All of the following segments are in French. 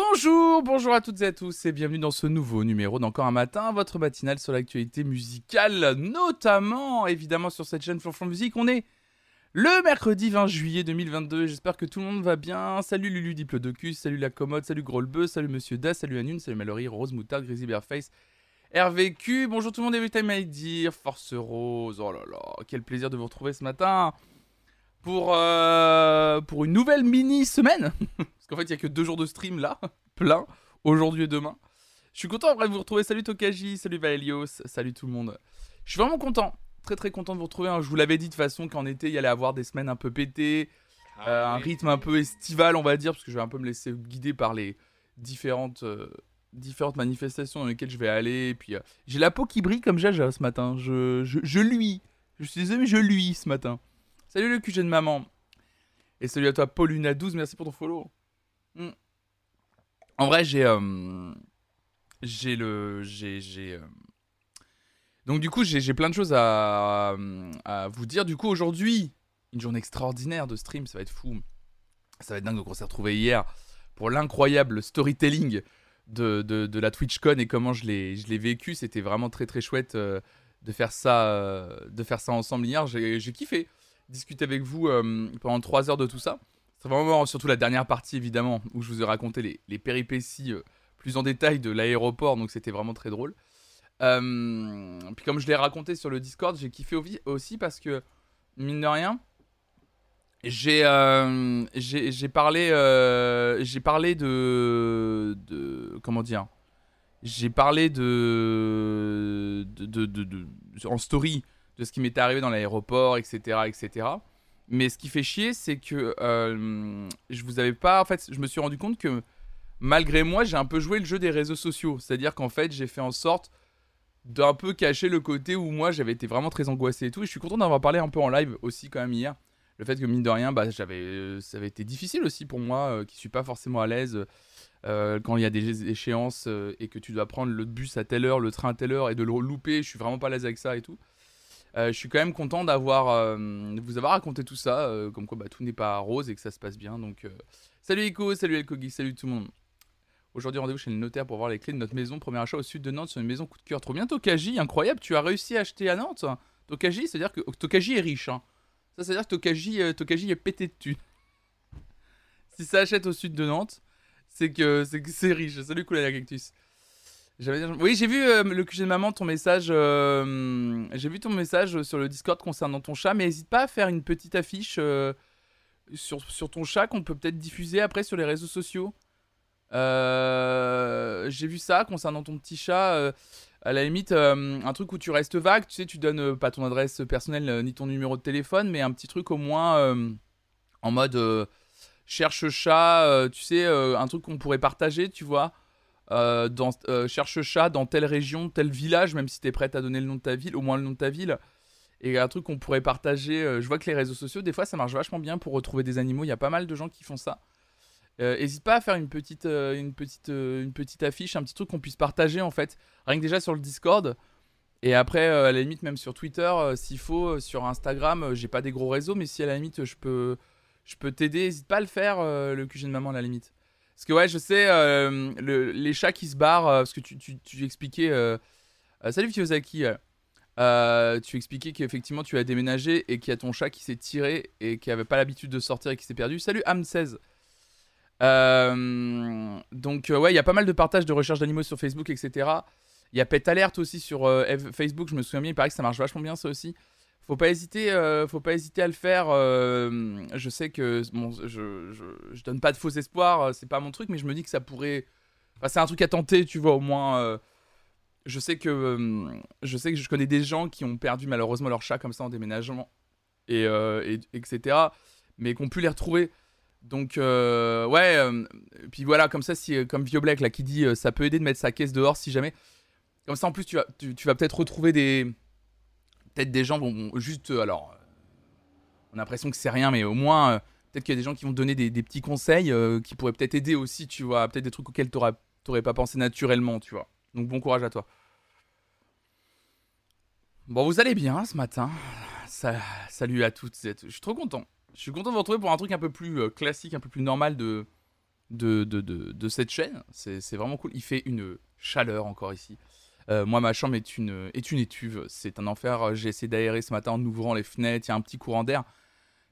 Bonjour, bonjour à toutes et à tous et bienvenue dans ce nouveau numéro d'Encore un matin, votre matinale sur l'actualité musicale, notamment évidemment sur cette chaîne Flonflon Musique. On est le mercredi 20 juillet 2022, j'espère que tout le monde va bien. Salut Lulu Diplodocus, salut la commode, salut Grolbeu, salut Monsieur Da, salut Anune, salut Mallory, Rose Moutard, Grizzly Bearface, RVQ, bonjour tout le monde, Everytime I dire, Force Rose, oh là là, quel plaisir de vous retrouver ce matin pour, euh, pour une nouvelle mini-semaine. Qu'en fait, il n'y a que deux jours de stream là, plein, aujourd'hui et demain. Je suis content de vous retrouver. Salut Tokaji, salut Valelios, salut tout le monde. Je suis vraiment content, très très content de vous retrouver. hein. Je vous l'avais dit de toute façon qu'en été, il y allait avoir des semaines un peu pétées, euh, un rythme un peu estival, on va dire, parce que je vais un peu me laisser guider par les différentes, euh, différentes manifestations dans lesquelles je vais aller. Et puis, euh, j'ai la peau qui brille comme Jaja ce matin. Je, je, je luis. Je suis désolé, mais je luis ce matin. Salut le QG de maman. Et salut à toi, Pauluna12, merci pour ton follow. Hmm. En vrai, j'ai. euh, j'ai le. J'ai. euh, Donc, du coup, j'ai plein de choses à, vous dire. Du coup, aujourd'hui, une journée extraordinaire de stream, ça va être fou. Ça va être dingue. Donc, on s'est retrouvés hier pour l'incroyable storytelling de, de, la TwitchCon et comment je l'ai vécu. C'était vraiment très très chouette euh, de, faire ça, de faire ça ensemble hier. J'ai kiffé discuter avec vous pendant 3 heures de tout ça. C'est vraiment surtout la dernière partie évidemment où je vous ai raconté les, péripéties euh, plus en détail de l'aéroport, donc c'était vraiment très drôle. Euh, puis comme je l'ai raconté sur le Discord, j'ai kiffé au- aussi parce que mine de rien, j'ai euh, parlé parlé de comment dire j'ai parlé de- de- en story de ce qui m'était arrivé dans l'aéroport etc etc mais ce qui fait chier c'est que euh, je vous avais pas en fait je me suis rendu compte que malgré moi j'ai un peu joué le jeu des réseaux sociaux. C'est à dire qu'en fait j'ai fait en sorte d'un peu cacher le côté où moi j'avais été vraiment très angoissé et tout. Et je suis content d'avoir parlé un peu en live aussi quand même hier. Le fait que mine de rien bah, j'avais euh, ça avait été difficile aussi pour moi euh, qui suis pas forcément à l'aise euh, quand il y a des échéances et que tu dois prendre le bus à telle heure le train à telle heure et de le louper je suis vraiment pas à l'aise avec ça et tout je suis quand même content d'avoir euh, vous avoir raconté tout ça euh, comme quoi bah, tout n'est pas rose et que ça se passe bien donc euh, salut Echo salut Elkogi salut tout le monde Aujourd'hui, rendez-vous chez le notaire pour voir les clés de notre maison. Premier achat au sud de Nantes sur une maison coup de cœur. Trop bien, Tokaji. Incroyable, tu as réussi à acheter à Nantes. Tokaji, c'est-à-dire que Tokaji est riche. hein. Ça, c'est-à-dire que Tokaji, euh, Tokaji est pété de thunes. si ça achète au sud de Nantes, c'est que c'est riche. Salut, Coulala Cactus. Oui, j'ai vu euh, le QG de maman, ton message. euh, j'ai vu ton message sur le Discord concernant ton chat, mais n'hésite pas à faire une petite affiche euh, sur, sur ton chat qu'on peut peut-être diffuser après sur les réseaux sociaux. J'ai vu ça concernant ton petit chat. à la limite, un truc où tu restes vague, tu sais, tu donnes pas ton adresse personnelle ni ton numéro de téléphone, mais un petit truc au moins en mode cherche chat, tu sais, un truc qu'on pourrait partager, tu vois. Euh, dans, euh, cherche chat dans telle région, tel village, même si t'es prête à donner le nom de ta ville, au moins le nom de ta ville. Et un truc qu'on pourrait partager. euh, je vois que les réseaux sociaux, des fois, ça marche vachement bien pour retrouver des animaux. Il y a pas mal de gens qui font ça. Euh, Hésite pas à faire une petite, une, petite, une petite affiche, un petit truc qu'on puisse partager en fait. Rien que déjà sur le Discord. Et après, à la limite, même sur Twitter, s'il faut, sur Instagram, j'ai pas des gros réseaux, mais si à la limite, je peux, je peux t'aider, n'hésite pas à le faire, le QG de maman, à la limite. Parce que ouais, je sais, euh, le- les chats qui se barrent, euh, parce que tu, tu, tu expliquais. euh, euh, salut Fiyosaki. euh, tu expliquais qu'effectivement tu as déménagé et qu'il y a ton chat qui s'est tiré et qui avait pas l'habitude de sortir et qui s'est perdu. Salut Am16. Euh, donc ouais, il y a pas mal de partages de recherche d'animaux sur Facebook, etc. Il y a Pet Alert aussi sur Facebook, je me souviens bien, il paraît que ça marche vachement bien ça aussi. Faut pas hésiter, euh, faut pas hésiter à le faire. euh, je sais que bon, je, je, donne pas de faux espoirs, euh, c'est pas mon truc, mais je me dis que ça pourrait. Enfin, c'est un truc à tenter, tu vois, au moins. je sais que je sais que je connais des gens qui ont perdu malheureusement leur chat comme ça en déménagement et, et- etc. Mais qui ont pu les retrouver. Donc ouais, puis voilà, comme ça, si comme Vio Black là qui dit, ça peut aider de mettre sa caisse dehors si jamais. Comme ça, en plus, tu vas, tu vas peut-être retrouver des, peut-être des gens vont, juste, euh, alors, euh, on a l'impression que c'est rien, mais au moins, euh, peut-être qu'il y a des gens qui vont te donner des, petits conseils qui pourraient peut-être aider aussi, tu vois, peut-être des trucs auxquels t'aurais t'aurais pas pensé naturellement, tu vois. Donc bon courage à toi. Bon, vous allez bien ce matin Ça- Salut à toutes. Je suis trop content. Je suis content de vous retrouver pour un truc un peu plus classique, un peu plus normal de, de, de, de, cette chaîne. C'est vraiment cool. Il fait une chaleur encore ici. Euh, moi, ma chambre est une, est une étuve. C'est un enfer. J'ai essayé d'aérer ce matin en ouvrant les fenêtres. Il y a un petit courant d'air.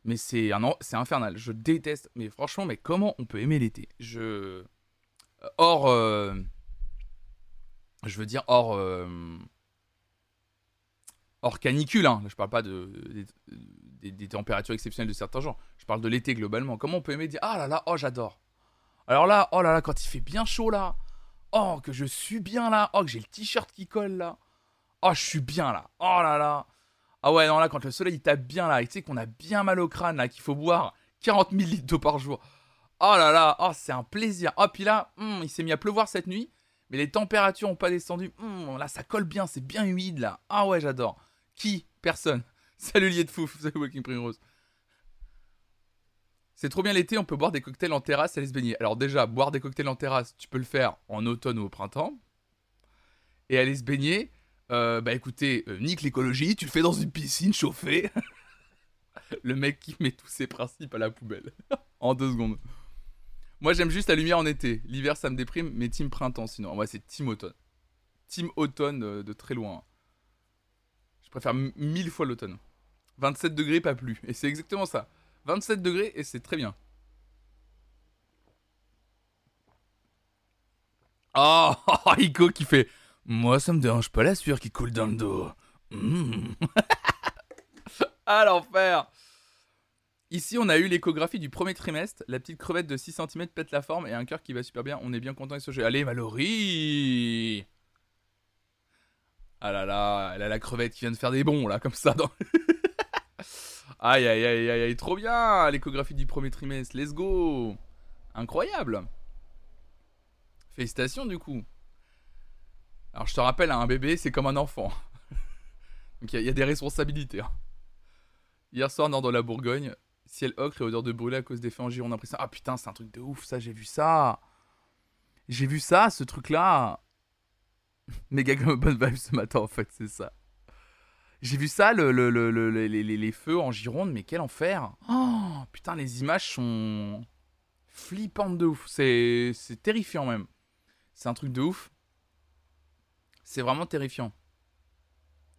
Mais c'est infernal. Je déteste. Mais franchement, mais comment on peut aimer l'été? Je. Euh, je veux dire, hors. Euh, hors canicule. Hein. Je parle pas de, des, températures exceptionnelles de certains jours. Je parle de l'été globalement. Comment on peut aimer dire Ah là là, oh j'adore. Alors là, oh là là, quand il fait bien chaud là. Oh, que je suis bien là. Oh, que j'ai le t-shirt qui colle là. Oh, je suis bien là. Oh là là. Ah ouais, non, là, quand le soleil il tape bien là, et tu sais qu'on a bien mal au crâne là, qu'il faut boire 40 000 litres d'eau par jour. Oh là là, oh, c'est un plaisir. Oh, puis là, hmm, il s'est mis à pleuvoir cette nuit, mais les températures ont pas descendu. Hmm, là, ça colle bien, c'est bien humide là. Ah ouais, j'adore. Qui? Personne. Salut lié de fou, salut Walking Primrose. C'est trop bien l'été, on peut boire des cocktails en terrasse et aller se baigner. Alors déjà, boire des cocktails en terrasse, tu peux le faire en automne ou au printemps. Et aller se baigner, euh, bah écoutez, euh, nique l'écologie, tu le fais dans une piscine chauffée. le mec qui met tous ses principes à la poubelle. en deux secondes. Moi j'aime juste la lumière en été. L'hiver ça me déprime, mais team printemps sinon. Moi c'est team automne. Team automne de, de très loin. Je préfère mille fois l'automne. 27 degrés, pas plus. Et c'est exactement ça. 27 degrés et c'est très bien. Oh, Ico qui fait Moi, ça me dérange pas la sueur qui coule dans le dos. Mmh. ah, l'enfer Ici, on a eu l'échographie du premier trimestre. La petite crevette de 6 cm pète la forme et un cœur qui va super bien. On est bien content ce jeu. Allez, Mallory Ah là là, elle a la crevette qui vient de faire des bons, là, comme ça. Dans... Aïe, aïe, aïe, aïe, aïe, trop bien L'échographie du premier trimestre, let's go Incroyable Félicitations du coup. Alors je te rappelle, un bébé, c'est comme un enfant. Donc il y, a des responsabilités. Hein. Hier soir, nord de la Bourgogne, ciel ocre et odeur de brûlé à cause des feux en Gironde. Après ah putain, c'est un truc de ouf, ça, j'ai vu ça. J'ai vu ça, ce truc-là. Méga comme bonne vibe ce matin, en fait, c'est ça. J'ai vu ça, le, les, feux en Gironde, mais quel enfer Oh, putain, les images sont flippantes de ouf. C'est terrifiant même. C'est un truc de ouf. C'est vraiment terrifiant.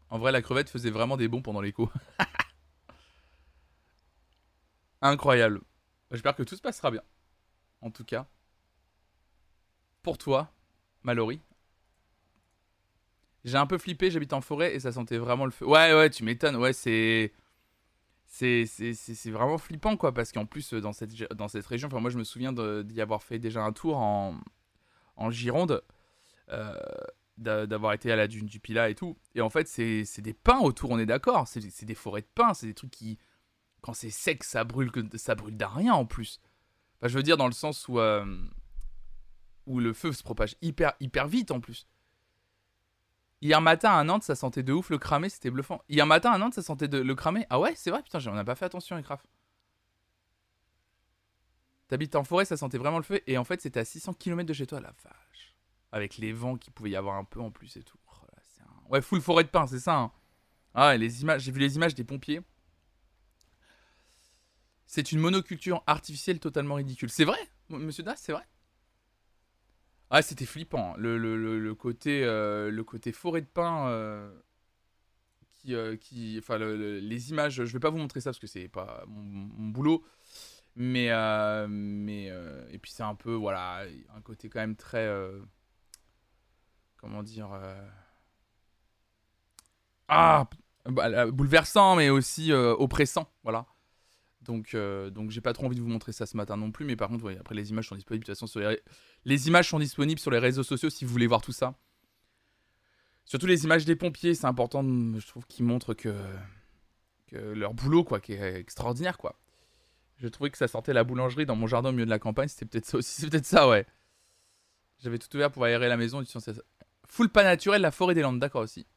En vrai, la crevette faisait vraiment des bons pendant l'écho. Incroyable. J'espère que tout se passera bien. En tout cas. Pour toi, Mallory. J'ai un peu flippé, j'habite en forêt et ça sentait vraiment le feu. Ouais, ouais, tu m'étonnes. Ouais, c'est. C'est vraiment flippant, quoi, parce qu'en plus, dans cette, dans cette région, enfin, moi, je me souviens d'y avoir fait déjà un tour en, en Gironde, euh, d'avoir été à la dune du Pilat et tout. Et en fait, c'est des pins autour, on est d'accord. C'est des forêts de pins, c'est des trucs qui. Quand c'est sec, ça brûle, ça brûle d'un rien en plus. Enfin, je veux dire, dans le sens où. Euh, où le feu se propage hyper, hyper vite en plus. Hier matin à Nantes, ça sentait de ouf le cramé, c'était bluffant. Hier matin à Nantes, ça sentait de le cramé. Ah ouais, c'est vrai, putain, on a pas fait attention, Ecraf. T'habites en forêt, ça sentait vraiment le feu. Et en fait, c'était à 600 km de chez toi, la vache. Avec les vents qu'il pouvait y avoir un peu en plus et tout. Oh ouais, full forêt de pin, c'est ça. Hein. Ah, les images, j'ai vu les images des pompiers. C'est une monoculture artificielle totalement ridicule. C'est vrai, monsieur Das, c'est vrai. Ah, c'était flippant. Le, le, le, côté, euh, le côté forêt de pin euh, qui, euh, qui, enfin, les images. Je vais pas vous montrer ça parce que c'est pas mon, boulot. Mais, mais et puis c'est un peu, voilà, un côté quand même très, comment dire, ah, bah, bouleversant, mais aussi oppressant, voilà. Donc, donc j'ai pas trop envie de vous montrer ça ce matin non plus. Mais par contre, après, les images sont disponibles. De toute façon, sur les... les images sont disponibles sur les réseaux sociaux si vous voulez voir tout ça. Surtout les images des pompiers, c'est important, je trouve, qu'ils montrent que... leur boulot, quoi, qui est extraordinaire, quoi. Je trouvais que ça sortait la boulangerie dans mon jardin au milieu de la campagne. C'était peut-être ça aussi. C'est peut-être ça, ouais. J'avais tout ouvert pour aérer la maison. Full pas naturel, la forêt des Landes, d'accord aussi.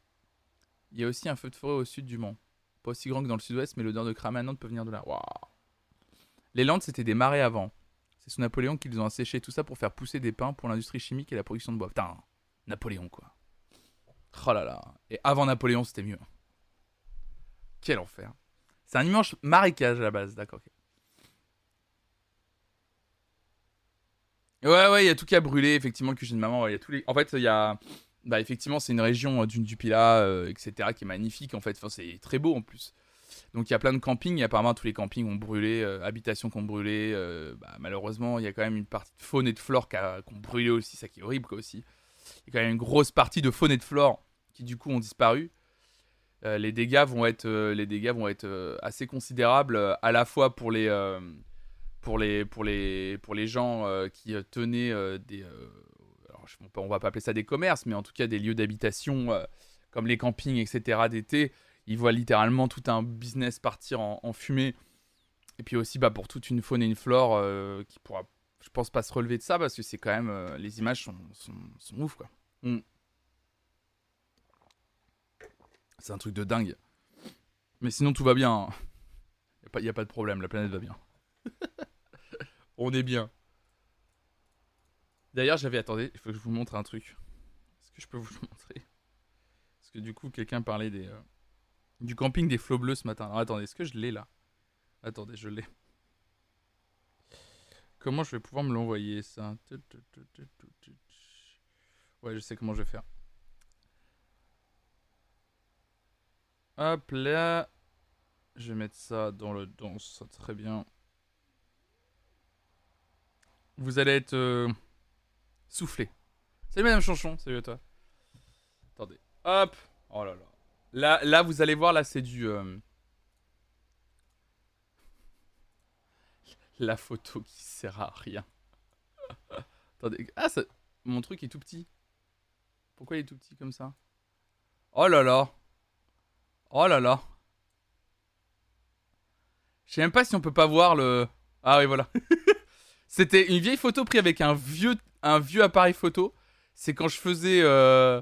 Il y a aussi un feu de forêt au sud du Mans. Pas aussi grand que dans le sud-ouest, mais l'odeur de cramé à peut venir de là. Waouh Les Landes, c'était des marais avant. C'est sous Napoléon qu'ils ont asséché tout ça pour faire pousser des pins pour l'industrie chimique et la production de bois. Putain, Napoléon, quoi. Oh là là. Et avant Napoléon, c'était mieux. Quel enfer. C'est un immense marécage à la base, d'accord. Ouais, ouais, il y a tout qui a brûlé, effectivement, cuisine de maman. Il y a tous les... En fait, il y a. Bah, effectivement, c'est une région d'une Dupila, etc., qui est magnifique, en fait. Enfin, c'est très beau, en plus. Donc, il y a plein de campings, et apparemment, tous les campings ont brûlé, habitations qui ont brûlé. Bah, malheureusement, il y a quand même une partie de faune et de flore qui, a... ont brûlé aussi, ça qui est horrible, quoi, aussi. Il y a quand même une grosse partie de faune et de flore qui, du coup, ont disparu. les dégâts vont être, les dégâts vont être assez considérables, à la fois pour les pour les, pour les, pour les gens euh, qui euh, tenaient euh, des. alors, on va pas appeler ça des commerces, mais en tout cas des lieux d'habitation comme les campings, etc. d'été. Ils voient littéralement tout un business partir en, fumée. Et puis aussi bah, pour toute une faune et une flore qui pourra, je pense, pas se relever de ça parce que c'est quand même. les images sont, sont, sont ouf, quoi. Mm. C'est un truc de dingue. Mais sinon, tout va bien. Il n'y a, a, pas de problème, la planète va bien. On est bien. D'ailleurs, j'avais. Attendez, il faut que je vous montre un truc. Est-ce que je peux vous le montrer? Parce que du coup, quelqu'un parlait des. Euh, du camping des flots bleus ce matin. Attendez, est-ce que je l'ai là? Attendez, je l'ai. Comment je vais pouvoir me l'envoyer ça? Ouais, je sais comment je vais faire. Hop là. Je vais mettre ça dans le dans ça très bien. Vous allez être euh, soufflé. Salut Madame Chanchon, salut à toi. Attendez. Hop. Oh là là. Là, vous allez voir, là c'est du... Euh, la photo qui sert à rien. Attendez. Ah, ça... mon truc est tout petit. Pourquoi il est tout petit comme ça? Oh là là. Oh là là. Je sais même pas si on peut pas voir le... Ah oui, voilà. C'était une vieille photo prise avec un vieux, un vieux appareil photo. C'est quand je faisais. Euh,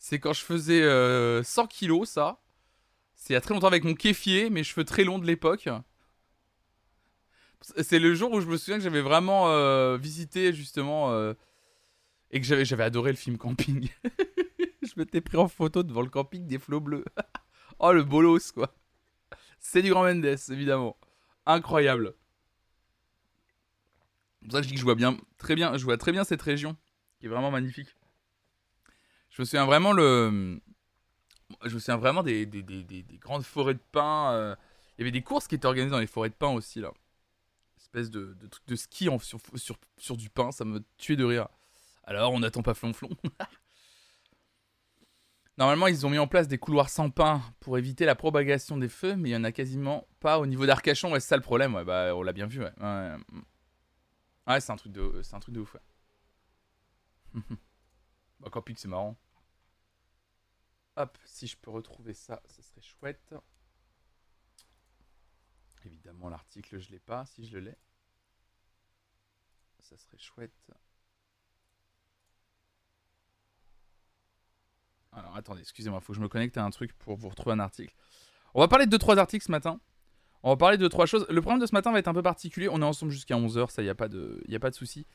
c'est quand je faisais 100 euh, kilos, ça. C'est il y a très longtemps avec mon kéfier, mes cheveux très longs de l'époque. C'est le jour où je me souviens que j'avais vraiment euh, visité, justement. et que j'avais, j'avais adoré le film Camping. je m'étais pris en photo devant le camping des flots bleus. oh, le bolos, quoi. C'est du Grand Mendes, évidemment. Incroyable. C'est pour ça que je dis que je vois bien, très bien, je vois très bien cette région, qui est vraiment magnifique. Je me souviens vraiment le, je me souviens vraiment des, des, des, des grandes forêts de pins. Euh. Il y avait des courses qui étaient organisées dans les forêts de pins aussi là. espèce de, de truc de ski sur, sur, sur, du pain, ça me tuait de rire. Alors on n'attend pas flonflon. Normalement, ils ont mis en place des couloirs sans pain pour éviter la propagation des feux, mais il n'y en a quasiment pas au niveau d'Arcachon. C'est ça le problème. Bah, on l'a bien vu. Ouais. c'est un truc de, un truc de ouf. bah, Camping, c'est marrant. Hop, si je peux retrouver ça, ça serait chouette. Évidemment, l'article, je l'ai pas. Si je le l'ai, ça serait chouette. Alors, attendez, excusez-moi, il faut que je me connecte à un truc pour vous retrouver un article. On va parler de 2-3 articles ce matin. On va parler de trois choses. Le programme de ce matin va être un peu particulier. On est ensemble jusqu'à 11h, ça, il n'y a pas de, y a pas de souci.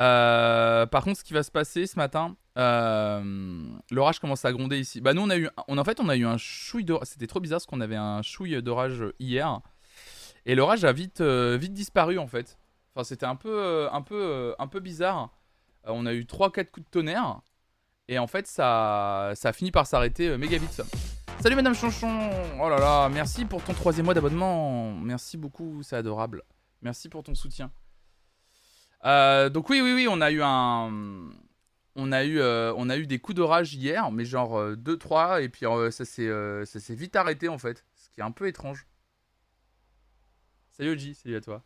Euh, par contre, ce qui va se passer ce matin, euh, l'orage commence à gronder ici. Bah nous, on a eu, on, en fait, on a eu un chouille d'orage. C'était trop bizarre parce qu'on avait un chouille d'orage hier. Et l'orage a vite, euh, vite disparu en fait. Enfin, c'était un peu, un peu, un peu bizarre. on a eu 3-4 coups de tonnerre. Et en fait, ça, ça a fini par s'arrêter méga vite. Salut Madame Chanchon Oh là là, merci pour ton troisième mois d'abonnement. Merci beaucoup, c'est adorable. Merci pour ton soutien. Euh, donc oui, oui, oui, on a eu un... On a eu, euh, on a eu des coups d'orage hier, mais genre 2-3, euh, et puis ça s'est vite arrêté en fait. Ce qui est un peu étrange. Salut Oji, salut à toi.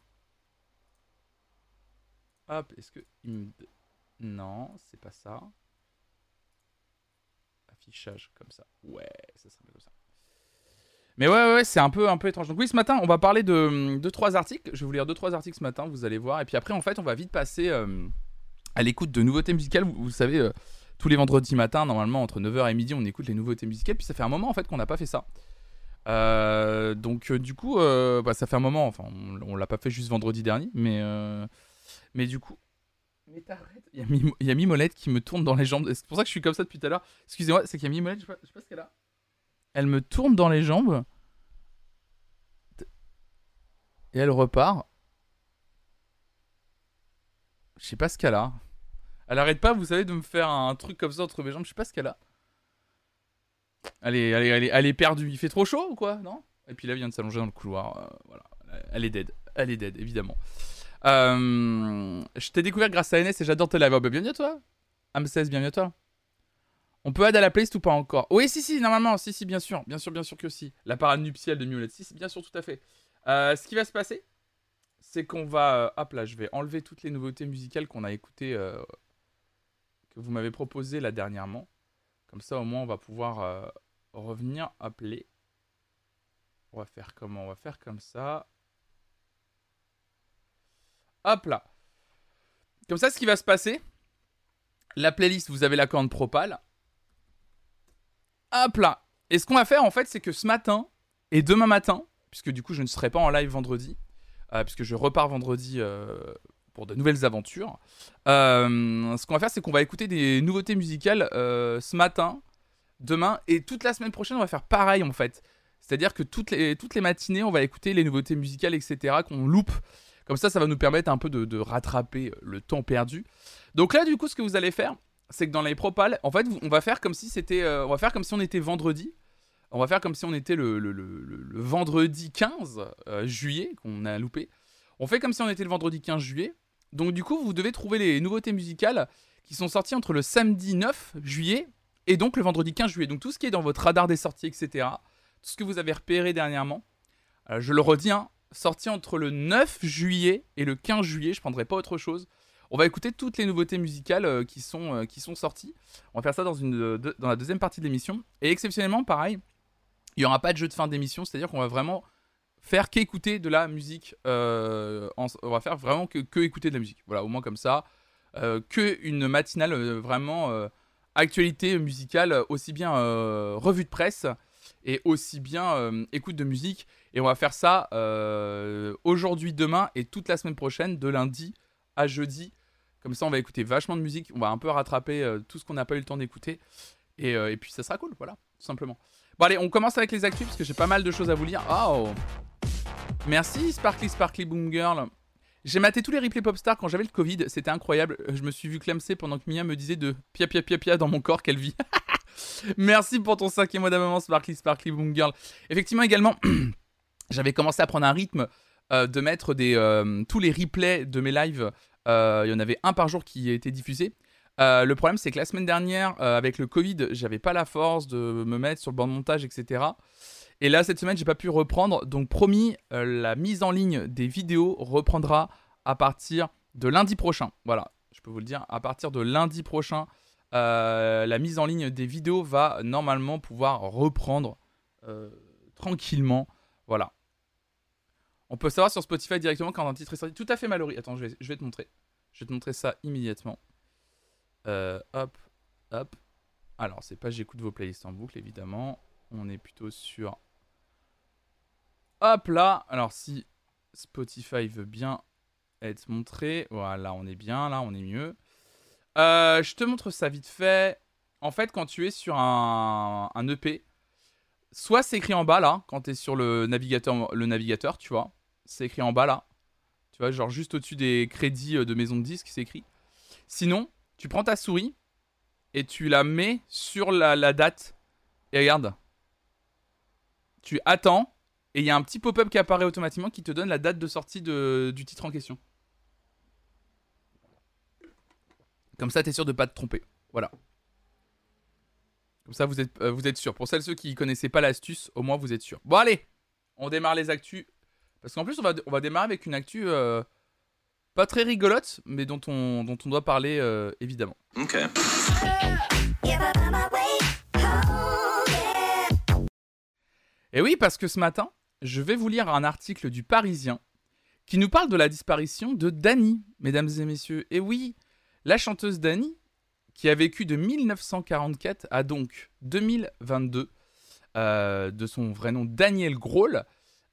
Hop, est-ce que... Non, c'est pas ça affichage comme ça. Ouais, ça serait comme ça. Mais ouais, ouais, c'est un peu, un peu étrange. Donc oui, ce matin, on va parler de 2-3 articles. Je vais vous lire 2-3 articles ce matin, vous allez voir. Et puis après, en fait, on va vite passer euh, à l'écoute de nouveautés musicales. Vous, savez, euh, tous les vendredis matins, normalement, entre 9h et midi, on écoute les nouveautés musicales. Puis ça fait un moment, en fait, qu'on n'a pas fait ça. Euh, donc du coup, bah, ça fait un moment, enfin, on, l'a pas fait juste vendredi dernier, mais, mais du coup, mais t'arrêtes. Il y, a Mimolette qui me tourne dans les jambes. C'est pour ça que je suis comme ça depuis tout à l'heure. Excusez-moi, c'est qu'il y a Mimolette, je sais je sais pas ce qu'elle a. Elle me tourne dans les jambes. Et elle repart. Je sais pas ce qu'elle a. Elle arrête pas, vous savez, de me faire un truc comme ça entre mes jambes. Je sais pas ce qu'elle a. Elle est, elle, est, elle, est, perdue. Il fait trop chaud ou quoi? Non? Et puis là, elle vient de s'allonger dans le couloir. Euh, voilà. Elle est dead. Elle est dead, évidemment. Euh, je t'ai découvert grâce à NS et j'adore tes lives. Oh, bah, bienvenue à toi. Am16, bienvenue à toi. On peut aider à la playlist ou pas encore? Oui, si, si, normalement. Si, si, bien sûr. Bien sûr, bien sûr que si. La parade nuptiale de Miolette. Si, bien sûr, tout à fait. Euh, ce qui va se passer, c'est qu'on va. hop là, je vais enlever toutes les nouveautés musicales qu'on a écoutées. que vous m'avez proposées là dernièrement. Comme ça, au moins, on va pouvoir euh, revenir, appeler. On va faire comment On va faire comme ça. Hop là. Comme ça, ce qui va se passer, la playlist, vous avez la commande Propal. Hop là. Et ce qu'on va faire, en fait, c'est que ce matin et demain matin, puisque du coup, je ne serai pas en live vendredi, euh, puisque je repars vendredi euh, pour de nouvelles aventures. Euh, ce qu'on va faire, c'est qu'on va écouter des nouveautés musicales ce matin, demain et toute la semaine prochaine, on va faire pareil en fait. C'est-à-dire que toutes les matinées, on va écouter les nouveautés musicales, etc., qu'on loupe. Comme ça, ça va nous permettre un peu de, rattraper le temps perdu. Donc là, du coup, ce que vous allez faire, c'est que dans les propales, en fait, on va faire comme si c'était, euh, on va faire comme si on était vendredi. On va faire comme si on était le, vendredi 15 juillet qu'on a loupé. On fait comme si on était le vendredi 15 juillet. Donc du coup, vous devez trouver les nouveautés musicales qui sont sorties entre le samedi 9 juillet et donc le vendredi 15 juillet. Donc tout ce qui est dans votre radar des sorties, etc. Tout ce que vous avez repéré dernièrement. Euh, je le redis, hein, sorti entre le 9 juillet et le 15 juillet, je ne prendrai pas autre chose. On va écouter toutes les nouveautés musicales euh, qui, sont, euh, qui sont sorties. On va faire ça dans, une, dans la deuxième partie de l'émission. Et exceptionnellement, pareil, il n'y aura pas de jeu de fin d'émission, c'est-à-dire qu'on va vraiment faire qu'écouter de la musique. Euh, on va faire vraiment que, écouter de la musique. Voilà, au moins comme ça. Euh, que une matinale euh, vraiment actualité musicale, aussi bien revue de presse et aussi bien écoute de musique. Et on va faire ça aujourd'hui, demain et toute la semaine prochaine, de lundi à jeudi. Comme ça, on va écouter vachement de musique. On va un peu rattraper tout ce qu'on n'a pas eu le temps d'écouter. Et, et, puis, ça sera cool, voilà, tout simplement. Bon, allez, on commence avec les actus parce que j'ai pas mal de choses à vous lire. Oh Merci Sparkly Sparkly Boom Girl. J'ai maté tous les replays Popstar quand j'avais le Covid, c'était incroyable. Je me suis vu clamser pendant que Mia me disait de pia pia pia pia dans mon corps qu'elle vit. Merci pour ton cinquième mois d'abonnement Sparkly Sparkly Boom Girl. Effectivement également, j'avais commencé à prendre un rythme euh, de mettre euh, tous les replays de mes lives. Euh, il y en avait un par jour qui était diffusé. le problème c'est que la semaine dernière, avec le Covid, j'avais pas la force de me mettre sur le banc de montage, etc. Et là, cette semaine, j'ai pas pu reprendre. Donc, promis, euh, la mise en ligne des vidéos reprendra à partir de lundi prochain. Voilà, je peux vous le dire. À partir de lundi prochain, euh, la mise en ligne des vidéos va normalement pouvoir reprendre euh, tranquillement. Voilà. On peut savoir sur Spotify directement quand un titre est sorti. Tout à fait malheureux. Attends, je vais, te montrer. Je vais te montrer ça immédiatement. hop, hop. Alors, c'est pas j'écoute vos playlists en boucle, évidemment. On est plutôt sur Hop là. Alors si Spotify veut bien être montré. Voilà, on est bien, là, on est mieux. Euh, je te montre ça vite fait. En fait, quand tu es sur un, EP, soit c'est écrit en bas là, quand tu es sur le navigateur, tu vois. C'est écrit en bas là. Tu vois, genre juste au-dessus des crédits euh, de maison de disques, c'est écrit. Sinon, tu prends ta souris et tu la mets sur la, la date. Et regarde. Tu attends et il y a un petit pop-up qui apparaît automatiquement qui te donne la date de sortie du titre en question. Comme ça, tu es sûr de pas te tromper. Voilà. Comme ça, vous êtes, euh, vous êtes sûr. Pour celles ceux qui connaissaient pas l'astuce, au moins vous êtes sûr. Bon, allez On démarre les actus. Parce qu'en plus, on va, on va démarrer avec une actu euh, pas très rigolote, mais dont on, dont on doit parler euh, évidemment. Ok. Et oui, parce que ce matin, je vais vous lire un article du Parisien qui nous parle de la disparition de Dani, mesdames et messieurs. Et oui, la chanteuse Dani, qui a vécu de 1944 à donc 2022, euh, de son vrai nom Daniel Grohl.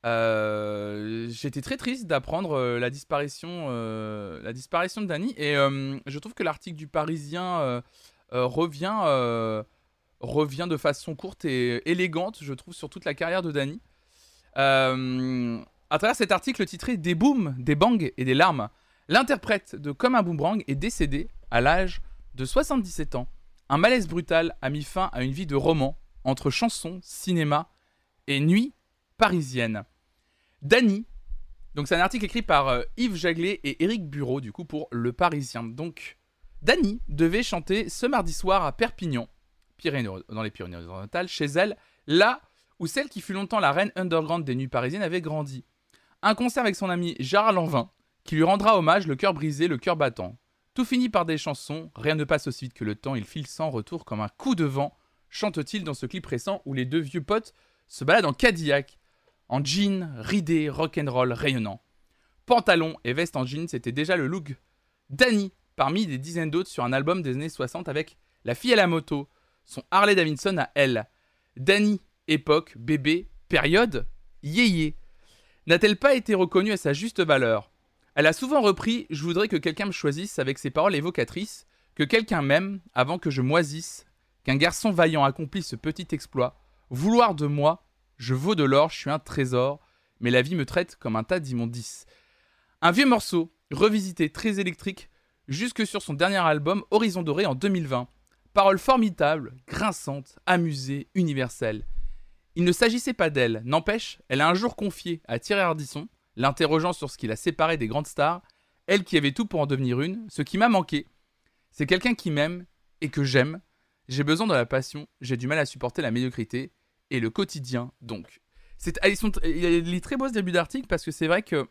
Euh, j'étais très triste d'apprendre euh, la disparition, la disparition de Dani, et je trouve que l'article du Parisien revient, revient de façon courte et élégante, je trouve, sur toute la carrière de. Euh, à travers cet article titré Des booms, des bangs et des larmes, L'interprète de Comme un boomerang est décédé à l'âge de 77 ans. Un malaise brutal a mis fin à une vie de roman entre chansons, cinéma et nuit parisienne. Dany, donc c'est un article écrit par euh, Yves Jaglet et Éric Bureau, du coup, pour Le Parisien. Donc, Dany devait chanter ce mardi soir à Perpignan, Pyrénées, dans les Pyrénées-Orientales, chez elle, là où celle qui fut longtemps la reine underground des nuits parisiennes avait grandi. Un concert avec son ami Gérard Lanvin, qui lui rendra hommage le cœur brisé, le cœur battant. Tout finit par des chansons, rien ne passe aussi vite que le temps, il file sans retour comme un coup de vent, chante-t-il dans ce clip récent où les deux vieux potes se baladent en Cadillac, en jean, ridé, rock'n'roll, rayonnant. Pantalon et veste en jean, c'était déjà le look Danny parmi des dizaines d'autres sur un album des années 60 avec La fille à la moto, son Harley Davidson à elle. Danny, époque, bébé, période, yéyé. N'a-t-elle pas été reconnue à sa juste valeur? Elle a souvent repris Je voudrais que quelqu'un me choisisse avec ses paroles évocatrices, que quelqu'un m'aime avant que je moisisse, qu'un garçon vaillant accomplisse ce petit exploit, vouloir de moi, je vaux de l'or, je suis un trésor, mais la vie me traite comme un tas d'immondices. Un vieux morceau, revisité, très électrique, jusque sur son dernier album Horizon Doré en 2020. Paroles formidables, grinçantes, amusées, universelles. Il ne s'agissait pas d'elle, n'empêche, elle a un jour confié à Thierry Ardisson, l'interrogeant sur ce qui l'a séparé des grandes stars, elle qui avait tout pour en devenir une, ce qui m'a manqué, c'est quelqu'un qui m'aime et que j'aime. J'ai besoin de la passion, j'ai du mal à supporter la médiocrité, et le quotidien, donc. C'est, ah, il est très beau ce début d'article parce que c'est vrai que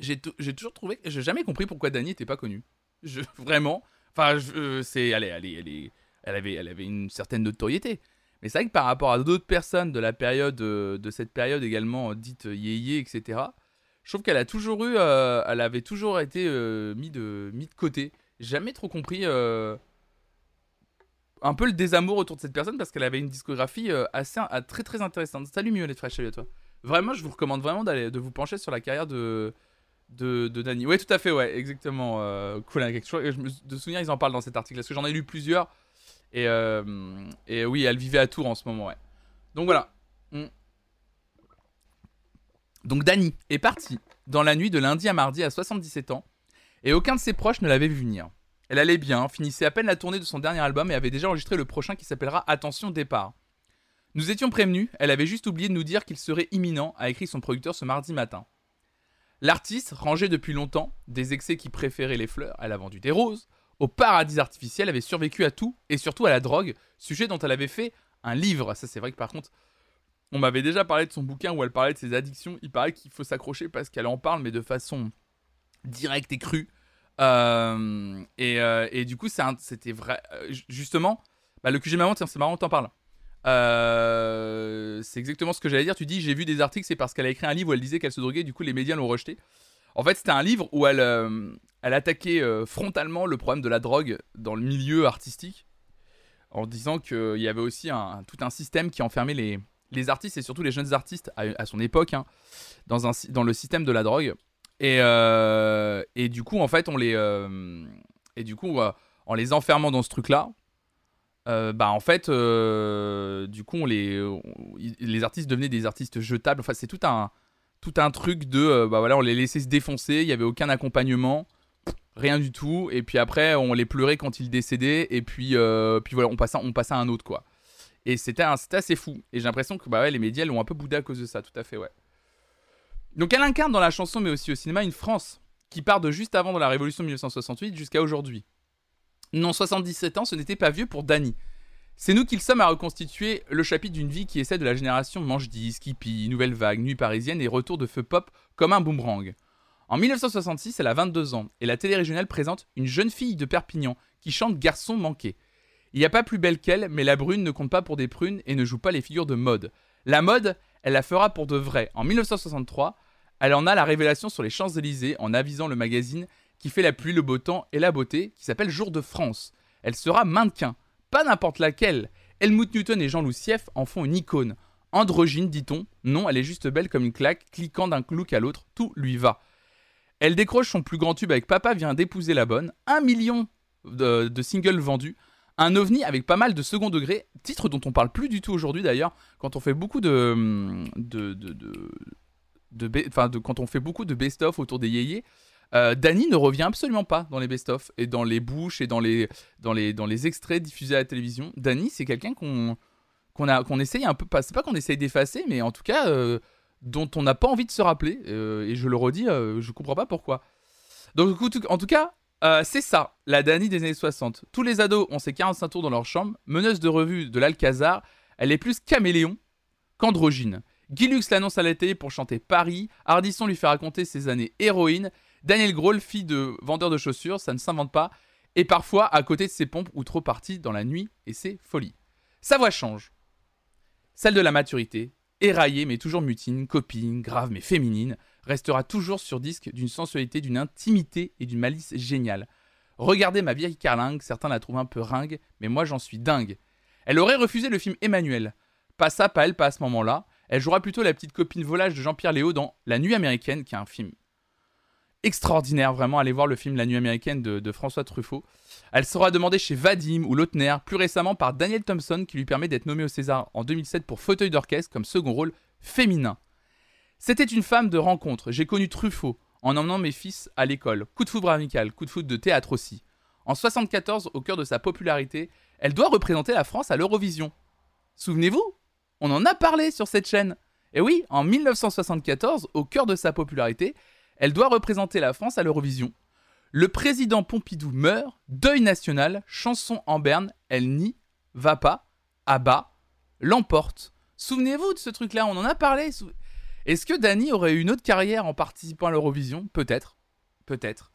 j'ai, toujours trouvé, j'ai jamais compris pourquoi Dani n'était pas connue. Je, vraiment, enfin, euh, c'est, allez, allez, elle, avait, elle avait une certaine notoriété. Mais c'est vrai que par rapport à d'autres personnes de la période, euh, de cette période également euh, dite yéyé, etc., je trouve qu'elle a toujours eu, elle avait toujours été mis, de, mis de côté. Jamais trop compris un peu le désamour autour de cette personne parce qu'elle avait une discographie euh, assez très très intéressante. Salut Mieux les Fresh, salut à toi. Vraiment, je vous recommande vraiment d'aller de vous pencher sur la carrière de de, de Dani. Ouais, tout à fait, ouais, exactement. Euh, cool, hein, quelque chose, de souvenir, ils en parlent dans cet article parce que j'en ai lu plusieurs et euh, et oui, elle vivait à Tours en ce moment, ouais. Donc voilà. Mm. Donc Dani est parti dans la nuit de lundi à mardi à 77 ans et aucun de ses proches ne l'avait vu venir. Elle allait bien, finissait à peine la tournée de son dernier album et avait déjà enregistré le prochain qui s'appellera Attention départ. Nous étions prévenus, elle avait juste oublié de nous dire qu'il serait imminent, a écrit son producteur ce mardi matin. L'artiste, rangé depuis longtemps, des excès qui préféraient les fleurs, elle a vendu des roses, au paradis artificiel, avait survécu à tout, et surtout à la drogue, sujet dont elle avait fait un livre. Ça c'est vrai que par contre, on m'avait déjà parlé de son bouquin où elle parlait de ses addictions, il paraît qu'il faut s'accrocher parce qu'elle en parle, mais de façon directe et crue. Euh, euh, et, du coup, c'était vrai. Euh, justement, bah, le QG Maman, c'est marrant, t'en parles. c'est exactement ce que j'allais dire. Tu dis, j'ai vu des articles, c'est parce qu'elle a écrit un livre où elle disait qu'elle se droguait, du coup, les médias l'ont rejeté. En fait, c'était un livre où elle, attaquait frontalement le problème de la drogue dans le milieu artistique, en disant qu'il y avait aussi tout un système qui enfermait les, artistes et surtout les jeunes artistes à, son époque hein, dans le système de la drogue. Et, euh, et du coup, en fait, on les. Euh, et du coup, euh, en les enfermant dans ce truc-là, bah en fait, du coup, on les, les artistes devenaient des artistes jetables. Enfin, c'est tout un, tout un truc de. bah voilà, on les laissait se défoncer, il n'y avait aucun accompagnement rien du tout et puis après on les pleurait quand ils décédaient et puis puis voilà on passait on passait à un autre quoi et c'était assez fou et j'ai l'impression que bah ouais, les médias l'ont un peu boudé à cause de ça tout à fait ouais donc elle incarne dans la chanson mais aussi au cinéma une France qui part de juste avant de la Révolution 1968 jusqu'à aujourd'hui. Non, 77 ans, ce n'était pas vieux pour Dany. C'est nous qui sommes à reconstituer le chapitre d'une vie qui essaie de la génération Manche 10, Skippy, Nouvelle Vague, Nuit Parisienne et Retour de Feu Pop comme un boomerang. En 1966, elle a 22 ans et la télé régionale présente une jeune fille de Perpignan qui chante Garçon manqué. Il n'y a pas plus belle qu'elle, mais la brune ne compte pas pour des prunes et ne joue pas les figures de mode. La mode, elle la fera pour de vrai. En 1963, elle en a la révélation sur les Champs-Élysées en avisant le magazine qui fait la pluie, le beau temps et la beauté, qui s'appelle Jour de France. Elle sera mannequin, pas n'importe laquelle. Helmut Newton et Jean-Louis Sieff en font une icône. Androgyne, dit-on. Non, elle est juste belle comme une claque, cliquant d'un look à l'autre, tout lui va. Elle décroche son plus grand tube avec Papa vient d'épouser la bonne, un million de, singles vendus, un ovni avec pas mal de second degré, titre dont on parle plus du tout aujourd'hui d'ailleurs, quand on fait beaucoup de, de, de, de, quand on fait beaucoup de best-of autour des yéyés, Euh, Danny ne revient absolument pas dans les best-of et dans les bouches et dans les, dans les, dans les extraits diffusés à la télévision. Danny, c'est quelqu'un qu'on qu'on essaye un peu pas c'est pas qu'on essaye d'effacer mais en tout cas euh, dont on n'a pas envie de se rappeler euh, et je le redis je comprends pas pourquoi. Donc en tout cas c'est ça la Danny des années 60 tous les ados ont ses 45 tours dans leur chambre. Meneuse de revue de l'Alcazar elle est plus caméléon qu'androgyne Guy Lux l'annonce à la télé pour chanter Paris Ardisson lui fait raconter ses années héroïnes Daniel Grohl, fille de vendeur de chaussures, ça ne s'invente pas, et parfois à côté de ses pompes ou trop partie dans la nuit et ses folies. Sa voix change. Celle de la maturité, éraillée mais toujours mutine, copine, grave mais féminine, restera toujours sur disque d'une sensualité, d'une intimité et d'une malice géniale. Regardez ma vieille carlingue, certains la trouvent un peu ringue, mais moi j'en suis dingue. Elle aurait refusé le film Emmanuel. Pas ça, pas elle, pas à ce moment-là. Elle jouera plutôt la petite copine volage de Jean-Pierre Léo dans La Nuit américaine, qui est un film extraordinaire, vraiment. Allez voir le film La Nuit américaine de, François Truffaut. Elle sera demandée chez Vadim ou Lautner, plus récemment par Daniel Thompson, qui lui permet d'être nommé au César en 2007 pour Fauteuil d'orchestre comme second rôle féminin. C'était une femme de rencontre. J'ai connu Truffaut en emmenant mes fils à l'école. Coup de foudre amical, coup de foudre de théâtre aussi. En 74, au cœur de sa popularité, elle doit représenter la France à l'Eurovision. Souvenez-vous? On en a parlé sur cette chaîne. Et oui, en 1974, au cœur de sa popularité, elle doit représenter la France à l'Eurovision. Le président Pompidou meurt, deuil national, chanson en berne, elle n'y va pas, abat, l'emporte. Souvenez-vous de ce truc-là, on en a parlé. Est-ce que Dany aurait eu une autre carrière en participant à l'Eurovision? Peut-être. Peut-être.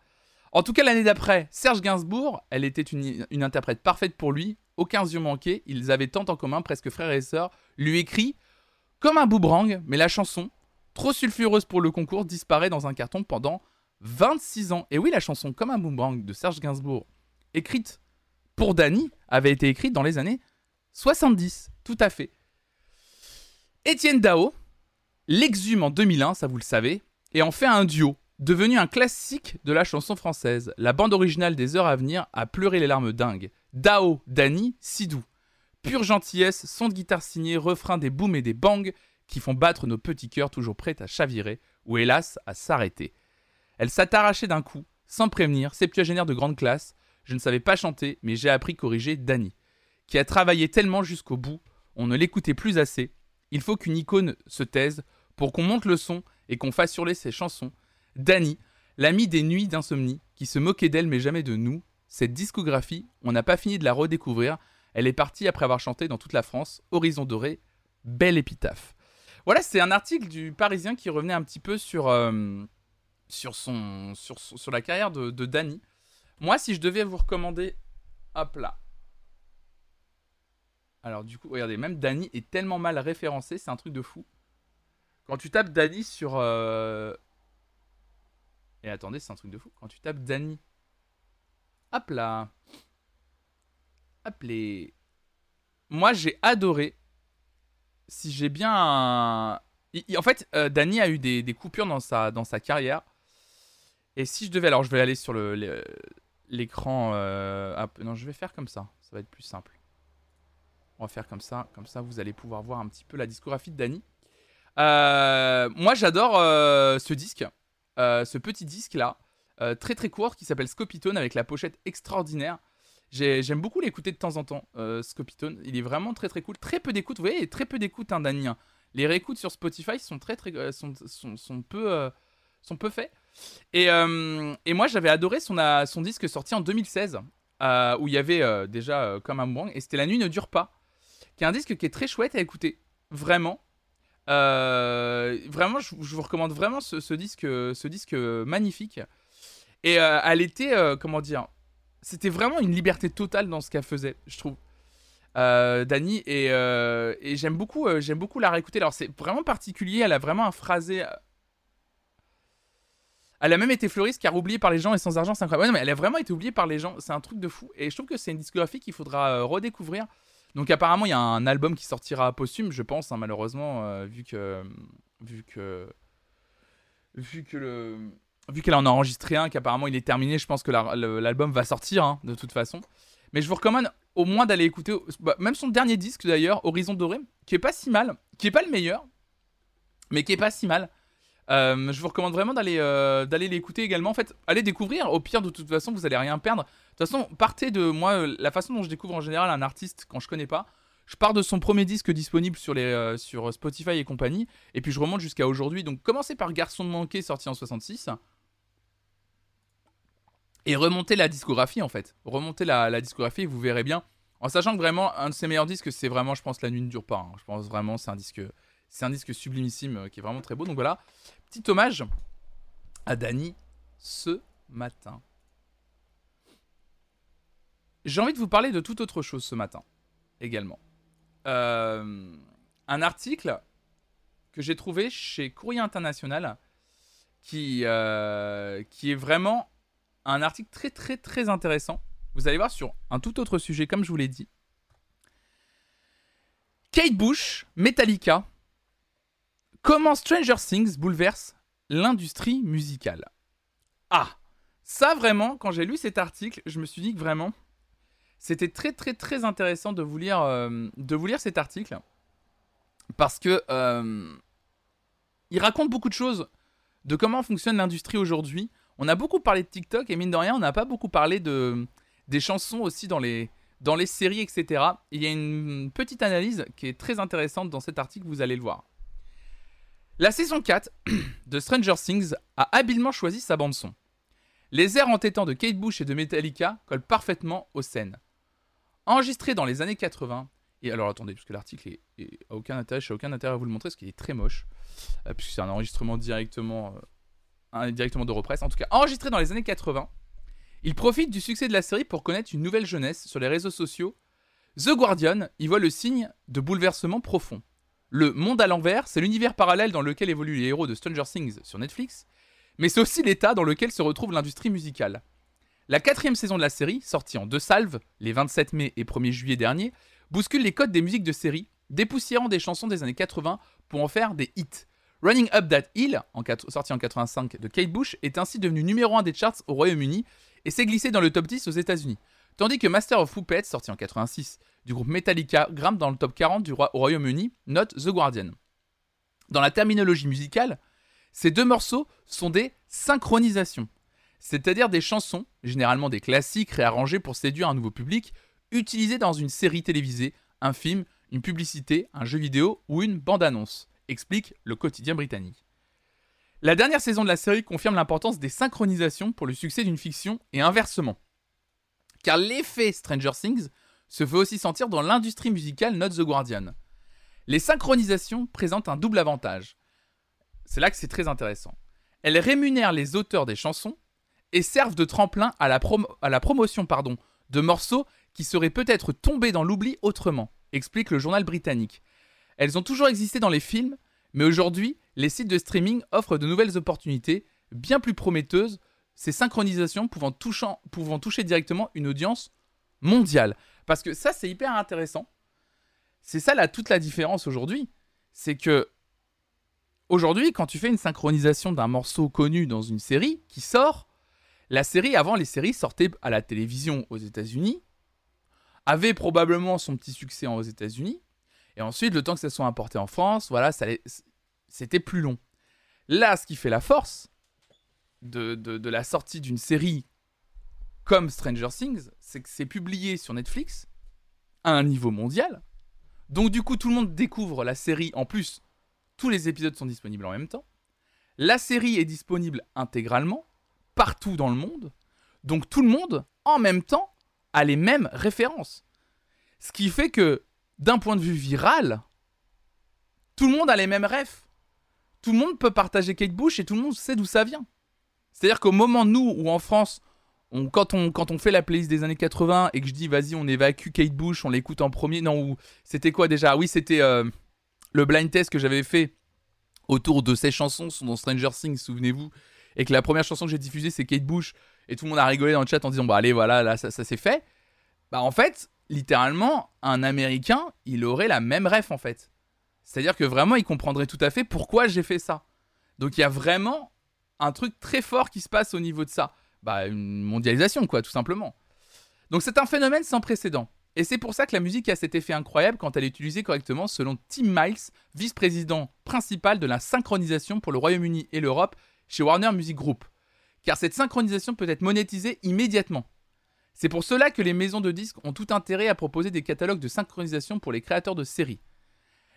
En tout cas, l'année d'après, Serge Gainsbourg, elle était une, interprète parfaite pour lui, aucun yeux manqué, ils avaient tant en commun, presque frères et sœurs, lui écrit comme un boomerang, mais la chanson, trop sulfureuse pour le concours, disparaît dans un carton pendant 26 ans. Et oui, la chanson Comme un boomerang de Serge Gainsbourg, écrite pour Dany, avait été écrite dans les années 70. Tout à fait. Étienne Dao l'exhume en 2001, ça vous le savez, et en fait un duo, devenu un classique de la chanson française. La bande originale des heures à venir a pleuré les larmes dingues. Dao, Dany, Sidou. Pure gentillesse, son de guitare signé, refrain des booms et des bangs, qui font battre nos petits cœurs toujours prêts à chavirer, ou hélas à s'arrêter. Elle s'est d'un coup, sans prévenir, septuagénaire de grande classe, je ne savais pas chanter, mais j'ai appris corriger Dany, qui a travaillé tellement jusqu'au bout, on ne l'écoutait plus assez. Il faut qu'une icône se taise pour qu'on monte le son et qu'on fasse hurler ses chansons. Dany, l'ami des nuits d'insomnie, qui se moquait d'elle mais jamais de nous. Cette discographie, on n'a pas fini de la redécouvrir. Elle est partie après avoir chanté dans toute la France. Horizon doré, belle épitaphe. Voilà, c'est un article du Parisien qui revenait un petit peu sur, euh, sur, son, la carrière de, de Danny. Moi, si je devais vous recommander. Hop là. Alors, du coup, regardez, même Danny est tellement mal référencé, c'est un truc de fou. Quand tu tapes Danny sur. Euh, et attendez, c'est un truc de fou. Quand tu tapes Danny. Hop là. Hop les. Moi, j'ai adoré si j'ai bien. en fait, euh, a eu des, coupures dans sa, carrière. Et si je devais. Alors, je vais aller sur l'écran. Euh, non, je vais faire comme ça. Ça va être plus simple. On va faire comme ça. Comme ça, vous allez pouvoir voir un petit peu la discographie de Danny. Euh, moi, j'adore ce disque. Ce petit disque-là. très très court qui s'appelle Scopitone avec la pochette extraordinaire. J'aime beaucoup l'écouter de temps en temps, euh, Scopitone. Il est vraiment très très cool. Très peu d'écoute, vous voyez, très peu d'écoute, hein, Dany. Hein. Les réécoutes sur Spotify sont très très euh, sont, sont, peu euh, sont peu faits. Et, euh, et moi j'avais adoré son, son disque sorti en 2016 où il y avait déjà comme un bouang et c'était La nuit ne dure pas, qui est un disque qui est très chouette à écouter, vraiment. Vraiment, je, vous recommande vraiment ce, disque, ce disque magnifique. Et elle était, comment dire, c'était vraiment une liberté totale dans ce qu'elle faisait, je trouve. Euh, Dani euh, et, j'aime beaucoup euh, j'aime beaucoup la réécouter alors c'est vraiment particulier elle a vraiment un phrasé elle a même été fleuriste car oubliée par les gens et sans argent c'est incroyable ouais, mais elle a vraiment été oubliée par les gens c'est un truc de fou et je trouve que c'est une discographie qu'il faudra redécouvrir donc apparemment il y a un album qui sortira posthume je pense hein, malheureusement vu que vu que vu que le vu qu'elle en a enregistré un, qu'apparemment il est terminé, je pense que l'album va sortir hein, de toute façon. Mais je vous recommande au moins d'aller écouter, bah, même son dernier disque d'ailleurs, Horizon Doré, qui est pas si mal, qui est pas le meilleur, mais qui est pas si mal. Euh, je vous recommande vraiment d'aller euh, d'aller l'écouter également. En fait, allez découvrir. Au pire, de toute façon, vous allez rien perdre. De toute façon, partez de moi. euh, la façon dont je découvre en général un artiste quand je connais pas, je pars de son premier disque disponible sur les sur Spotify et compagnie, et puis je remonte jusqu'à aujourd'hui. Donc, commencez par Garçon de manqué sorti en 66. Et remontez la discographie en fait. Remontez la, la discographie vous verrez bien. En sachant que vraiment, un de ses meilleurs disques, c'est vraiment, je pense, La Nuit ne dure pas. hein. Je pense vraiment, c'est un disque, c'est un disque sublimissime euh, qui est vraiment très beau. Donc voilà, petit hommage à Dany ce matin. J'ai envie de vous parler de toute autre chose ce matin, également. Euh, un article que j'ai trouvé chez Courrier International qui, euh, qui est vraiment un article très très très intéressant. Vous allez voir sur un tout autre sujet, comme je vous l'ai dit. Kate Bush, Metallica, comment Stranger Things bouleverse l'industrie musicale? Ah, ça vraiment, quand j'ai lu cet article, je me suis dit que vraiment, c'était très très très intéressant de vous lire, euh, cet article. Parce que euh, il raconte beaucoup de choses de comment fonctionne l'industrie aujourd'hui. On a beaucoup parlé de TikTok et mine de rien, on n'a pas beaucoup parlé de, des chansons aussi dans les, dans les séries, etc. Il y a une petite analyse qui est très intéressante dans cet article, vous allez le voir. La saison 4 de Stranger Things a habilement choisi sa bande-son. Les airs entêtants de Kate Bush et de Metallica collent parfaitement aux scènes. Enregistré dans les années 80, et alors attendez, parce que l'article est, est- a aucun intérêt, aucun intérêt à vous le montrer, parce qu'il est très moche, euh, puisque c'est un enregistrement directement, euh, directement d'Europress. En tout cas, enregistré dans les années 80, il profite du succès de la série pour connaître une nouvelle jeunesse sur les réseaux sociaux. The Guardian y voit le signe de bouleversement profond. Le monde à l'envers, c'est l'univers parallèle dans lequel évoluent les héros de Stranger Things sur Netflix, mais c'est aussi l'état dans lequel se retrouve l'industrie musicale. La quatrième saison de la série, sortie en deux salves, les 27 mai et 1er juillet dernier, bouscule les codes des musiques de série, dépoussiérant des chansons des années 80 pour en faire des hits. Running Up That Hill, sorti en 85 de Kate Bush, est ainsi devenu numéro 1 des charts au Royaume-Uni et s'est glissé dans le top 10 aux États-Unis. Tandis que Master of Puppets, sorti en 86 du groupe Metallica, grimpe dans le top 40 du Royaume-Uni, note The Guardian. Dans la terminologie musicale, ces deux morceaux sont des synchronisations, c'est-à-dire des chansons, généralement des classiques réarrangés pour séduire un nouveau public, utilisés dans une série télévisée, un film, une publicité, un jeu vidéo ou une bande-annonce, explique le quotidien britannique. La dernière saison de la série confirme l'importance des synchronisations pour le succès d'une fiction et inversement. Car l'effet Stranger Things se fait aussi sentir dans l'industrie musicale, note The Guardian. Les synchronisations présentent un double avantage. C'est là que c'est très intéressant. Elles rémunèrent les auteurs des chansons et servent de tremplin à la, promotion de morceaux qui seraient peut-être tombés dans l'oubli autrement, explique le journal britannique. Elles ont toujours existé dans les films, mais aujourd'hui, les sites de streaming offrent de nouvelles opportunités, bien plus prometteuses, ces synchronisations pouvant, touchant- pouvant toucher directement une audience mondiale. Parce que ça, c'est hyper intéressant. C'est ça là, toute la différence aujourd'hui. C'est que aujourd'hui, quand tu fais une synchronisation d'un morceau connu dans une série qui sort, la série, avant, les séries sortaient à la télévision aux États-Unis, avait probablement son petit succès aux États-Unis, et ensuite, le temps que ça soit importé en France, voilà, ça c'était plus long. Là, ce qui fait la force de, de- la sortie d'une série comme Stranger Things, c'est que c'est publié sur Netflix à un niveau mondial. Donc du coup, tout le monde découvre la série. En plus, tous les épisodes sont disponibles en même temps. La série est disponible intégralement, partout dans le monde. Donc tout le monde, en même temps, a les mêmes références. Ce qui fait que, d'un point de vue viral, tout le monde a les mêmes refs. Tout le monde peut partager Kate Bush et tout le monde sait d'où ça vient. C'est-à-dire qu'au moment, nous, où en France, quand, on, fait la playlist des années 80 et que je dis, vas-y, on évacue Kate Bush, on l'écoute en premier, non, ou c'était quoi déjà? Oui, c'était euh, le blind test que j'avais fait autour de ces chansons sont dans Stranger Things, souvenez-vous, et que la première chanson que j'ai diffusée, c'est Kate Bush, et tout le monde a rigolé dans le chat en disant, bah allez, voilà, là, ça, ça c'est fait. Bah en fait, littéralement, un Américain, il aurait la même ref en fait. C'est-à-dire que vraiment, il comprendrait tout à fait pourquoi j'ai fait ça. Donc il y a vraiment un truc très fort qui se passe au niveau de ça. Bah une mondialisation quoi, tout simplement. Donc c'est un phénomène sans précédent. Et c'est pour ça que la musique a cet effet incroyable quand elle est utilisée correctement, selon Tim Miles, vice-président principal de la synchronisation pour le Royaume-Uni et l'Europe chez Warner Music Group. Car cette synchronisation peut être monétisée immédiatement. C'est pour cela que les maisons de disques ont tout intérêt à proposer des catalogues de synchronisation pour les créateurs de séries.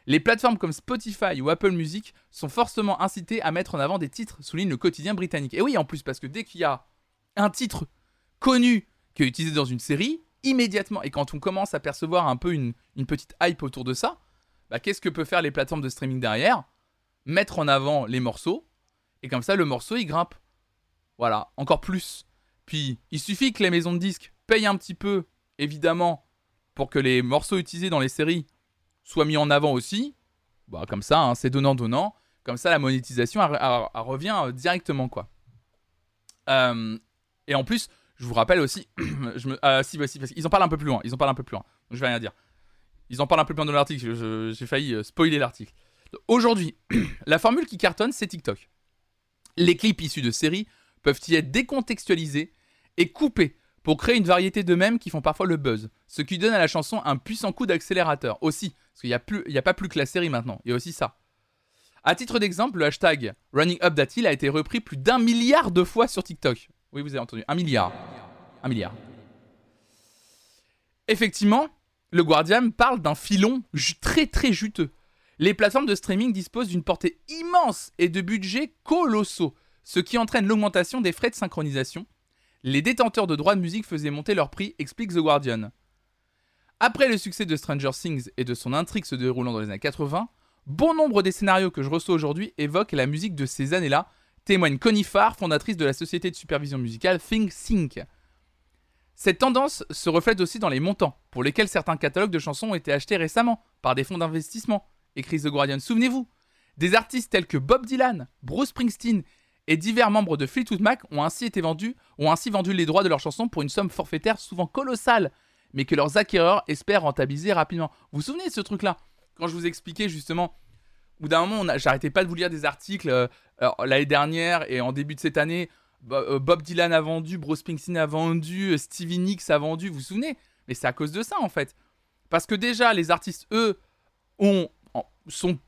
Les plateformes comme Spotify ou Apple Music sont fortement incitées à mettre en avant des titres, souligne le quotidien britannique. Et oui, en plus, parce que dès qu'il y a un titre connu qui est utilisé dans une série, immédiatement, et quand on commence à percevoir un peu une, petite hype autour de ça, bah, qu'est-ce que peuvent faire les plateformes de streaming derrière? Mettre en avant les morceaux, et comme ça, le morceau, il grimpe. Voilà, encore plus. Puis, il suffit que les maisons de disques payent un petit peu, évidemment, pour que les morceaux utilisés dans les séries soit mis en avant aussi. Bah, comme ça, hein, c'est donnant-donnant. Comme ça, la monétisation revient euh, directement, quoi. Euh, et en plus, je vous rappelle aussi, je ah, si, bah, si, ils en parlent un peu plus loin. Ils en parlent un peu plus loin. je vais rien dire. Ils en parlent un peu plus loin dans l'article. J'ai failli euh, spoiler l'article. Aujourd'hui, la formule qui cartonne, c'est TikTok. Les clips issus de séries peuvent y être décontextualisés et coupés pour créer une variété de mèmes qui font parfois le buzz, ce qui donne à la chanson un puissant coup d'accélérateur aussi, parce qu'il n'y a, pas plus que la série maintenant, il y a aussi ça. A titre d'exemple, le hashtag Running Up a été repris plus d'un milliard de fois sur TikTok. Oui, vous avez entendu, un milliard. Un milliard. Effectivement, le Guardian parle d'un filon très très juteux. Les plateformes de streaming disposent d'une portée immense et de budgets colossaux, ce qui entraîne l'augmentation des frais de synchronisation, les détenteurs de droits de musique faisaient monter leur prix, explique The Guardian. Après le succès de Stranger Things et de son intrigue se déroulant dans les années 80, bon nombre des scénarios que je reçois aujourd'hui évoquent la musique de ces années-là, témoigne Connie fondatrice de la société de supervision musicale Think Sync. Cette tendance se reflète aussi dans les montants, pour lesquels certains catalogues de chansons ont été achetés récemment par des fonds d'investissement, écrit The Guardian. Souvenez-vous, des artistes tels que Bob Dylan, Bruce Springsteen et divers membres de Fleetwood Mac ont ainsi vendu les droits de leurs chansons pour une somme forfaitaire souvent colossale, mais que leurs acquéreurs espèrent rentabiliser rapidement. Vous vous souvenez de ce truc-là? Quand je vous expliquais justement, au bout d'un moment, j'arrêtais pas de vous lire des articles euh, l'année dernière et en début de cette année, euh, Bob Dylan a vendu, Bruce Springsteen a vendu, euh, Stevie Nicks a vendu, vous vous souvenez? Mais c'est à cause de ça en fait. Parce que déjà, les artistes, eux, ont, sont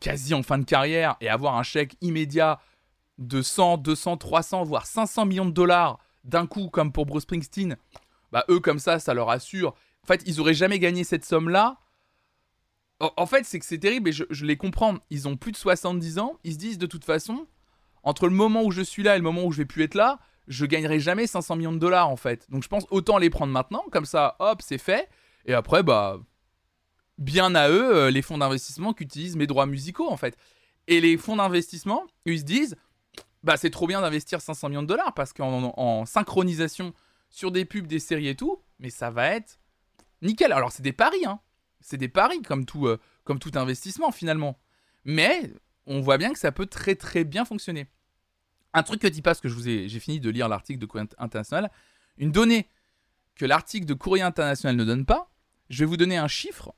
quasi en fin de carrière et avoir un chèque immédiat de 100, 200, 300, voire 500 millions de dollars d'un coup, comme pour Bruce Springsteen, bah eux comme ça, ça leur assure. En fait, ils auraient jamais gagné cette somme-là. En fait, c'est que c'est terrible et je, les comprends. Ils ont plus de 70 ans. Ils se disent de toute façon, entre le moment où je suis là et le moment où je vais plus être là, je gagnerai jamais 500 millions de dollars en fait. Donc je pense autant les prendre maintenant, comme ça, hop, c'est fait. Et après, bah, bien à eux, euh, les fonds d'investissement qui utilisent mes droits musicaux en fait. Et les fonds d'investissement, ils se disent, bah c'est trop bien d'investir 500 millions de dollars parce qu'en synchronisation sur des pubs, des séries et tout, mais ça va être nickel. Alors c'est des paris, hein. C'est des paris comme tout, euh, comme tout investissement finalement. Mais on voit bien que ça peut très très bien fonctionner. Un truc que dit pas, parce que je vous ai, j'ai fini de lire l'article de Courrier International, une donnée que l'article de Courrier International ne donne pas, je vais vous donner un chiffre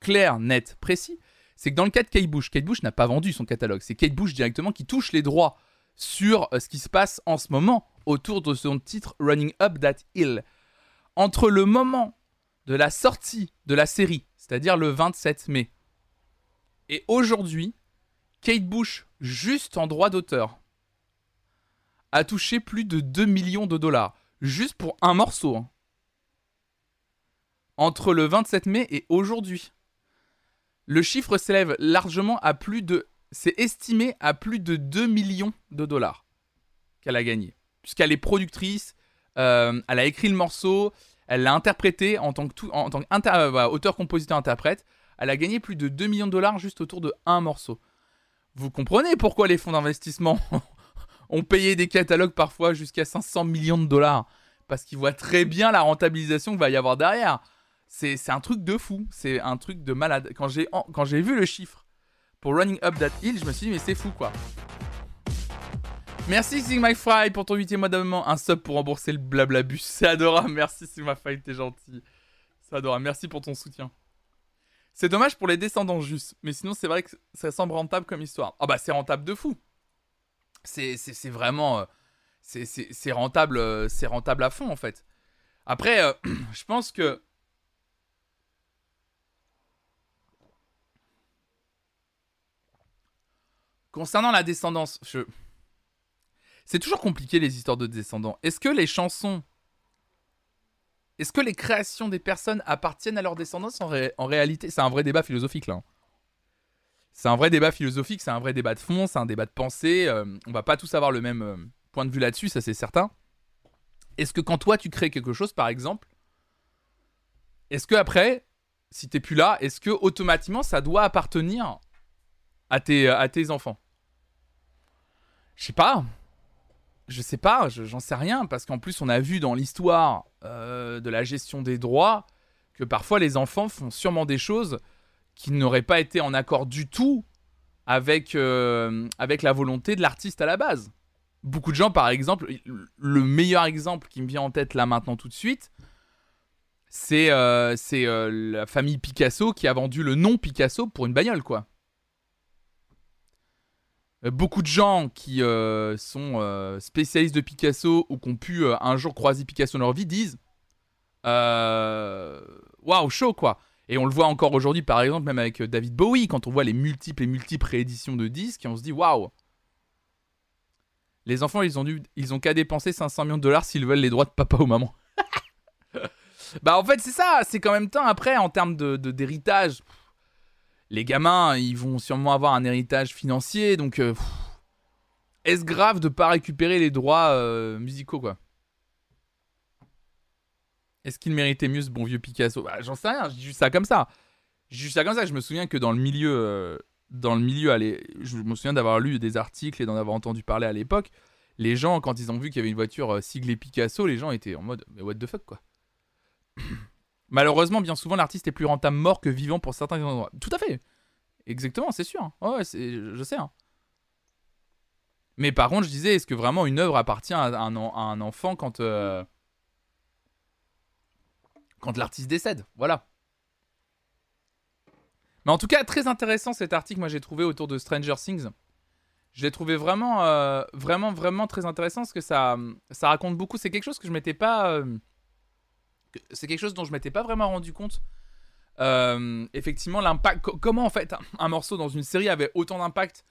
clair, net, précis. C'est que dans le cas de Kate Bush, Kate Bush n'a pas vendu son catalogue. C'est Kate Bush directement qui touche les droits sur euh, ce qui se passe en ce moment autour de son titre Running Up That Hill. Entre le moment de la sortie de la série, c'est-à-dire le 27 mai, et aujourd'hui, Kate Bush, juste en droit d'auteur, a touché plus de 2 millions de dollars, juste pour un morceau. Hein. Entre le 27 mai et aujourd'hui. Le chiffre s'élève largement à plus de c'est estimé à plus de 2 millions de dollars qu'elle a gagné. Puisqu'elle est productrice, euh, elle a écrit le morceau, elle l'a interprété en tant tant euh, interprète. Elle a gagné plus de 2 millions de dollars juste autour de un morceau. Vous comprenez pourquoi les fonds d'investissement ont payé des catalogues parfois jusqu'à 500 millions de dollars? Parce qu'ils voient très bien la rentabilisation qu'il va y avoir derrière. C'est un truc de fou, c'est un truc de malade. Quand j'ai vu le chiffre pour Running Up That Hill, je me suis dit, mais c'est fou quoi. Merci Sigma Fry pour ton 8 mois d'abonnement. Un sub pour rembourser le blablabus. C'est adorable. Merci Sigma Fry, t'es gentil. C'est adorable. Merci pour ton soutien. C'est dommage pour les descendants juste. Mais sinon, c'est vrai que ça semble rentable comme histoire. Ah bah, c'est rentable de fou. C'est vraiment. Euh, c'est rentable, euh, rentable à fond en fait. Après, euh, je pense que. Concernant la descendance, je c'est toujours compliqué les histoires de descendants. Est-ce que les chansons, est-ce que les créations des personnes appartiennent à leur descendance en, en réalité C'est un vrai débat philosophique là. Hein. C'est un vrai débat philosophique, c'est un vrai débat de fond, c'est un débat de pensée. Euh, on va pas tous avoir le même euh, point de vue là-dessus, ça c'est certain. Est-ce que quand toi tu crées quelque chose, par exemple, est-ce que après, si t'es plus là, est-ce que automatiquement ça doit appartenir à tes, à tes enfants? Je sais pas. Je sais pas, j'en sais rien, parce qu'en plus on a vu dans l'histoire euh, de la gestion des droits que parfois les enfants font sûrement des choses qui n'aurait pas été en accord du tout avec, euh, avec la volonté de l'artiste à la base. Beaucoup de gens, par exemple, le meilleur exemple qui me vient en tête là maintenant tout de suite, c'est euh, la famille Picasso qui a vendu le nom Picasso pour une bagnole, quoi. Beaucoup de gens qui sont spécialistes de Picasso ou qui ont pu un jour croiser Picasso dans leur vie disent Waouh, chaud quoi et on le voit encore aujourd'hui, par exemple, même avec euh, David Bowie, quand on voit les multiples et multiples rééditions de disques, on se dit waouh Les enfants, ils ont, dû, ils ont qu'à dépenser 500 millions de dollars s'ils veulent les droits de papa ou maman. bah, en fait, c'est ça, c'est qu'en même temps, après, en termes d'héritage, de, les gamins, ils vont sûrement avoir un héritage financier, donc. Euh, est-ce grave de pas récupérer les droits euh, musicaux, quoi? Est-ce qu'il méritait mieux ce bon vieux Picasso? Bah, J'en sais rien, je dis juste ça comme ça. Je dis juste ça comme ça. Je me souviens que dans le milieu, euh, dans le milieu, allez, je me souviens d'avoir lu des articles et d'en avoir entendu parler à l'époque. Les gens, quand ils ont vu qu'il y avait une voiture siglée Picasso, les gens étaient en mode mais what the fuck quoi? Malheureusement, bien souvent, l'artiste est plus rentable mort que vivant pour certains endroits. Tout à fait. Exactement, c'est sûr. Ouais, je sais. Hein. Mais par contre, je disais, est-ce que vraiment une œuvre appartient à un, enfant quand, euh, quand l'artiste décède? Voilà. Mais en tout cas, très intéressant cet article, moi j'ai trouvé autour de Stranger Things. Je l'ai trouvé vraiment, euh, vraiment, vraiment très intéressant parce que ça, ça raconte beaucoup. C'est quelque chose que je m'étais pas. Euh, c'est quelque chose dont je m'étais pas vraiment rendu compte. Euh, effectivement, l'impact. Comment en fait un morceau dans une série avait autant d'impact?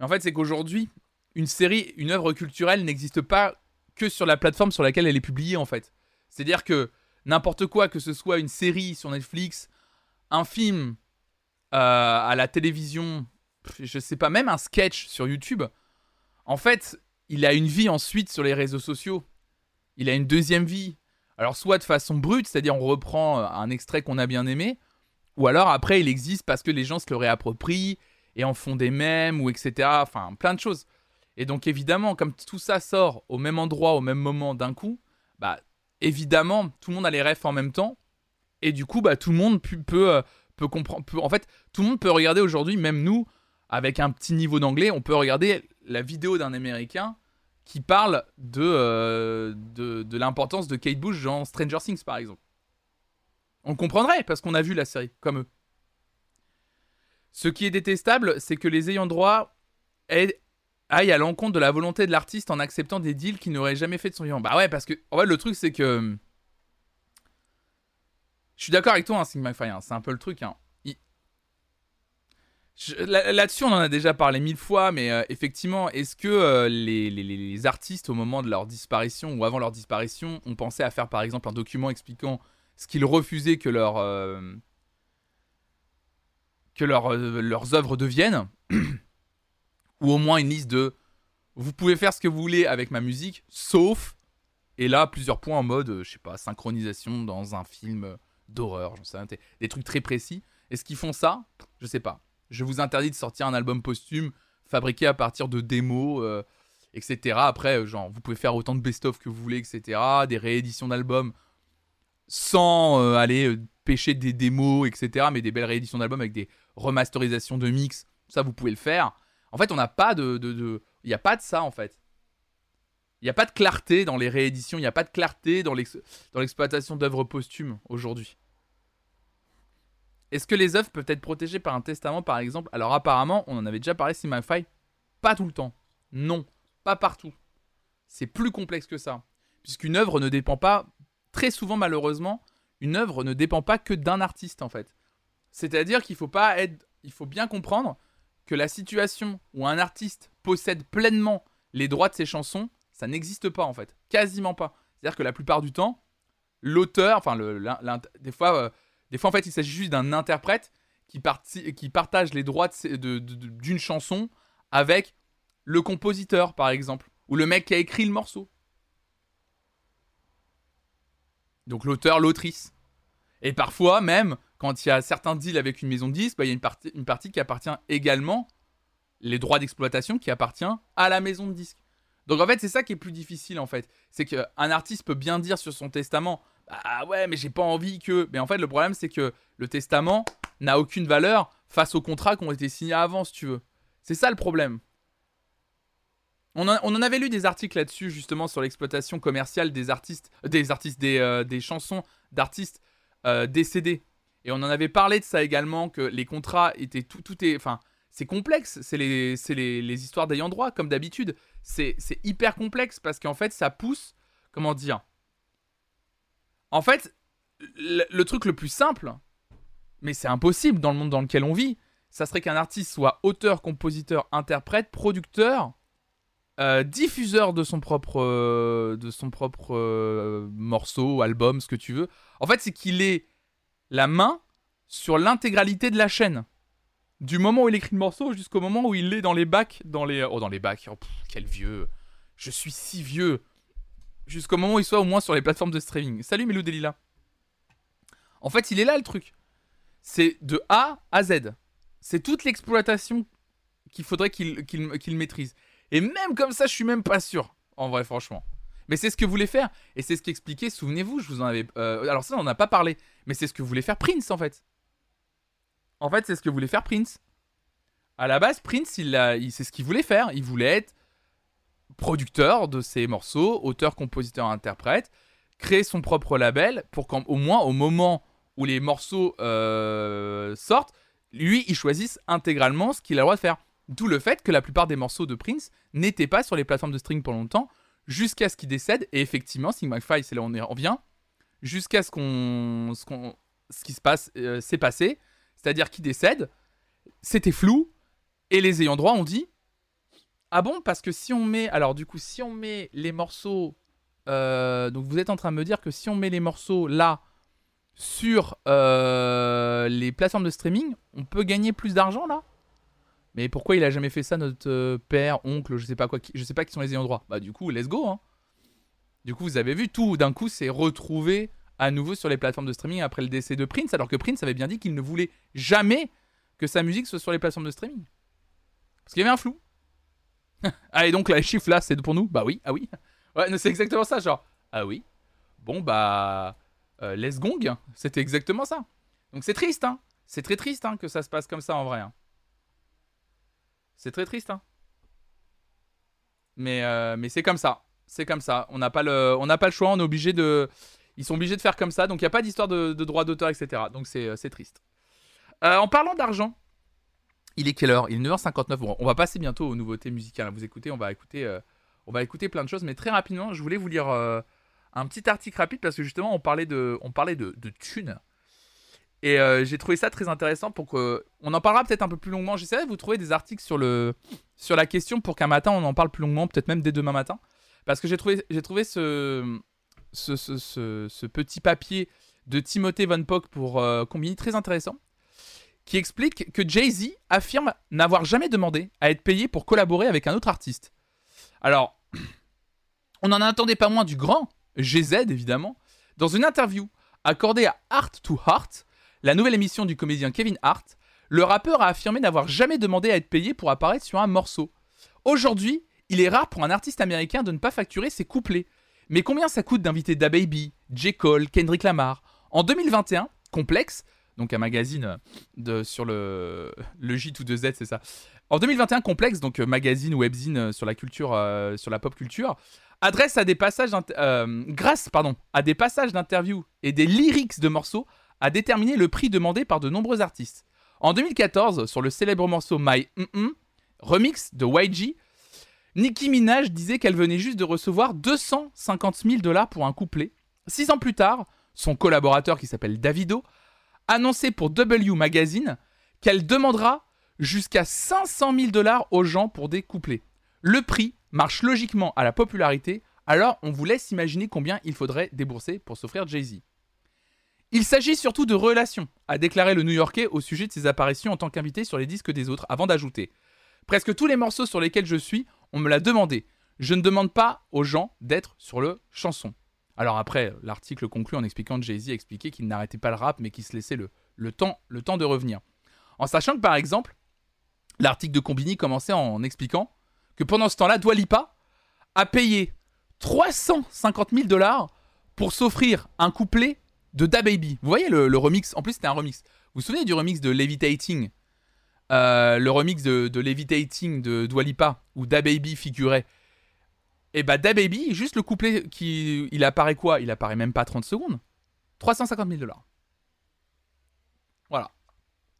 En fait, c'est qu'aujourd'hui, une série, une œuvre culturelle n'existe pas que sur la plateforme sur laquelle elle est publiée en fait. C'est-à-dire que n'importe quoi, que ce soit une série sur Netflix, un film euh, à la télévision, je sais pas, même un sketch sur YouTube, en fait, il a une vie ensuite sur les réseaux sociaux. Il a une deuxième vie. Alors, soit de façon brute, c'est-à-dire on reprend euh, un extrait qu'on a bien aimé, ou alors après, il existe parce que les gens se le réapproprient et en font des mèmes ou etc. Enfin, plein de choses. Et donc, évidemment, comme tout ça sort au même endroit, au même moment d'un coup, bah, évidemment, tout le monde a les refs en même temps. Et du coup, bah, tout le monde peut, peut, euh, comprendre. en fait, tout le monde peut regarder aujourd'hui, même nous, avec un petit niveau d'anglais, on peut regarder la vidéo d'un Américain qui parle de, euh, de, l'importance de Kate Bush dans Stranger Things, par exemple. On comprendrait, parce qu'on a vu la série, comme eux. Ce qui est détestable, c'est que les ayants droit aient aille à l'encontre de la volonté de l'artiste en acceptant des deals qu'il n'aurait jamais fait de son vivant. Bah ouais, parce que en le truc c'est que je suis d'accord avec toi, hein, Sigma hein, c'est un peu le truc. Hein. Là-dessus, on en a déjà parlé mille fois, mais euh, effectivement, est-ce que euh, les, artistes, au moment de leur disparition ou avant leur disparition, ont pensé à faire par exemple un document expliquant ce qu'ils refusaient que, leur, euh, que leur, leurs œuvres deviennent? Ou au moins une liste de vous pouvez faire ce que vous voulez avec ma musique, sauf et là plusieurs points en mode je sais pas synchronisation dans un film d'horreur, j'en sais rien, des trucs très précis. Est-ce qu'ils font ça? Je sais pas. Je vous interdis de sortir un album posthume fabriqué à partir de démos, euh, etc. Après, genre, vous pouvez faire autant de best-of que vous voulez, etc. Des rééditions d'albums sans aller pêcher des démos, etc. Mais des belles rééditions d'albums avec des remasterisations de mix, ça vous pouvez le faire. En fait, on n'a pas de. Il n'y a pas de ça, en fait. Il n'y a pas de clarté dans les rééditions, il n'y a pas de clarté dans l'exploitation d'œuvres posthumes aujourd'hui. Est-ce que les œuvres peuvent être protégées par un testament, par exemple? Alors, apparemment, on en avait déjà parlé, Simify. Pas tout le temps. Non, pas partout. C'est plus complexe que ça. Puisqu'une œuvre ne dépend pas, très souvent malheureusement, une œuvre ne dépend pas que d'un artiste en fait. C'est-à-dire qu'il faut pas être, il faut bien comprendre que la situation où un artiste possède pleinement les droits de ses chansons, ça n'existe pas en fait. Quasiment pas. C'est-à-dire que la plupart du temps, l'auteur, enfin, le, des, fois, euh, des fois, en fait, il s'agit juste d'un interprète qui, partage les droits d'une chanson avec le compositeur, par exemple, ou le mec qui a écrit le morceau. Donc l'auteur, l'autrice. Et parfois, même, quand il y a certains deals avec une maison de disques, bah, il y a une partie, une partie qui appartient également, les droits d'exploitation qui appartient à la maison de disques. Donc en fait, c'est ça qui est plus difficile en fait. C'est qu'un artiste peut bien dire sur son testament Ah ouais, mais j'ai pas envie que. Mais en fait, le problème, c'est que le testament n'a aucune valeur face aux contrats qui ont été signés avant, si tu veux. C'est ça le problème. On, en avait lu des articles là-dessus, justement, sur l'exploitation commerciale des artistes, euh, des artistes, des, euh, des chansons d'artistes euh, décédés. Et on en avait parlé de ça également, que les contrats étaient tout, tout est, enfin, c'est complexe. C'est les, les, les, histoires d'ayant droit, comme d'habitude. C'est hyper complexe parce qu'en fait, ça pousse, comment dire En fait, le, truc le plus simple, mais c'est impossible dans le monde dans lequel on vit, ça serait qu'un artiste soit auteur, compositeur, interprète, producteur, euh, diffuseur de son propre, euh, de euh, morceau, album, ce que tu veux. En fait, c'est qu'il ait la main sur l'intégralité de la chaîne. Du moment où il écrit le morceau jusqu'au moment où il est dans les bacs, dans les... Oh, dans les bacs, oh, quel vieux. Je suis si vieux. Jusqu'au moment où il soit au moins sur les plateformes de streaming. Salut Melou Delila. En fait, il est là le truc. C'est de A à Z. C'est toute l'exploitation qu'il faudrait qu'il maîtrise. Et même comme ça, je suis même pas sûr. En vrai, franchement. Mais c'est ce que voulait faire. Et c'est ce qu'expliquait, souvenez-vous, je vous en avais. Euh, alors, ça, on n'en a pas parlé. Mais c'est ce que voulait faire Prince, en fait. En fait, c'est ce que voulait faire Prince. À la base, Prince, il, il c'est ce qu'il voulait faire. Il voulait être producteur de ses morceaux, auteur, compositeur, interprète, créer son propre label pour qu'au moins, au moment où les morceaux euh, sortent, lui, il choisisse intégralement ce qu'il a le droit de faire. D'où le fait que la plupart des morceaux de Prince n'étaient pas sur les plateformes de streaming pour longtemps, jusqu'à ce qu'il décède. Et effectivement, Sing McFly, c'est là où on en vient, jusqu'à ce qu'on, ce, ce qui se passe, euh, s'est passé, c'est-à-dire qu'il décède, c'était flou, et les ayants droit ont dit Ah bon? Parce que si on met. Alors, du coup, si on met les morceaux. Euh, donc, vous êtes en train de me dire que si on met les morceaux là sur euh, les plateformes de streaming, on peut gagner plus d'argent là? Mais pourquoi il a jamais fait ça, notre euh, père, oncle, je sais pas quoi, je sais pas qui sont les ayants droit? Bah du coup, let's go. Hein. Du coup, vous avez vu, tout d'un coup, c'est retrouvé à nouveau sur les plateformes de streaming après le décès de Prince, alors que Prince avait bien dit qu'il ne voulait jamais que sa musique soit sur les plateformes de streaming. Parce qu'il y avait un flou. ah, et donc les chiffres là, c'est pour nous? Bah oui, ah oui. Ouais, c'est exactement ça, genre, ah oui. Bon, bah, euh, let's gong, c'était exactement ça. Donc c'est triste, hein. C'est très triste hein, que ça se passe comme ça en vrai. Hein. C'est très triste, hein. Mais, euh, mais c'est comme ça. C'est comme ça. On n'a pas, le, on pas le choix. On est obligé de. Ils sont obligés de faire comme ça. Donc il n'y a pas d'histoire de, de droit d'auteur, etc. Donc c'est euh, triste. Euh, en parlant d'argent, il est quelle heure? Il est 9h59. Bon, on va passer bientôt aux nouveautés musicales. Vous écoutez, on va écouter, on va écouter plein de choses. Mais très rapidement, je voulais vous lire un petit article rapide parce que justement, on parlait de, on parlait de, de thunes. Et euh, j'ai trouvé ça très intéressant pour que. On en parlera peut-être un peu plus longuement. J'essaierai de vous trouver des articles sur, le... sur la question pour qu'un matin on en parle plus longuement, peut-être même dès demain matin. Parce que j'ai trouvé, j'ai trouvé ce... Ce, ce, petit papier de Timothée Von Pock pour euh, combiner très intéressant. Qui explique que Jay-Z affirme n'avoir jamais demandé à être payé pour collaborer avec un autre artiste. Alors, on n'en attendait pas moins du grand, GZ évidemment, dans une interview accordée à Heart to Heart, la nouvelle émission du comédien Kevin Hart, le rappeur a affirmé n'avoir jamais demandé à être payé pour apparaître sur un morceau. Aujourd'hui, il est rare pour un artiste américain de ne pas facturer ses couplets. Mais combien ça coûte d'inviter DaBaby, J. Cole, Kendrick Lamar? En 2021, Complex, donc un magazine de, sur le, le J 2 Z, c'est ça. En 2021, Complex, donc magazine ou webzine sur la culture, euh, sur la pop culture, adresse à des passages, euh, grâce pardon, à des passages d'interviews et des lyrics de morceaux, a déterminé le prix demandé par de nombreux artistes. En 2014, sur le célèbre morceau My mm, mm remix de YG, Nicki Minaj disait qu'elle venait juste de recevoir 250 000 dollars pour un couplet. Six ans plus tard, son collaborateur qui s'appelle Davido annonçait pour W Magazine qu'elle demandera jusqu'à 500 000 dollars aux gens pour des couplets. Le prix marche logiquement à la popularité, alors on vous laisse imaginer combien il faudrait débourser pour s'offrir Jay-Z. Il s'agit surtout de relations, a déclaré le New-Yorkais au sujet de ses apparitions en tant qu'invité sur les disques des autres, avant d'ajouter Presque tous les morceaux sur lesquels je suis, on me l'a demandé. Je ne demande pas aux gens d'être sur le chanson. Alors après, l'article conclut en expliquant que Jay-Z expliquait qu'il n'arrêtait pas le rap, mais qu'il se laissait le, le, temps, le temps de revenir. En sachant que par exemple, l'article de Combini commençait en expliquant que pendant ce temps-là, Dwalipa a payé 350 000 dollars pour s'offrir un couplet de Da Baby. Vous voyez le, remix? En plus, c'était un remix. Vous vous souvenez du remix de Levitating? Euh, Le remix de, de Levitating de Dwalipa, où Da Baby figurait et bah Da Baby, juste le couplet qui. Il apparaît quoi? Il apparaît même pas 30 secondes. 350 000 dollars. Voilà.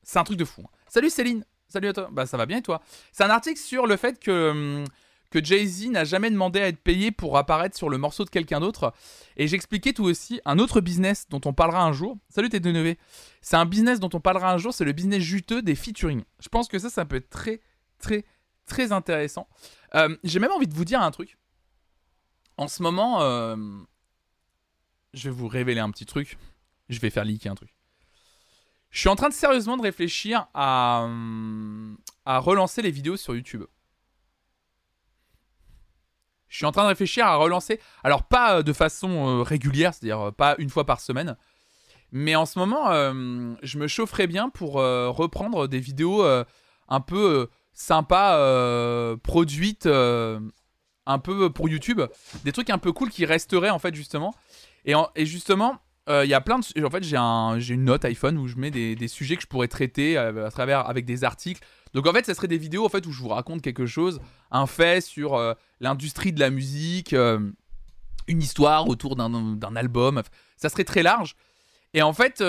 C'est un truc de fou. Hein. Salut Céline. Salut à toi. Bah ça va bien et toi? C'est un article sur le fait que, hum, que Jay-Z n'a jamais demandé à être payé pour apparaître sur le morceau de quelqu'un d'autre. Et j'expliquais tout aussi un autre business dont on parlera un jour. Salut T2NV. C'est un business dont on parlera un jour, c'est le business juteux des featuring. Je pense que ça, ça peut être très, très, très intéressant. Euh, j'ai même envie de vous dire un truc. En ce moment, euh, je vais vous révéler un petit truc. Je vais faire leaker un truc. Je suis en train de sérieusement de réfléchir à, euh, relancer les vidéos sur YouTube. Je suis en train de réfléchir à relancer, alors pas euh, de façon régulière, c'est-à-dire pas une fois par semaine, mais en ce moment, je me chaufferais bien pour reprendre des vidéos un peu sympas, produites un peu pour YouTube, des trucs un peu cool qui resteraient en fait justement. Et, et justement, euh, il y a plein de. En fait, j'ai un, une note iPhone où je mets des, sujets que je pourrais traiter euh, à, travers avec des articles. Donc en fait, ça serait des vidéos en fait où je vous raconte quelque chose, un fait sur euh, l'industrie de la musique, une histoire autour d'un album. Ça serait très large. Et en fait,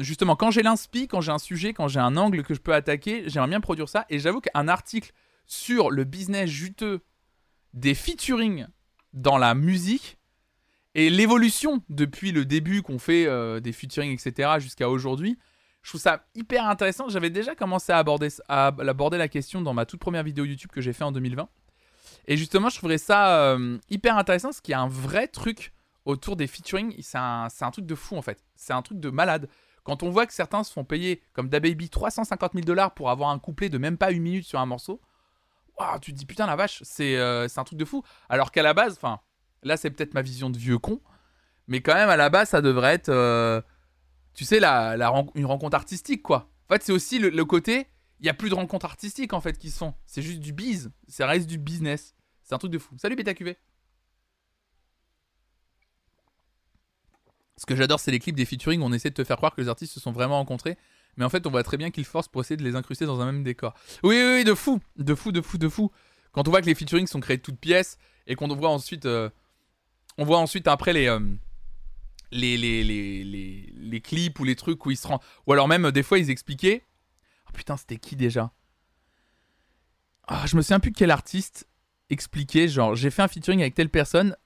justement, quand j'ai l'inspi, quand j'ai un sujet, quand j'ai un angle que je peux attaquer, j'aimerais bien produire ça. Et j'avoue qu'un article sur le business juteux des featuring dans la musique et l'évolution depuis le début qu'on fait euh, des featuring, etc., jusqu'à aujourd'hui. Je trouve ça hyper intéressant. J'avais déjà commencé à aborder, la question dans ma toute première vidéo YouTube que j'ai fait en 2020. Et justement, je trouverais ça euh, hyper intéressant parce qu'il y a un vrai truc autour des featuring. C'est un, un, truc de fou en fait. C'est un truc de malade. Quand on voit que certains se font payer, comme DaBaby, 350 000 dollars pour avoir un couplet de même pas une minute sur un morceau, tu te dis putain la vache, euh, c'est un truc de fou. Alors qu'à la base, enfin, là c'est peut-être ma vision de vieux con, mais quand même à la base ça devrait être, euh, tu sais, la, une rencontre artistique quoi. En fait, c'est aussi le, côté, il y a plus de rencontres artistiques en fait qui sont, c'est juste du biz, ça reste du business. C'est un truc de fou. Salut BetaQV. Ce que j'adore, c'est les clips des featuring où on essaie de te faire croire que les artistes se sont vraiment rencontrés mais en fait on voit très bien qu'ils forcent pour essayer de les incruster dans un même décor. Oui, oui, oui, de fou, de fou, de fou, de fou. Quand on voit que les featurings sont créés de toutes pièces et qu'on voit ensuite, euh, on voit ensuite après euh, les, les, les, les, les, clips ou les trucs où ils se rendent, ou alors même des fois ils expliquaient. Oh putain, c'était qui déjà? Ah, Je me souviens plus quel artiste expliquait, genre j'ai fait un featuring avec telle personne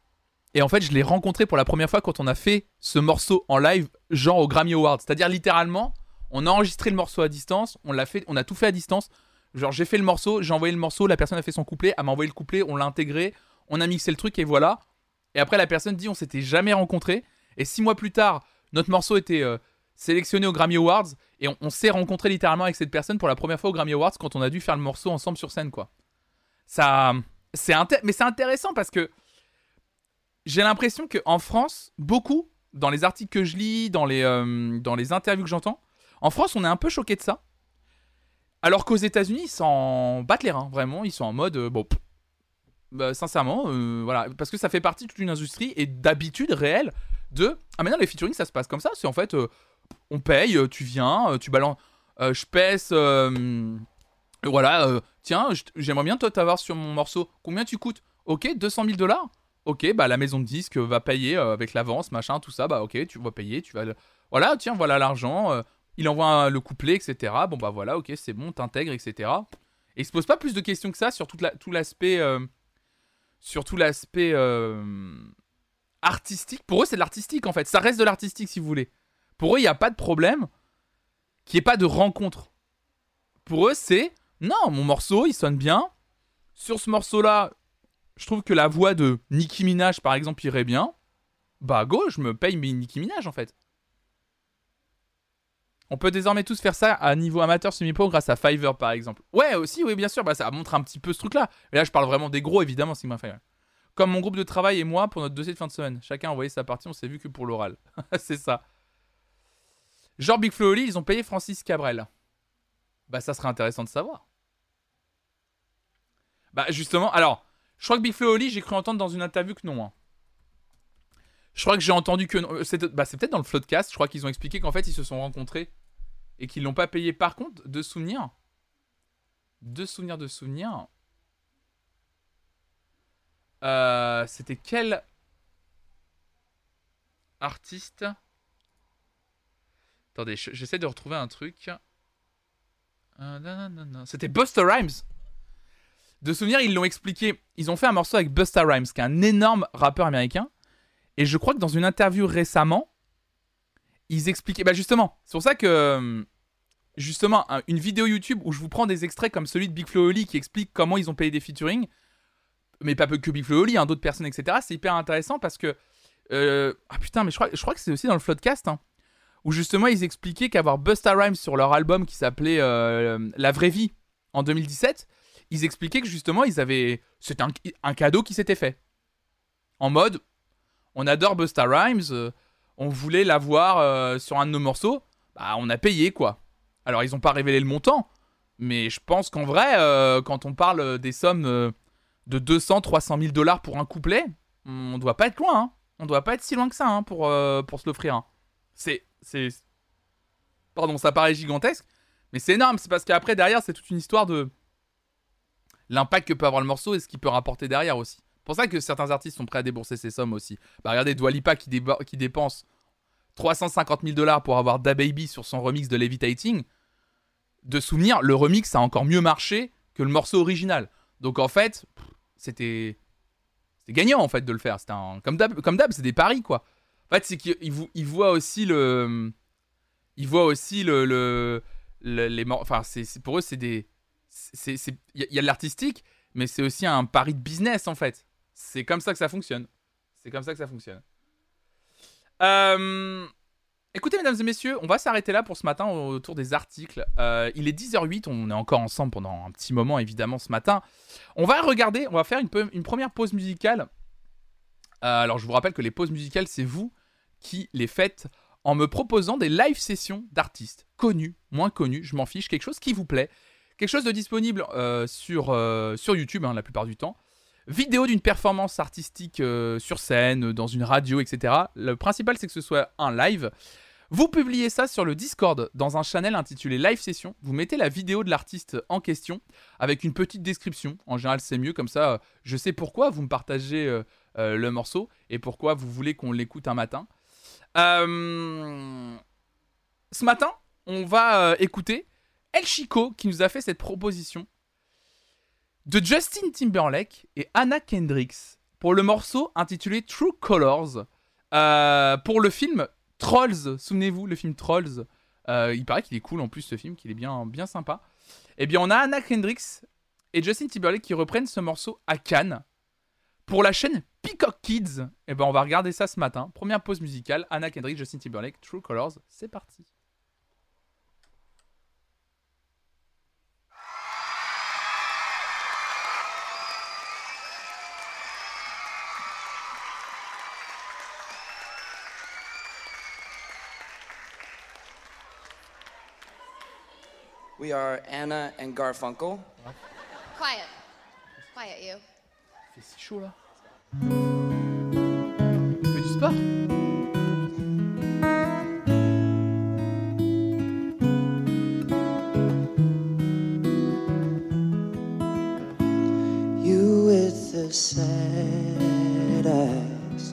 et en fait, je l'ai rencontré pour la première fois quand on a fait ce morceau en live, genre au Grammy Awards. C'est-à-dire littéralement, on a enregistré le morceau à distance, on l'a fait, on a tout fait à distance. Genre j'ai fait le morceau, j'ai envoyé le morceau, la personne a fait son couplet, elle m'a envoyé le couplet, on l'a intégré, on a mixé le truc et voilà. Et après la personne dit on s'était jamais rencontré et six mois plus tard notre morceau était euh, sélectionné au Grammy Awards et on, s'est rencontré littéralement avec cette personne pour la première fois au Grammy Awards quand on a dû faire le morceau ensemble sur scène quoi. Ça c'est mais c'est intéressant parce que j'ai l'impression que en France beaucoup dans les articles que je lis, dans les euh, dans les interviews que j'entends, en France, on est un peu choqué de ça. Alors qu'aux États-Unis, ils s'en battent les reins, vraiment. Ils sont en mode, euh, bon, bah, sincèrement, euh, voilà. Parce que ça fait partie de toute une industrie et d'habitude réelle de. Ah, maintenant, les featuring, ça se passe comme ça. C'est en fait, euh, on paye, tu viens, tu balances. je pèse. voilà, tiens, j'aimerais bien toi t'avoir sur mon morceau. Combien tu coûtes? Ok, 200 000 dollars Ok, bah la maison de disque va payer avec l'avance, machin, tout ça. Bah ok, tu vas payer, tu vas. Voilà, tiens, voilà l'argent il envoie le couplet, etc. Bon bah voilà, ok, c'est bon, t'intègres, etc. Et il se pose pas plus de questions que ça sur tout l'aspect, euh, euh, artistique. Pour eux, c'est de l'artistique en fait. Ça reste de l'artistique si vous voulez. Pour eux, il n'y a pas de problème qu'il n'y ait pas de rencontre. Pour eux, c'est Non, mon morceau, il sonne bien. Sur ce morceau-là, je trouve que la voix de Nicki Minaj, par exemple, irait bien. Bah, go, je me paye mes Nicki Minaj, en fait. On peut désormais tous faire ça à niveau amateur semi-pro grâce à Fiverr, par exemple. Ouais, aussi, oui, bien sûr, bah, ça montre un petit peu ce truc-là. Mais là, je parle vraiment des gros, évidemment, Sigma Fiverr. Comme mon groupe de travail et moi pour notre dossier de fin de semaine. Chacun a envoyé sa partie, on s'est vu que pour l'oral. C'est ça. Genre Big Flo Oli, ils ont payé Francis Cabrel. Bah, ça serait intéressant de savoir. Bah, justement, alors, je crois que Big Flo Oli, j'ai cru entendre dans une interview que non. Hein. Je crois que j'ai entendu que non. C'est bah, peut-être dans le Floodcast, je crois qu'ils ont expliqué qu'en fait, ils se sont rencontrés et qu'ils l'ont pas payé. Par contre, de souvenirs, de souvenirs, de souvenirs, euh, c'était quel artiste? Attendez, j'essaie de retrouver un truc. Euh, c'était Buster Rhymes. De souvenir, ils l'ont expliqué. Ils ont fait un morceau avec Buster Rhymes, qui est un énorme rappeur américain. Et je crois que dans une interview récemment, ils expliquaient. Bah justement, c'est pour ça que. Euh, justement, une vidéo YouTube où je vous prends des extraits comme celui de Big Flo Oli qui explique comment ils ont payé des featuring. Mais pas que Big Flo Oli, hein, d'autres personnes, etc. C'est hyper intéressant parce que. Euh, ah putain, mais je crois, que c'est aussi dans le Floodcast. Hein où justement ils expliquaient qu'avoir Busta Rhymes sur leur album qui s'appelait euh, La vraie vie en 2017, ils expliquaient que justement ils avaient. C'était un, cadeau qui s'était fait. En mode, on adore Busta Rhymes, on voulait l'avoir euh, sur un de nos morceaux, bah on a payé quoi. Alors ils n'ont pas révélé le montant, mais je pense qu'en vrai, quand on parle des sommes de 200, 300 000 dollars pour un couplet, on doit pas être loin, hein. on doit pas être si loin que ça hein, pour, se l'offrir. Hein. C'est. Pardon, ça paraît gigantesque, mais c'est énorme. C'est parce qu'après, derrière, c'est toute une histoire de l'impact que peut avoir le morceau et ce qu'il peut rapporter derrière aussi. C'est pour ça que certains artistes sont prêts à débourser ces sommes aussi. Bah, regardez Dwalipa qui, qui dépense 350 000 dollars pour avoir Da Baby sur son remix de Levitating. De souvenir, le remix a encore mieux marché que le morceau original. Donc en fait, c'était. Gagnant en fait de le faire. C'était un... Comme d'hab, c'est des paris quoi. En fait, c'est qu'il il voit aussi le. Il voit aussi le. le, les Enfin, pour eux, c'est des. Il y, a de l'artistique, mais c'est aussi un pari de business, en fait. C'est comme ça que ça fonctionne. C'est comme ça que ça fonctionne. Euh, écoutez, mesdames et messieurs, on va s'arrêter là pour ce matin autour des articles. Euh, il est 10h08, on est encore ensemble pendant un petit moment, évidemment, ce matin. On va regarder, on va faire une, première pause musicale. Euh, alors, je vous rappelle que les pauses musicales, c'est vous qui les faites en me proposant des live sessions d'artistes, connus, moins connus, je m'en fiche, quelque chose qui vous plaît, quelque chose de disponible sur, sur YouTube hein, la plupart du temps, vidéo d'une performance artistique euh, sur scène, dans une radio, etc. Le principal c'est que ce soit un live. Vous publiez ça sur le Discord dans un channel intitulé Live Session. Vous mettez la vidéo de l'artiste en question avec une petite description. En général, c'est mieux comme ça. Je sais pourquoi vous me partagez le morceau et pourquoi vous voulez qu'on l'écoute un matin. Euh, ce matin, on va euh, écouter El Chico qui nous a fait cette proposition de Justin Timberlake et Anna Kendricks pour le morceau intitulé True Colors euh, pour le film Trolls. Souvenez-vous, le film Trolls. il paraît qu'il est cool en plus ce film, qu'il est bien, bien sympa. Eh bien, on a Anna Kendricks et Justin Timberlake qui reprennent ce morceau à Cannes pour la chaîne Peacock Kids, eh ben on va regarder ça ce matin. Première pause musicale, Anna Kendrick, Justin Timberlake, True Colors, c'est parti. We are Anna and Garfunkel. Quiet. Quiet, you. Il fait si chaud là. Tu fais du sport You with the sad eyes.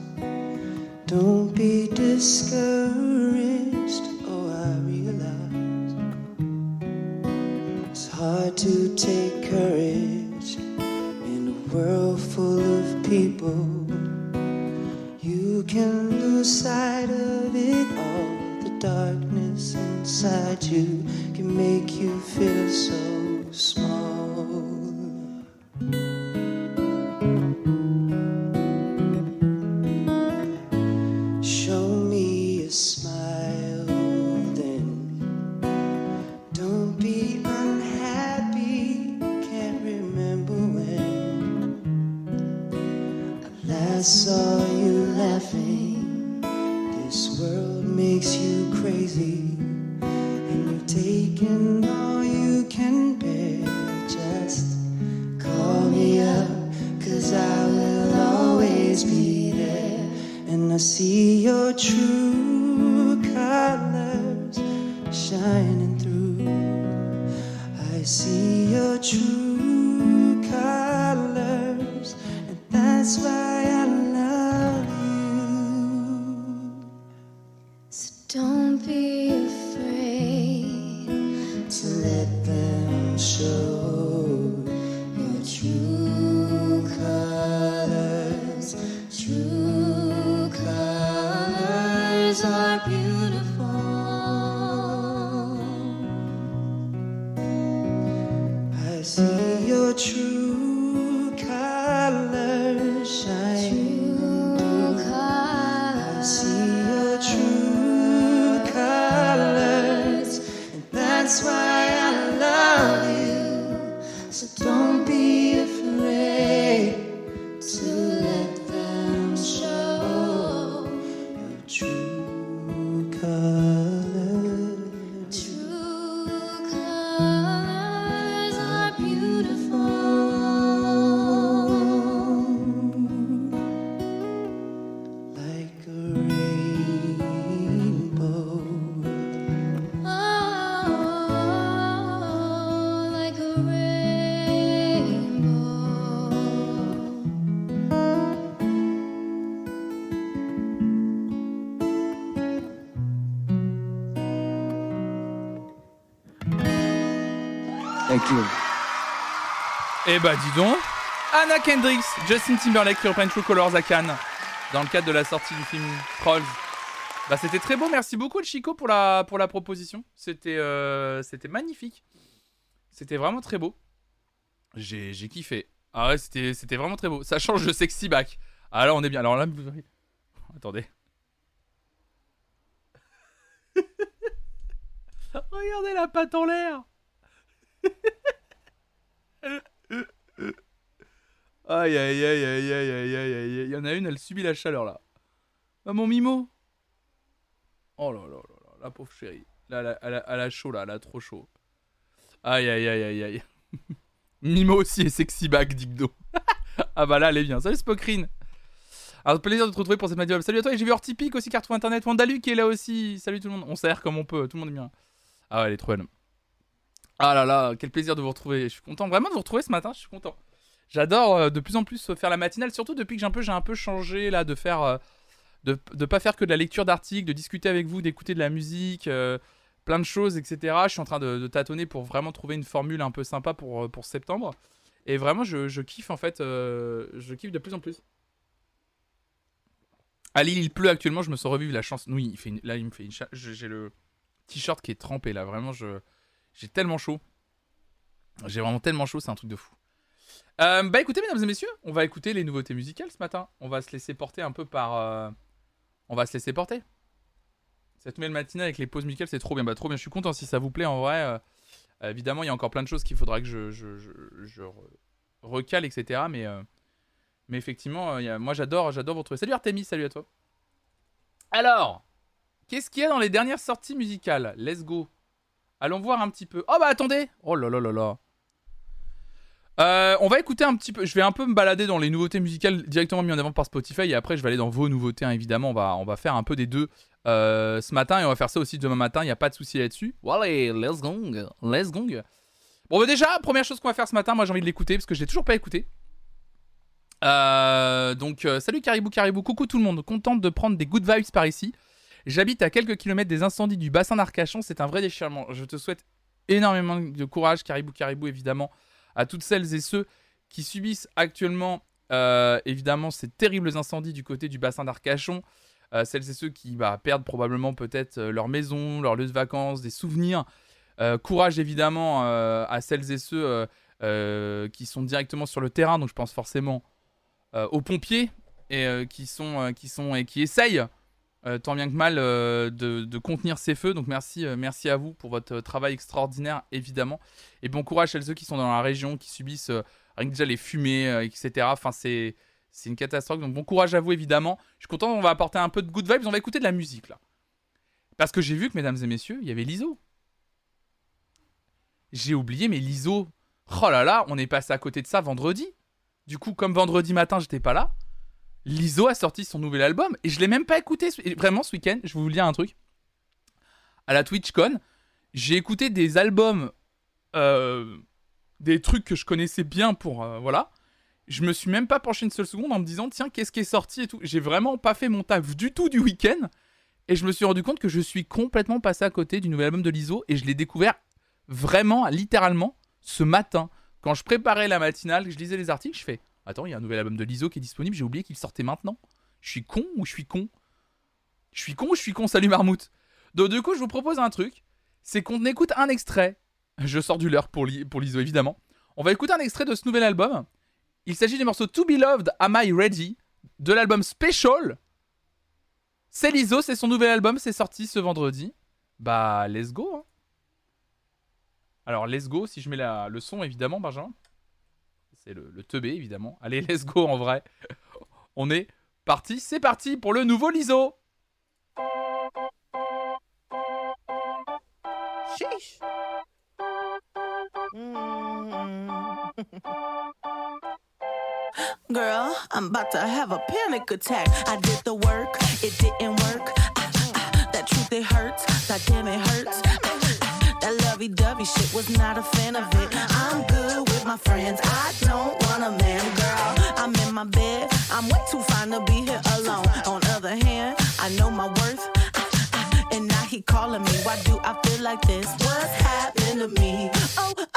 Don't be discouraged. Eh bah dis donc, Anna Kendricks, Justin Timberlake qui reprennent True Colors à Cannes dans le cadre de la sortie du film Trolls. Bah c'était très beau, merci beaucoup Chico pour la, pour la proposition. C'était euh, c'était magnifique. C'était vraiment très beau. J'ai kiffé. Ah ouais, c'était c'était vraiment très beau. Ça change de sexy back. Ah là on est bien. Alors là, vous- attendez. Regardez la patte en l'air. Aïe, aïe, aïe, aïe, aïe, aïe, aïe, aïe. Il y en a une, elle subit la chaleur, là. Ah, mon Mimo Oh là là là là, la pauvre chérie. Là, elle a, elle a, elle a chaud, là, elle a trop chaud. Aïe, aïe, aïe, aïe, aïe. Mimo aussi est sexy back, Digdo. ah bah là, elle est bien. Salut, Spokrine alors, plaisir de te retrouver pour cette matinale. Salut à toi. Et j'ai vu Hortipic aussi qui internet. Wandalu qui est là aussi. Salut tout le monde. On sert comme on peut. Tout le monde est bien. Ah ouais, elle est trop belle. Ah là là, quel plaisir de vous retrouver. Je suis content vraiment de vous retrouver ce matin. Je suis content. J'adore euh, de plus en plus faire la matinale, surtout depuis que j'ai un peu, j'ai un peu changé là, de faire, euh, de, de pas faire que de la lecture d'articles, de discuter avec vous, d'écouter de la musique, euh, plein de choses, etc. Je suis en train de, tâtonner pour vraiment trouver une formule un peu sympa pour, pour septembre. Et vraiment, je, je kiffe en fait, je kiffe de plus en plus. À Lille, il pleut actuellement, je me sens revivre la chance. Oui, il fait là, il me fait une J'ai le t-shirt qui est trempé là, vraiment, j'ai tellement chaud. J'ai vraiment tellement chaud, c'est un truc de fou. Euh, bah écoutez, mesdames et messieurs, on va écouter les nouveautés musicales ce matin. On va se laisser porter un peu par. euh, On va se laisser porter. Cette nouvelle matinée avec les pauses musicales, c'est trop bien. Bah trop bien, je suis content si ça vous plaît en vrai. euh, évidemment, il y a encore plein de choses qu'il faudra que je, je, je, je re- recale, etc. Mais, mais effectivement, moi j'adore, j'adore vous. Salut Artemis, salut à toi. Alors, qu'est-ce qu'il y a dans les dernières sorties musicales? Let's go. Allons voir un petit peu. Oh bah attendez Oh là là là là Euh, on va écouter un petit peu. Je vais un peu me balader dans les nouveautés musicales directement mises en avant par Spotify et après je vais aller dans vos nouveautés. hein, évidemment, on va, on va faire un peu des deux euh, ce matin et on va faire ça aussi demain matin. Il n'y a pas de souci là-dessus. Voilà, let's go, let's go. Bon, bah déjà, première chose qu'on va faire ce matin, moi j'ai envie de l'écouter parce que je l'ai toujours pas écouté. Euh, donc, salut Caribou Caribou, coucou tout le monde. Contente de prendre des good vibes par ici. J'habite à quelques kilomètres des incendies du bassin d'Arcachon. C'est un vrai déchirement. Je te souhaite énormément de courage, Caribou Caribou, évidemment à toutes celles et ceux qui subissent actuellement euh, évidemment ces terribles incendies du côté du bassin d'Arcachon, euh, celles et ceux qui bah, perdent probablement peut-être euh, leur maison, leur lieu de vacances, des souvenirs courage évidemment à celles et ceux qui sont directement sur le terrain, donc je pense forcément aux pompiers et qui sont qui sont et qui essayent euh, tant bien que mal euh, de, contenir ces feux. Donc merci euh, merci à vous pour votre travail extraordinaire évidemment et bon courage à ceux qui sont dans la région qui subissent rien que déjà les fumées etc. Enfin c'est c'est une catastrophe. Donc bon courage à vous évidemment. Je suis content, on va apporter un peu de good vibes. On va écouter de la musique là. Parce que j'ai vu que, mesdames et messieurs, il y avait l'ISO. J'ai oublié, mais l'ISO. Oh là là, on est passé à côté de ça vendredi. Du coup, comme vendredi matin, j'étais pas là. L'ISO a sorti son nouvel album et je l'ai même pas écouté. Vraiment, ce week-end, je vais vous dire un truc. À la TwitchCon, j'ai écouté des albums, euh, des trucs que je connaissais bien pour. euh, voilà. Je me suis même pas penché une seule seconde en me disant, tiens, qu'est-ce qui est sorti et tout. J'ai vraiment pas fait mon taf du tout du week-end. Et je me suis rendu compte que je suis complètement passé à côté du nouvel album de l'ISO et je l'ai découvert vraiment, littéralement, ce matin. Quand je préparais la matinale, que je lisais les articles, je fais Attends, il y a un nouvel album de l'ISO qui est disponible, j'ai oublié qu'il sortait maintenant. Je suis con ou je suis con? Je suis con ou je suis con? Salut Marmout Donc, du coup, je vous propose un truc c'est qu'on écoute un extrait. Je sors du leurre pour l'ISO, évidemment. On va écouter un extrait de ce nouvel album. Il s'agit du morceau To Be Loved, Am I Ready? De l'album Special c'est l'ISO, c'est son nouvel album, c'est sorti ce vendredi. Bah, let's go. hein. Alors, let's go, si je mets la- le son, évidemment, Benjamin. C'est le, le teubé, évidemment. Allez, let's go, en vrai. On est parti, c'est parti pour le nouveau l'ISO. Sheesh. Mm. Girl, I'm about to have a panic attack. I did the work, it didn't work. Ah, ah, that truth, it hurts. That damn, it hurts. Ah, ah, that lovey dovey shit was not a fan of it. I'm good my friends. I don't want a man, girl. I'm in my bed. I'm way too fine to be here alone. On other hand, I know my worth. And now he calling me. Why do I feel like this? What's happening to me? Oh.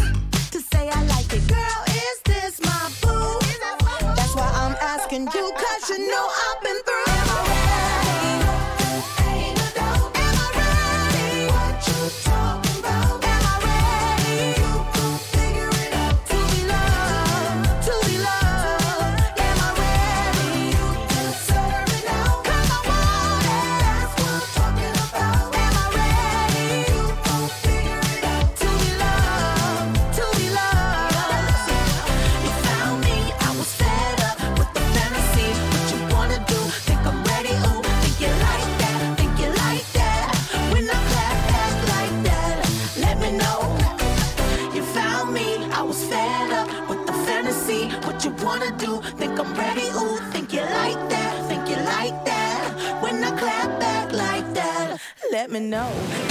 let me know.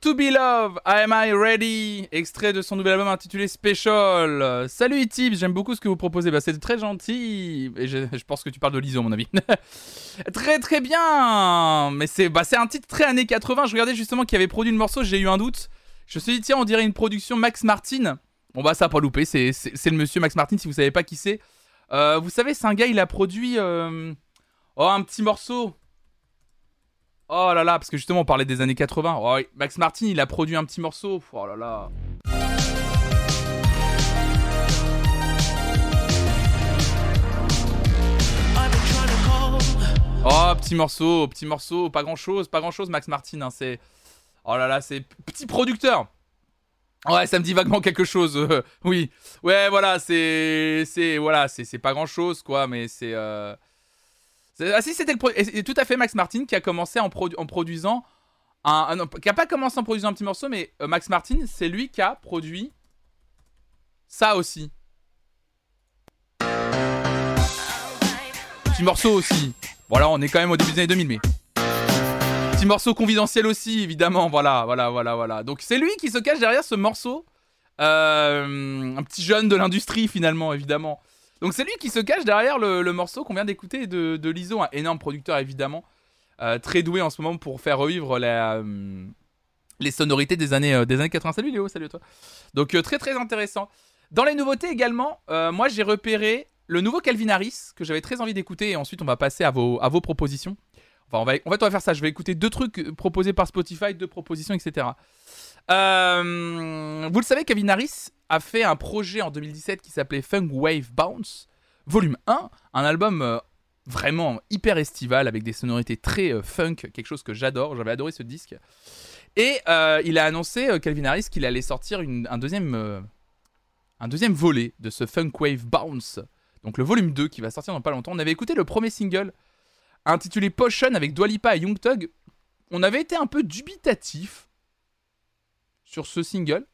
To Be Love, Am I Ready Extrait de son nouvel album intitulé Special. Salut Itips, j'aime beaucoup ce que vous proposez. Bah, c'est très gentil. Et je, pense que tu parles de l'ISO, mon avis. très très bien. Mais c'est bah, un titre très années 80. Je regardais justement qui avait produit le morceau, j'ai eu un doute. Je me suis dit, tiens, on dirait une production Max Martin. Bon, bah, ça a pas loupé. C'est le monsieur Max Martin, si vous savez pas qui c'est. Euh, vous savez, c'est un gars, il a produit euh, oh, un petit morceau. Oh là là, parce que justement, on parlait des années 80. Oh, oui, Max Martin, il a produit un petit morceau. Oh là là. Oh, petit morceau, petit morceau, pas grand chose, pas grand chose, Max Martin. hein, c'est. Oh là là, c'est petit producteur. Ouais, ça me dit vaguement quelque chose. euh, oui, ouais, voilà, c'est, c'est, voilà, c'est, pas grand chose, quoi, mais c'est. euh, c'est- Ah si, c'était le. tout à fait Max Martin qui a commencé en, produ- produisant un, qui a pas commencé en produisant un petit morceau, mais euh, Max Martin, c'est lui qui a produit ça aussi. Petit morceau aussi. Voilà, on est quand même au début des années 2000, mais. Petit morceau confidentiel aussi, évidemment. Voilà, voilà, voilà, voilà. Donc c'est lui qui se cache derrière ce morceau. Euh, un petit jeune de l'industrie, finalement, évidemment. Donc c'est lui qui se cache derrière le, morceau qu'on vient d'écouter de, de Lizzo, un énorme producteur, évidemment. Euh, très doué en ce moment pour faire revivre euh, les sonorités des années, euh, des années 80. Salut Léo, salut à toi. Donc très très intéressant. Dans les nouveautés également, moi j'ai repéré le nouveau Calvin Harris que j'avais très envie d'écouter et ensuite on va passer à vos, à vos propositions. Enfin, on va, en fait, on va faire ça. Je vais écouter deux trucs proposés par Spotify, deux propositions, etc. Vous le savez, Calvin Harris a fait un projet en 2017 qui s'appelait Funk Wave Bounce, volume 1, un album euh, vraiment hyper estival avec des sonorités très euh, funk, quelque chose que j'adore. J'avais adoré ce disque. Et euh, il a annoncé, Calvin Harris, qu'il allait sortir un, deuxième, un deuxième volet de ce Funk Wave Bounce. Donc le volume 2 qui va sortir dans pas longtemps. On avait écouté le premier single intitulé Potion avec Dua Lipa et Young Thug. On avait été un peu dubitatif sur ce single.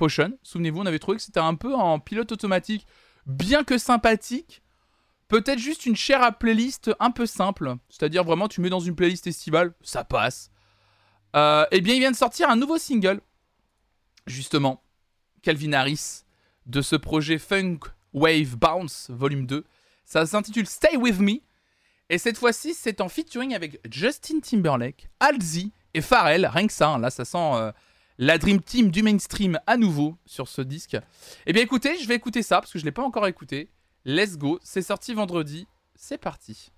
Potion, souvenez-vous, on avait trouvé que c'était un peu en pilote automatique, bien que sympathique. Peut-être juste une chair à playlist un peu simple. C'est-à-dire vraiment, tu mets dans une playlist estivale, ça passe. Euh, eh bien, il vient de sortir un nouveau single. Justement, Calvin Harris, de ce projet Funk Wave Bounce Volume 2. Ça s'intitule Stay With Me. Et cette fois-ci, c'est en featuring avec Justin Timberlake, Halsey et Pharrell. Rien que ça, hein, là, ça sent euh, la Dream Team du mainstream à nouveau sur ce disque. Eh bien, écoutez, je vais écouter ça parce que je ne l'ai pas encore écouté. Let's go, c'est sorti vendredi. C'est parti.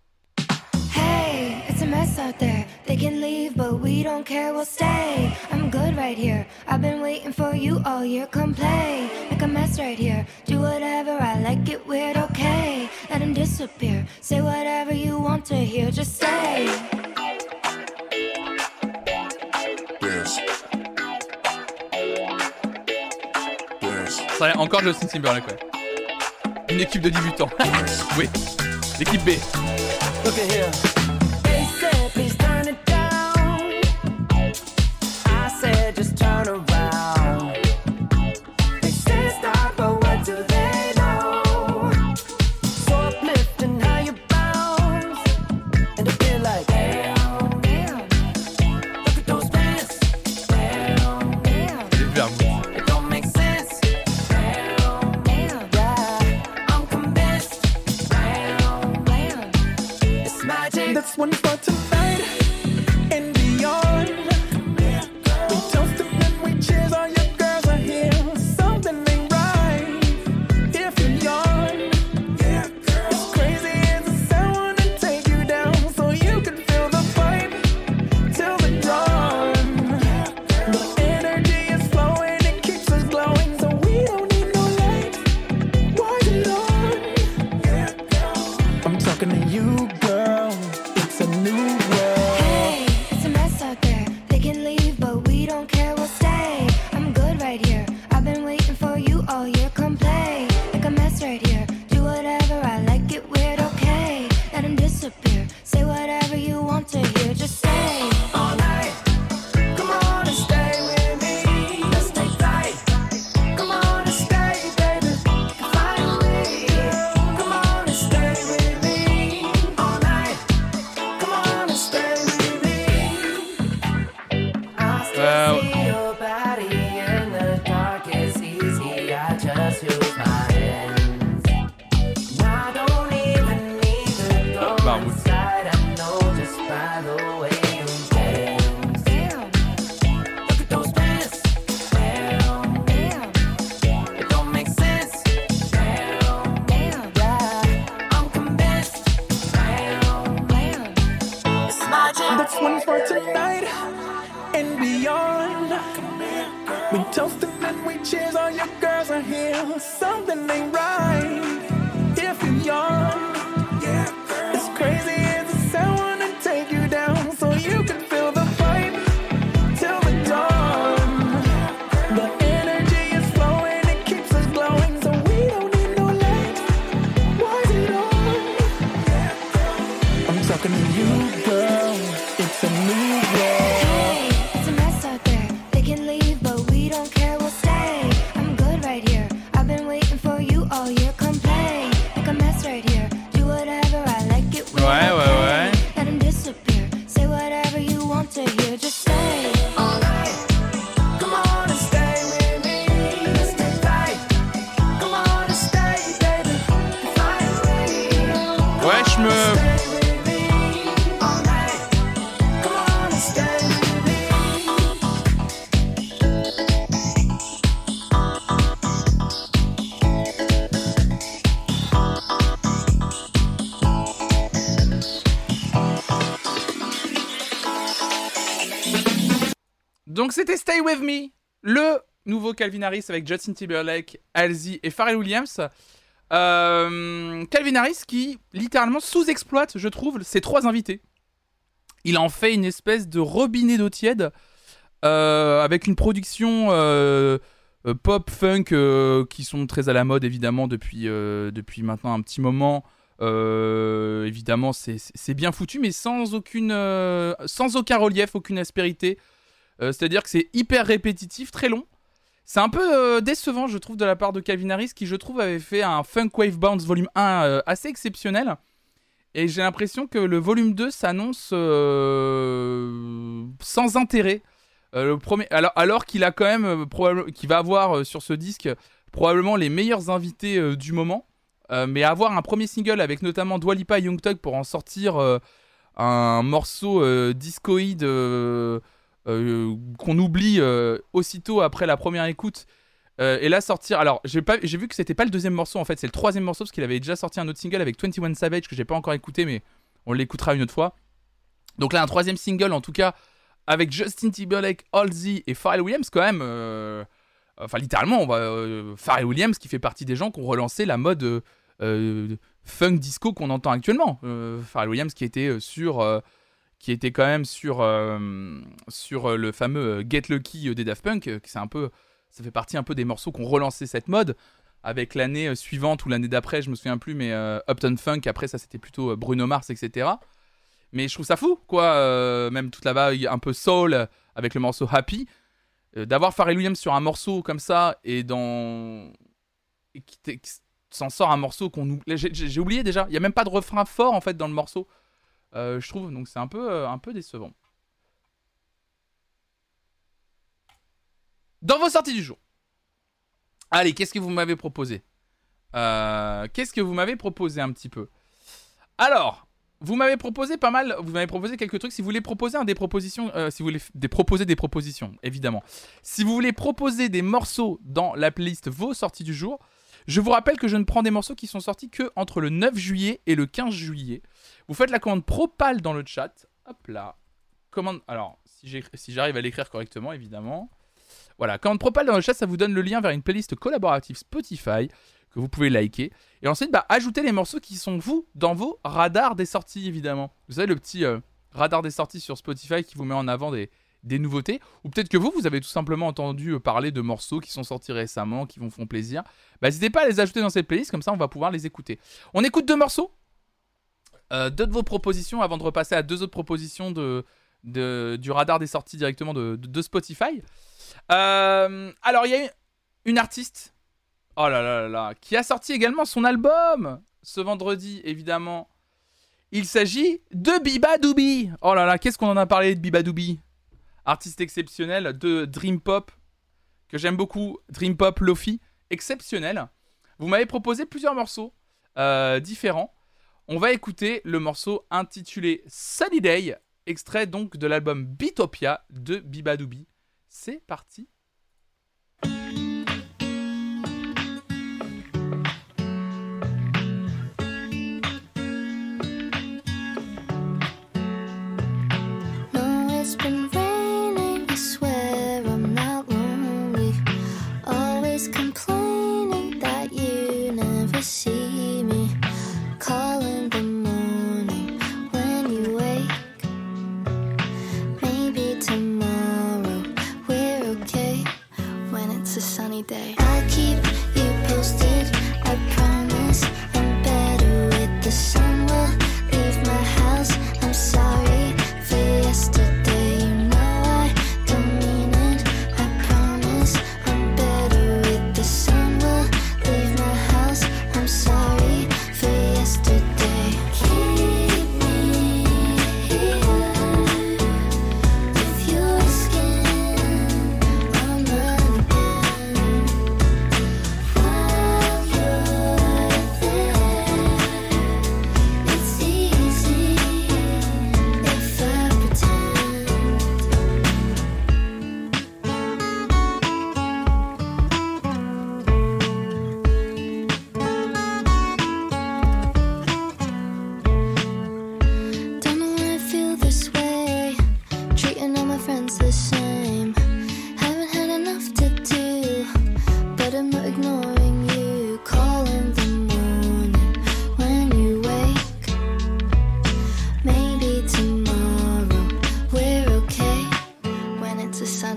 Hey, it's a mess out there. They can leave, but we don't care, we'll stay. I'm good right here. I've been waiting for you all year. Come play, make a mess right here. Do whatever I like, it weird, okay? Let him disappear. Say whatever you want to hear, just say. Encore Justin Timberlake, ouais. Une équipe de débutants. oui, l'équipe B. With Me, le nouveau Calvin Harris avec Justin Timberlake, Halsey et Pharrell Williams. Euh, Calvin Harris qui littéralement sous-exploite, je trouve, ses trois invités. Il en fait une espèce de robinet d'eau tiède euh, avec une production euh, euh, pop, funk qui sont très à la mode évidemment depuis, depuis maintenant un petit moment. Évidemment, c'est- bien foutu, mais sans, aucune, sans aucun relief, aucune aspérité. Euh, C'est-à-dire que c'est hyper répétitif, très long. C'est un peu euh, décevant, je trouve, de la part de Calvin Harris, qui, je trouve, avait fait un Funk Wave Bounce volume 1 euh, assez exceptionnel. Et j'ai l'impression que le volume 2 s'annonce sans intérêt. Alors qu'il a quand même, qu'il va avoir sur ce disque probablement les meilleurs invités du moment. Mais avoir un premier single avec notamment Dua Lipa et Young pour en sortir un morceau discoïde qu'on oublie euh, aussitôt après la première écoute. Euh, et là sortir, alors j'ai pas, vu que c'était pas le deuxième morceau en fait, c'est le troisième morceau parce qu'il avait déjà sorti un autre single avec 21 Savage que j'ai pas encore écouté, mais on l'écoutera une autre fois. Donc là un troisième single en tout cas avec Justin Timberlake, Halsey et Pharrell Williams quand même. euh, Enfin littéralement, on va euh, Pharrell Williams qui fait partie des gens qui ont relancé la mode euh, euh, funk disco qu'on entend actuellement. Euh, Pharrell Williams qui était euh, sur euh, qui était quand même sur, euh, sur euh, le fameux euh, Get Lucky des Daft Punk, c'est un peu, ça fait partie un peu des morceaux qui ont relancé cette mode. Avec l'année suivante ou l'année d'après, je me souviens plus, mais Upton Funk, après ça c'était plutôt Bruno Mars, etc. Mais je trouve ça fou, quoi, même toute la vague un peu soul avec le morceau Happy. D'avoir Pharrell Williams sur un morceau comme ça et dans. et qui s'en sort un morceau qu'on oublie. J'ai oublié déjà, il y a même pas de refrain fort en fait dans le morceau. Euh, je trouve donc c'est un peu euh, un peu décevant. Dans vos sorties du jour. Allez, qu'est-ce que vous m'avez proposé? Euh, Qu'est-ce que vous m'avez proposé un petit peu? Alors, vous m'avez proposé pas mal. Vous m'avez proposé quelques trucs. Si vous voulez proposer des propositions, si vous voulez proposer des propositions, évidemment. Si vous voulez proposer des morceaux dans la playlist vos sorties du jour, je vous rappelle que je ne prends des morceaux qui sont sortis que entre le 9 juillet et le 15 juillet. Vous faites la commande Propal dans le chat. Hop là. Commande. Alors, si j'arrive à l'écrire correctement, évidemment. Voilà, commande Propal dans le chat, ça vous donne le lien vers une playlist collaborative Spotify que vous pouvez liker. Et ensuite, bah, ajoutez les morceaux qui sont vous dans vos radars des sorties, évidemment. Vous savez, le petit euh, radar des sorties sur Spotify qui vous met en avant des, des nouveautés. Ou peut-être que vous, vous avez tout simplement entendu euh, parler de morceaux qui sont sortis récemment, qui vous font plaisir. Bah, n'hésitez pas à les ajouter dans cette playlist, comme ça on va pouvoir les écouter. On écoute deux morceaux? Euh, de vos propositions avant de repasser à deux autres propositions du radar des sorties directement de, Spotify. Euh, alors, il y a une, artiste, oh là là là qui a sorti également son album ce vendredi, évidemment. Il s'agit de Biba Doubi. Oh là là, qu'est-ce qu'on en a parlé de Biba Doubi? Artiste exceptionnel de Dream Pop, que j'aime beaucoup. Dream Pop Lofi, exceptionnel. Vous m'avez proposé plusieurs morceaux euh, différents. On va écouter le morceau intitulé Sunny Day, extrait donc de l'album Bitopia de Biba Doubi. C'est parti.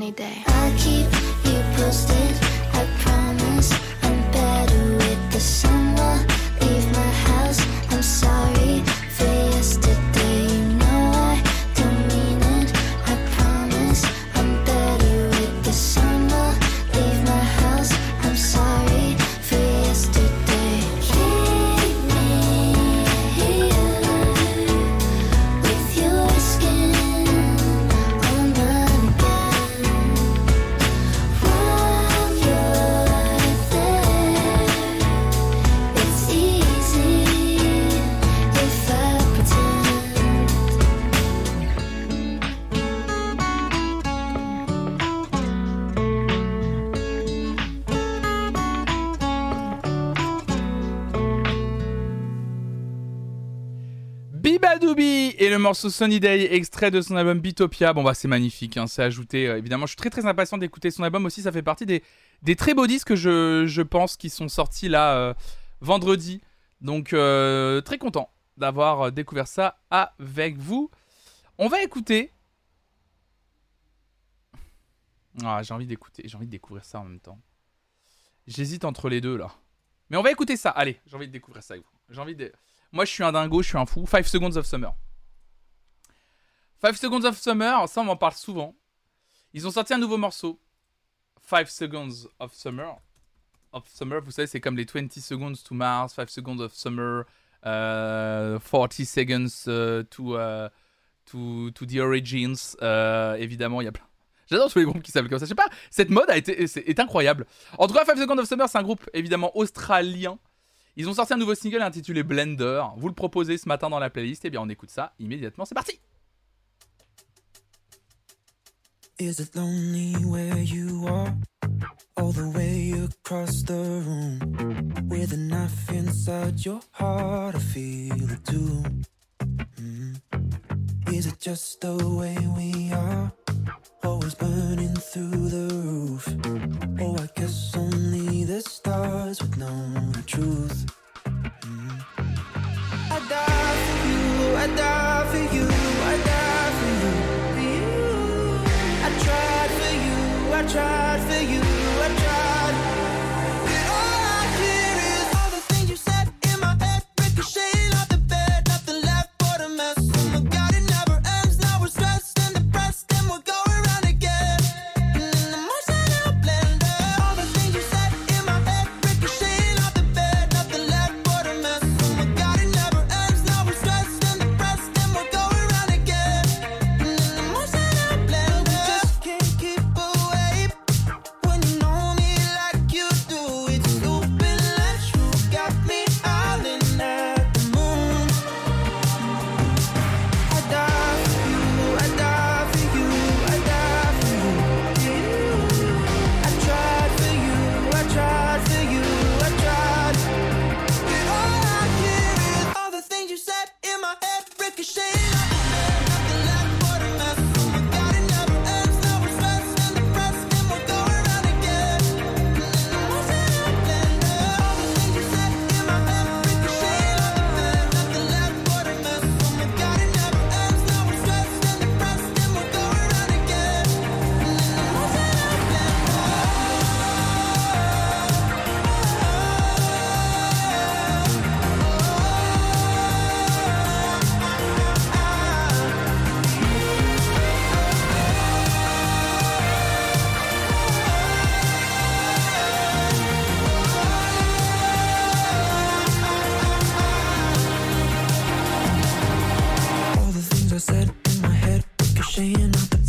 Sunny day. I'll keep you posted. Morceau Sunny Day, extrait de son album Bitopia. Bon, bah, c'est magnifique, hein, c'est ajouté. euh, évidemment, je suis très très impatient d'écouter son album aussi. Ça fait partie des, très beaux disques que je, je pense qui sont sortis là euh, vendredi. Donc, euh, très content d'avoir découvert ça avec vous. On va écouter. Ah, j'ai envie d'écouter, j'ai envie de découvrir ça en même temps. J'hésite entre les deux là. Mais on va écouter ça. Allez, j'ai envie de découvrir ça avec vous. J'ai envie de. Moi, je suis un dingo, je suis un fou. 5 Seconds of Summer. 5 Seconds of Summer, ça, on m'en parle souvent. Ils ont sorti un nouveau morceau. 5 Seconds of Summer. Of Summer, vous savez, c'est comme les 20 Seconds to Mars, 5 Seconds of Summer, euh, 40 Seconds euh, to, euh, to, to the Origins. Euh, évidemment, il y a plein. J'adore tous les groupes qui s'appellent comme ça. Je sais pas, cette mode a été, est, incroyable. En tout cas, 5 Seconds of Summer, c'est un groupe évidemment australien. Ils ont sorti un nouveau single intitulé Blender. Vous le proposez ce matin dans la playlist. Et bien, on écoute ça immédiatement. C'est parti! Is it lonely where you are? All the way across the room. With a knife inside your heart, I feel it too. Mm. Is it just the way we are? Always burning through the roof. Oh, I guess only the stars would know the truth. Mm. I die for you, I die I tried for you,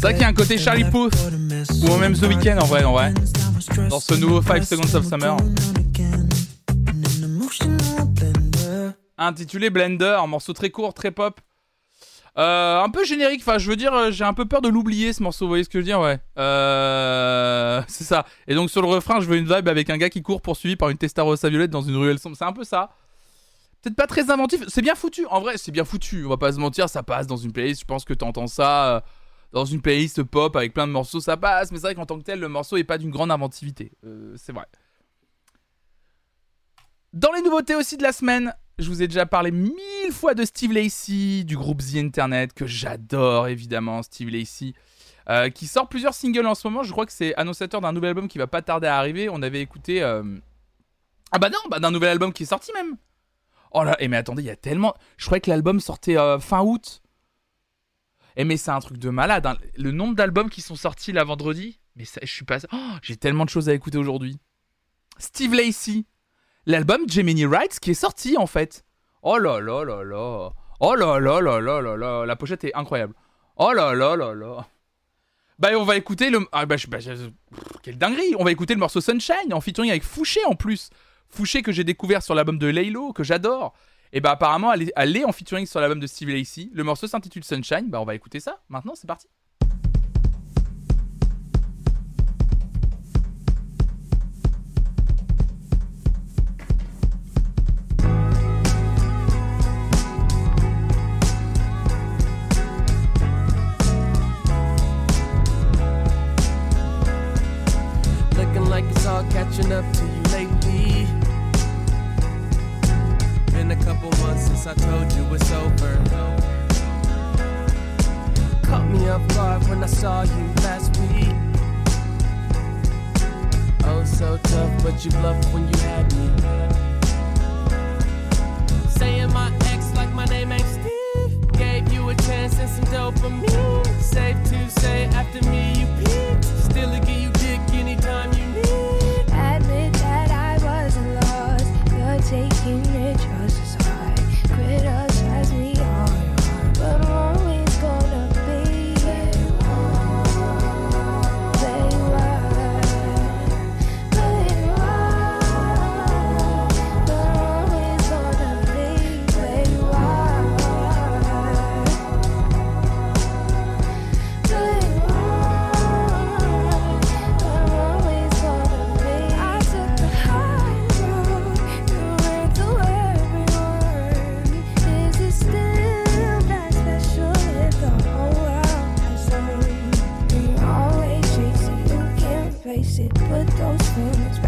vrai qu'il y a un côté Charlie Puth ou même The Weeknd en vrai, en vrai. Dans ce nouveau Five Seconds of Summer. Intitulé Blender, un morceau très court, très pop. Euh, un peu générique, enfin je veux dire, euh, j'ai un peu peur de l'oublier ce morceau, vous voyez ce que je veux dire, ouais. Euh, c'est ça. Et donc sur le refrain, je veux une vibe avec un gars qui court poursuivi par une Testarossa violette dans une ruelle sombre. C'est un peu ça. Peut-être pas très inventif, c'est bien foutu. En vrai, c'est bien foutu. On va pas se mentir, ça passe dans une playlist. Je pense que t'entends ça dans une playlist pop avec plein de morceaux, ça passe. Mais c'est vrai qu'en tant que tel, le morceau est pas d'une grande inventivité. Euh, c'est vrai. Dans les nouveautés aussi de la semaine, je vous ai déjà parlé mille fois de Steve Lacey, du groupe The Internet, que j'adore évidemment, Steve Lacey, euh, qui sort plusieurs singles en ce moment. Je crois que c'est annonciateur d'un nouvel album qui va pas tarder à arriver. On avait écouté. euh, Ah bah non, bah d'un nouvel album qui est sorti même. Oh là, et mais attendez, il y a tellement. Je croyais que l'album sortait fin août. Et mais c'est un truc de malade. hein. Le nombre d'albums qui sont sortis là vendredi. Mais ça, je suis pas. Oh, J'ai tellement de choses à écouter aujourd'hui. Steve Lacey. L'album Gemini Rights qui est sorti en fait. Oh là là là là. Oh là là là là là là. La pochette est incroyable. Oh là là là là. Bah on va écouter le. Ah bah, bah, quelle dinguerie. On va écouter le morceau Sunshine en featuring avec Fouché en plus. Fouché que j'ai découvert sur l'album de Laylo que j'adore. Et bah apparemment elle est, en featuring sur l'album de Steve Lacey. Le morceau s'intitule Sunshine. Bah on va écouter ça. Maintenant c'est parti. Been a couple months since I told you it's over. Caught me off guard when I saw you last week. Oh, so tough, but you bluffed when you had me. Saying my ex like my name ain't Steve. Gave you a chance and some dopamine. Safe to say, after me you peaked. Still to give face it, put those feelings.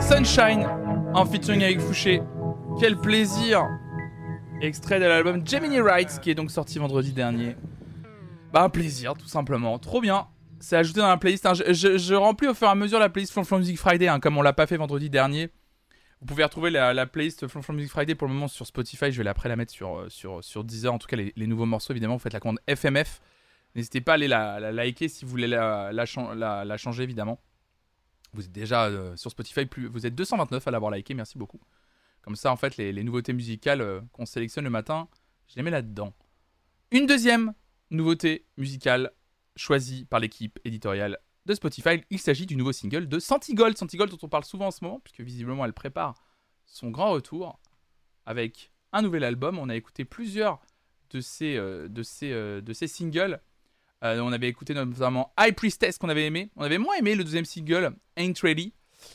Sunshine en featuring avec Fouché. Quel plaisir Extrait de l'album Gemini Rights qui est donc sorti vendredi dernier. Bah un plaisir tout simplement, trop bien. C'est ajouté dans la playlist. hein. Je, remplis au fur et à mesure la playlist Flonflon Music Friday, hein, comme on l'a pas fait vendredi dernier. Vous pouvez retrouver la, la playlist Flonflon Music Friday pour le moment sur Spotify. Je vais après la mettre sur, euh, sur, sur Deezer. En tout cas, les, nouveaux morceaux, évidemment, vous faites la commande FMF. N'hésitez pas à aller la, liker si vous voulez la- la changer, évidemment. Vous êtes déjà euh, sur Spotify, plus, vous êtes 229 à l'avoir liké, merci beaucoup. Comme ça, en fait, les, nouveautés musicales euh, qu'on sélectionne le matin, je les mets là-dedans. Une deuxième nouveauté musicale choisie par l'équipe éditoriale de Spotify. Il s'agit du nouveau single de Santigold. Santigold dont on parle souvent en ce moment, puisque visiblement elle prépare son grand retour avec un nouvel album. On a écouté plusieurs de ses, euh, de ses, euh, de ses singles. Euh, on avait écouté notamment High Priestess qu'on avait aimé. On avait moins aimé le deuxième single, Ain't Ready.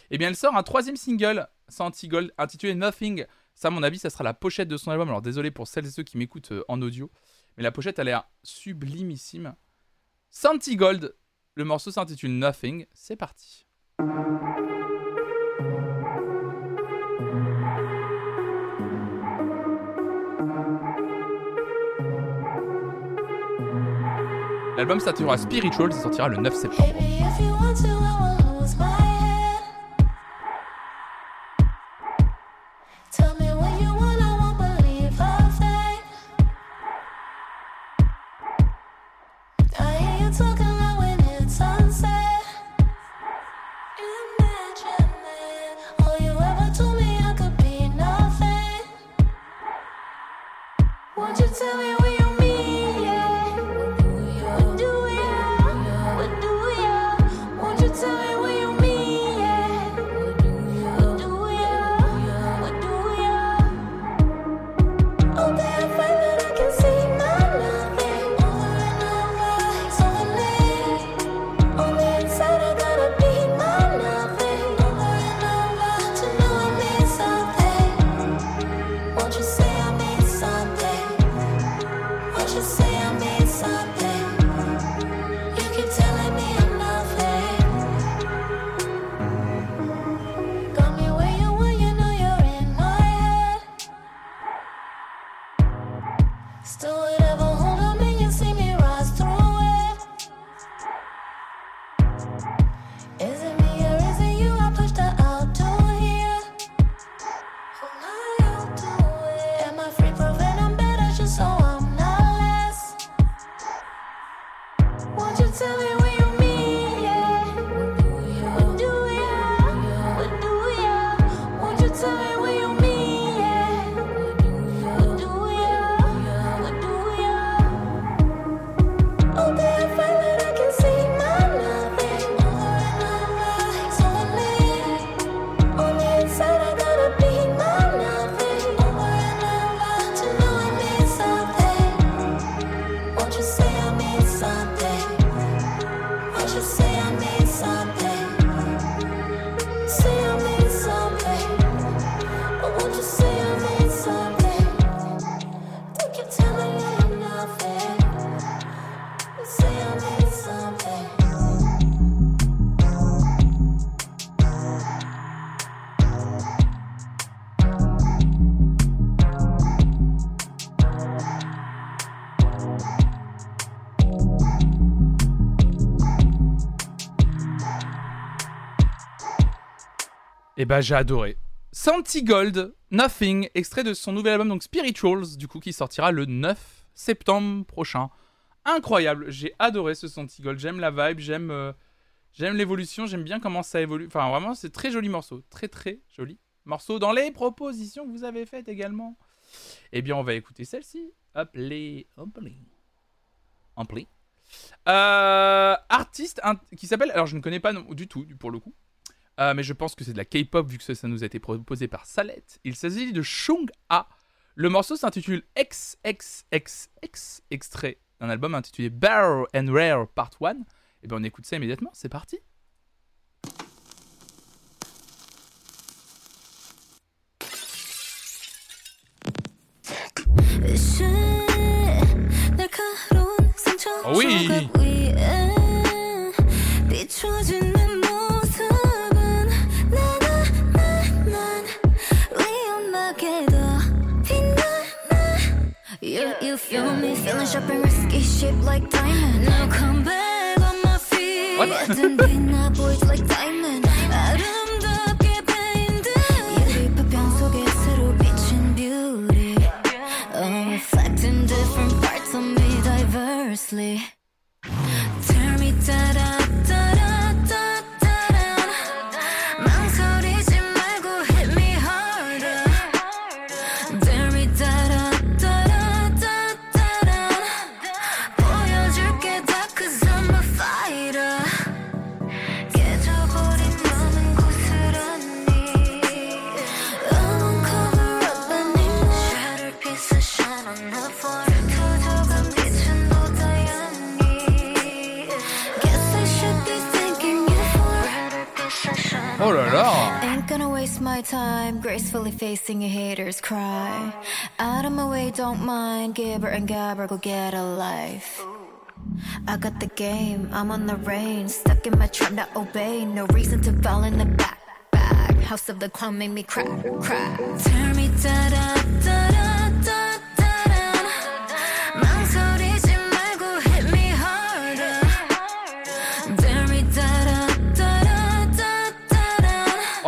Et bien elle sort un troisième single, Santigold, intitulé Nothing. Ça, à mon avis, ça sera la pochette de son album. Alors désolé pour celles et ceux qui m'écoutent euh, en audio. Mais la pochette a l'air sublimissime. Santigold, le morceau s'intitule Nothing. C'est parti. L'album s'intitulera Spiritual, ça sortira le 9 septembre. Bah j'ai adoré. Santigold, Nothing, extrait de son nouvel album donc Spirituals, du coup qui sortira le 9 septembre prochain. Incroyable, j'ai adoré ce Santigold, j'aime la vibe, j'aime euh, j'aime l'évolution, j'aime bien comment ça évolue. Enfin vraiment c'est très joli morceau, très très joli morceau dans les propositions que vous avez faites également. Eh bien on va écouter celle-ci. Hop les, hop hop. Euh, artiste qui s'appelle, alors je ne connais pas du tout pour le coup, euh, mais je pense que c'est de la K-pop vu que ça, nous a été proposé par Salette. Il s'agit de Chung A. Le morceau s'intitule XXXX, extrait d'un album intitulé Bare and Rare Part 1. Et bien on écoute ça immédiatement, c'est parti. 날카 You, you feel me feeling sharp and risky shaped like diamond Now come back on my feet What? 뭐든 빛나 보이지 like diamond 아름답게 painted 유리파평 속에 새로 비친 beauty Oh, reflecting different parts of me diversely Ain't gonna waste my time gracefully facing your haters cry. Out of my way, don't mind. Gibber and gabber, go get a life. I got the game, I'm on the reign. Stuck in my trap, not obey. No reason to fall in the back. back. House of the clown made me cry, cry. Turn me da da da da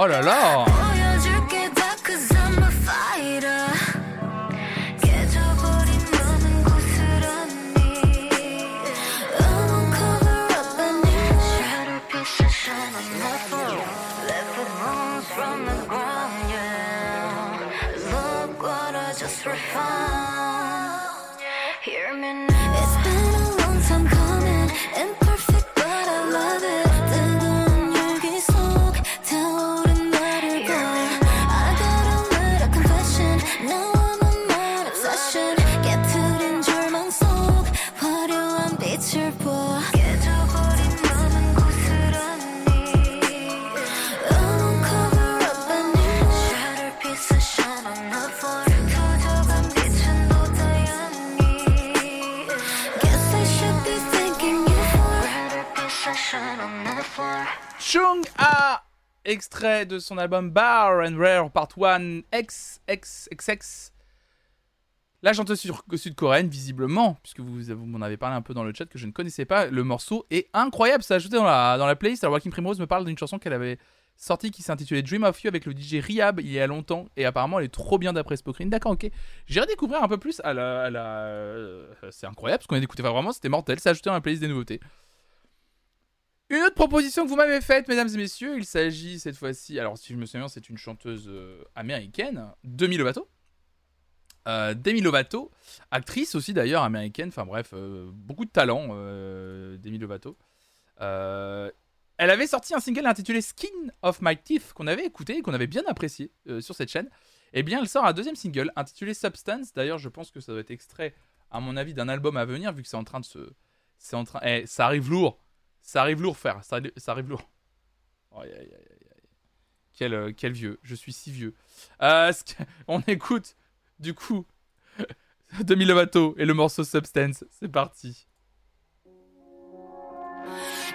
Oh là là De son album Bar and Rare Part 1 XXXX. La chanteuse sud-coréenne, visiblement, puisque vous, vous m'en avez parlé un peu dans le chat que je ne connaissais pas, le morceau est incroyable. Ça ajouté dans la, dans la playlist. Alors, Joaquin Primrose me parle d'une chanson qu'elle avait sortie qui s'intitulait Dream of You avec le DJ Rihab il y a longtemps. Et apparemment, elle est trop bien d'après Spokrine. D'accord, ok. J'irai découvrir un peu plus à la. à la- euh, C'est incroyable ce qu'on a écouté. Enfin, vraiment, c'était mortel. C'est ajouté dans la playlist des nouveautés. Une autre proposition que vous m'avez faite, mesdames et messieurs, il s'agit cette fois-ci, alors si je me souviens, c'est une chanteuse euh, américaine, Demi Lovato. Euh, Demi Lovato, actrice aussi d'ailleurs américaine, enfin bref, euh, beaucoup de talent, Demi Lovato. Elle avait sorti un single intitulé Skin of My Teeth qu'on avait écouté et qu'on avait bien apprécié sur cette chaîne. Et bien, elle sort un deuxième single intitulé Substance. D'ailleurs, je pense que ça doit être extrait, à mon avis, d'un album à venir, vu que c'est en train de se. C'est en train. Eh, ça arrive lourd. Ça arrive lourd, frère. Ça, ça arrive lourd. Aïe, aïe, aïe. Quel, euh, quel vieux. Je suis si vieux. Euh, on écoute, du coup, Demi Lovato et le morceau Substance. C'est parti.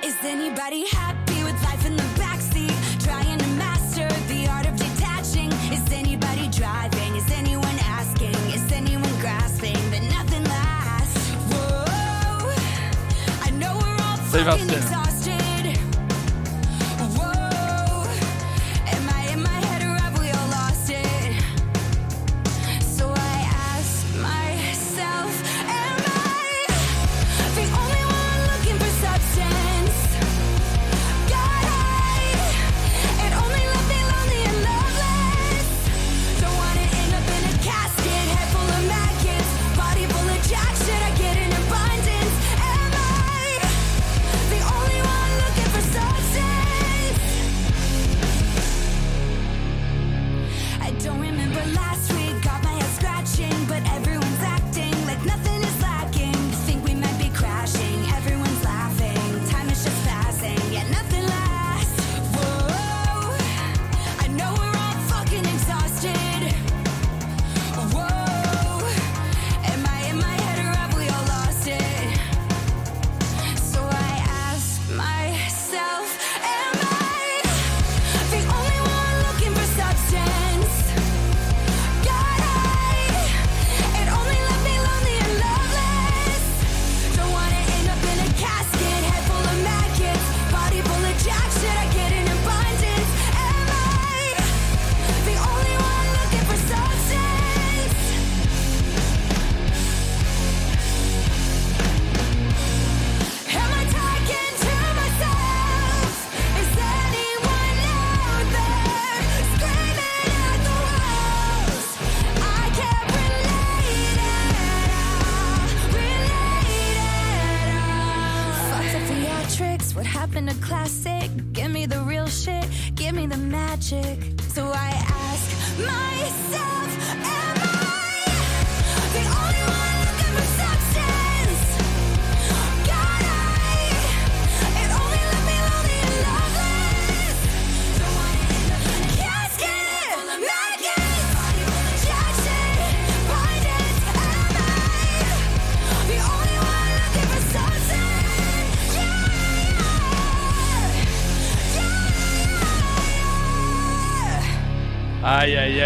Is anybody happy with life in the? すいません。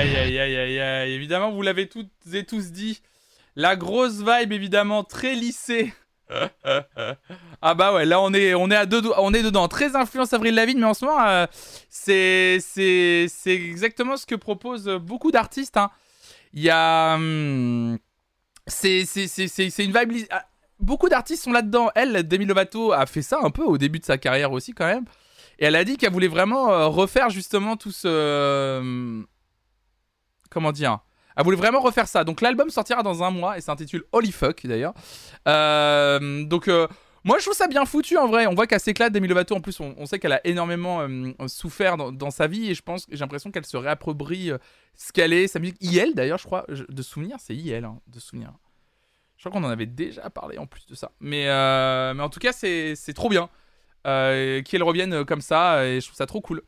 Aïe, aïe, aïe, aïe, aïe. Évidemment, vous l'avez toutes et tous dit. La grosse vibe, évidemment, très lissée. ah bah ouais, là on est, on est à deux, on est dedans. Très influence Avril Lavigne, mais en ce moment, euh, c'est, c'est, c'est exactement ce que proposent beaucoup d'artistes. hein. Il y a, hum, c'est, c'est, c'est, c'est, c'est une vibe. ah, Beaucoup d'artistes sont là-dedans. Elle, Demi Lovato, a fait ça un peu au début de sa carrière aussi quand même. Et elle a dit qu'elle voulait vraiment euh, refaire justement tout ce, euh, comment dire Elle voulait vraiment refaire ça. Donc l'album sortira dans un mois et s'intitule Holy Fuck d'ailleurs. Euh, donc euh, moi je trouve ça bien foutu en vrai. On voit qu'elle s'éclate Demi Lovato. En plus on, sait qu'elle a énormément euh, souffert dans, sa vie et je pense j'ai l'impression qu'elle se réapproprie ce qu'elle est, sa musique. IL d'ailleurs je crois de souvenir c'est IL hein, de souvenir. Je crois qu'on en avait déjà parlé en plus de ça. Mais, mais en tout cas c'est trop bien qu'elle revienne comme ça et je trouve ça trop cool.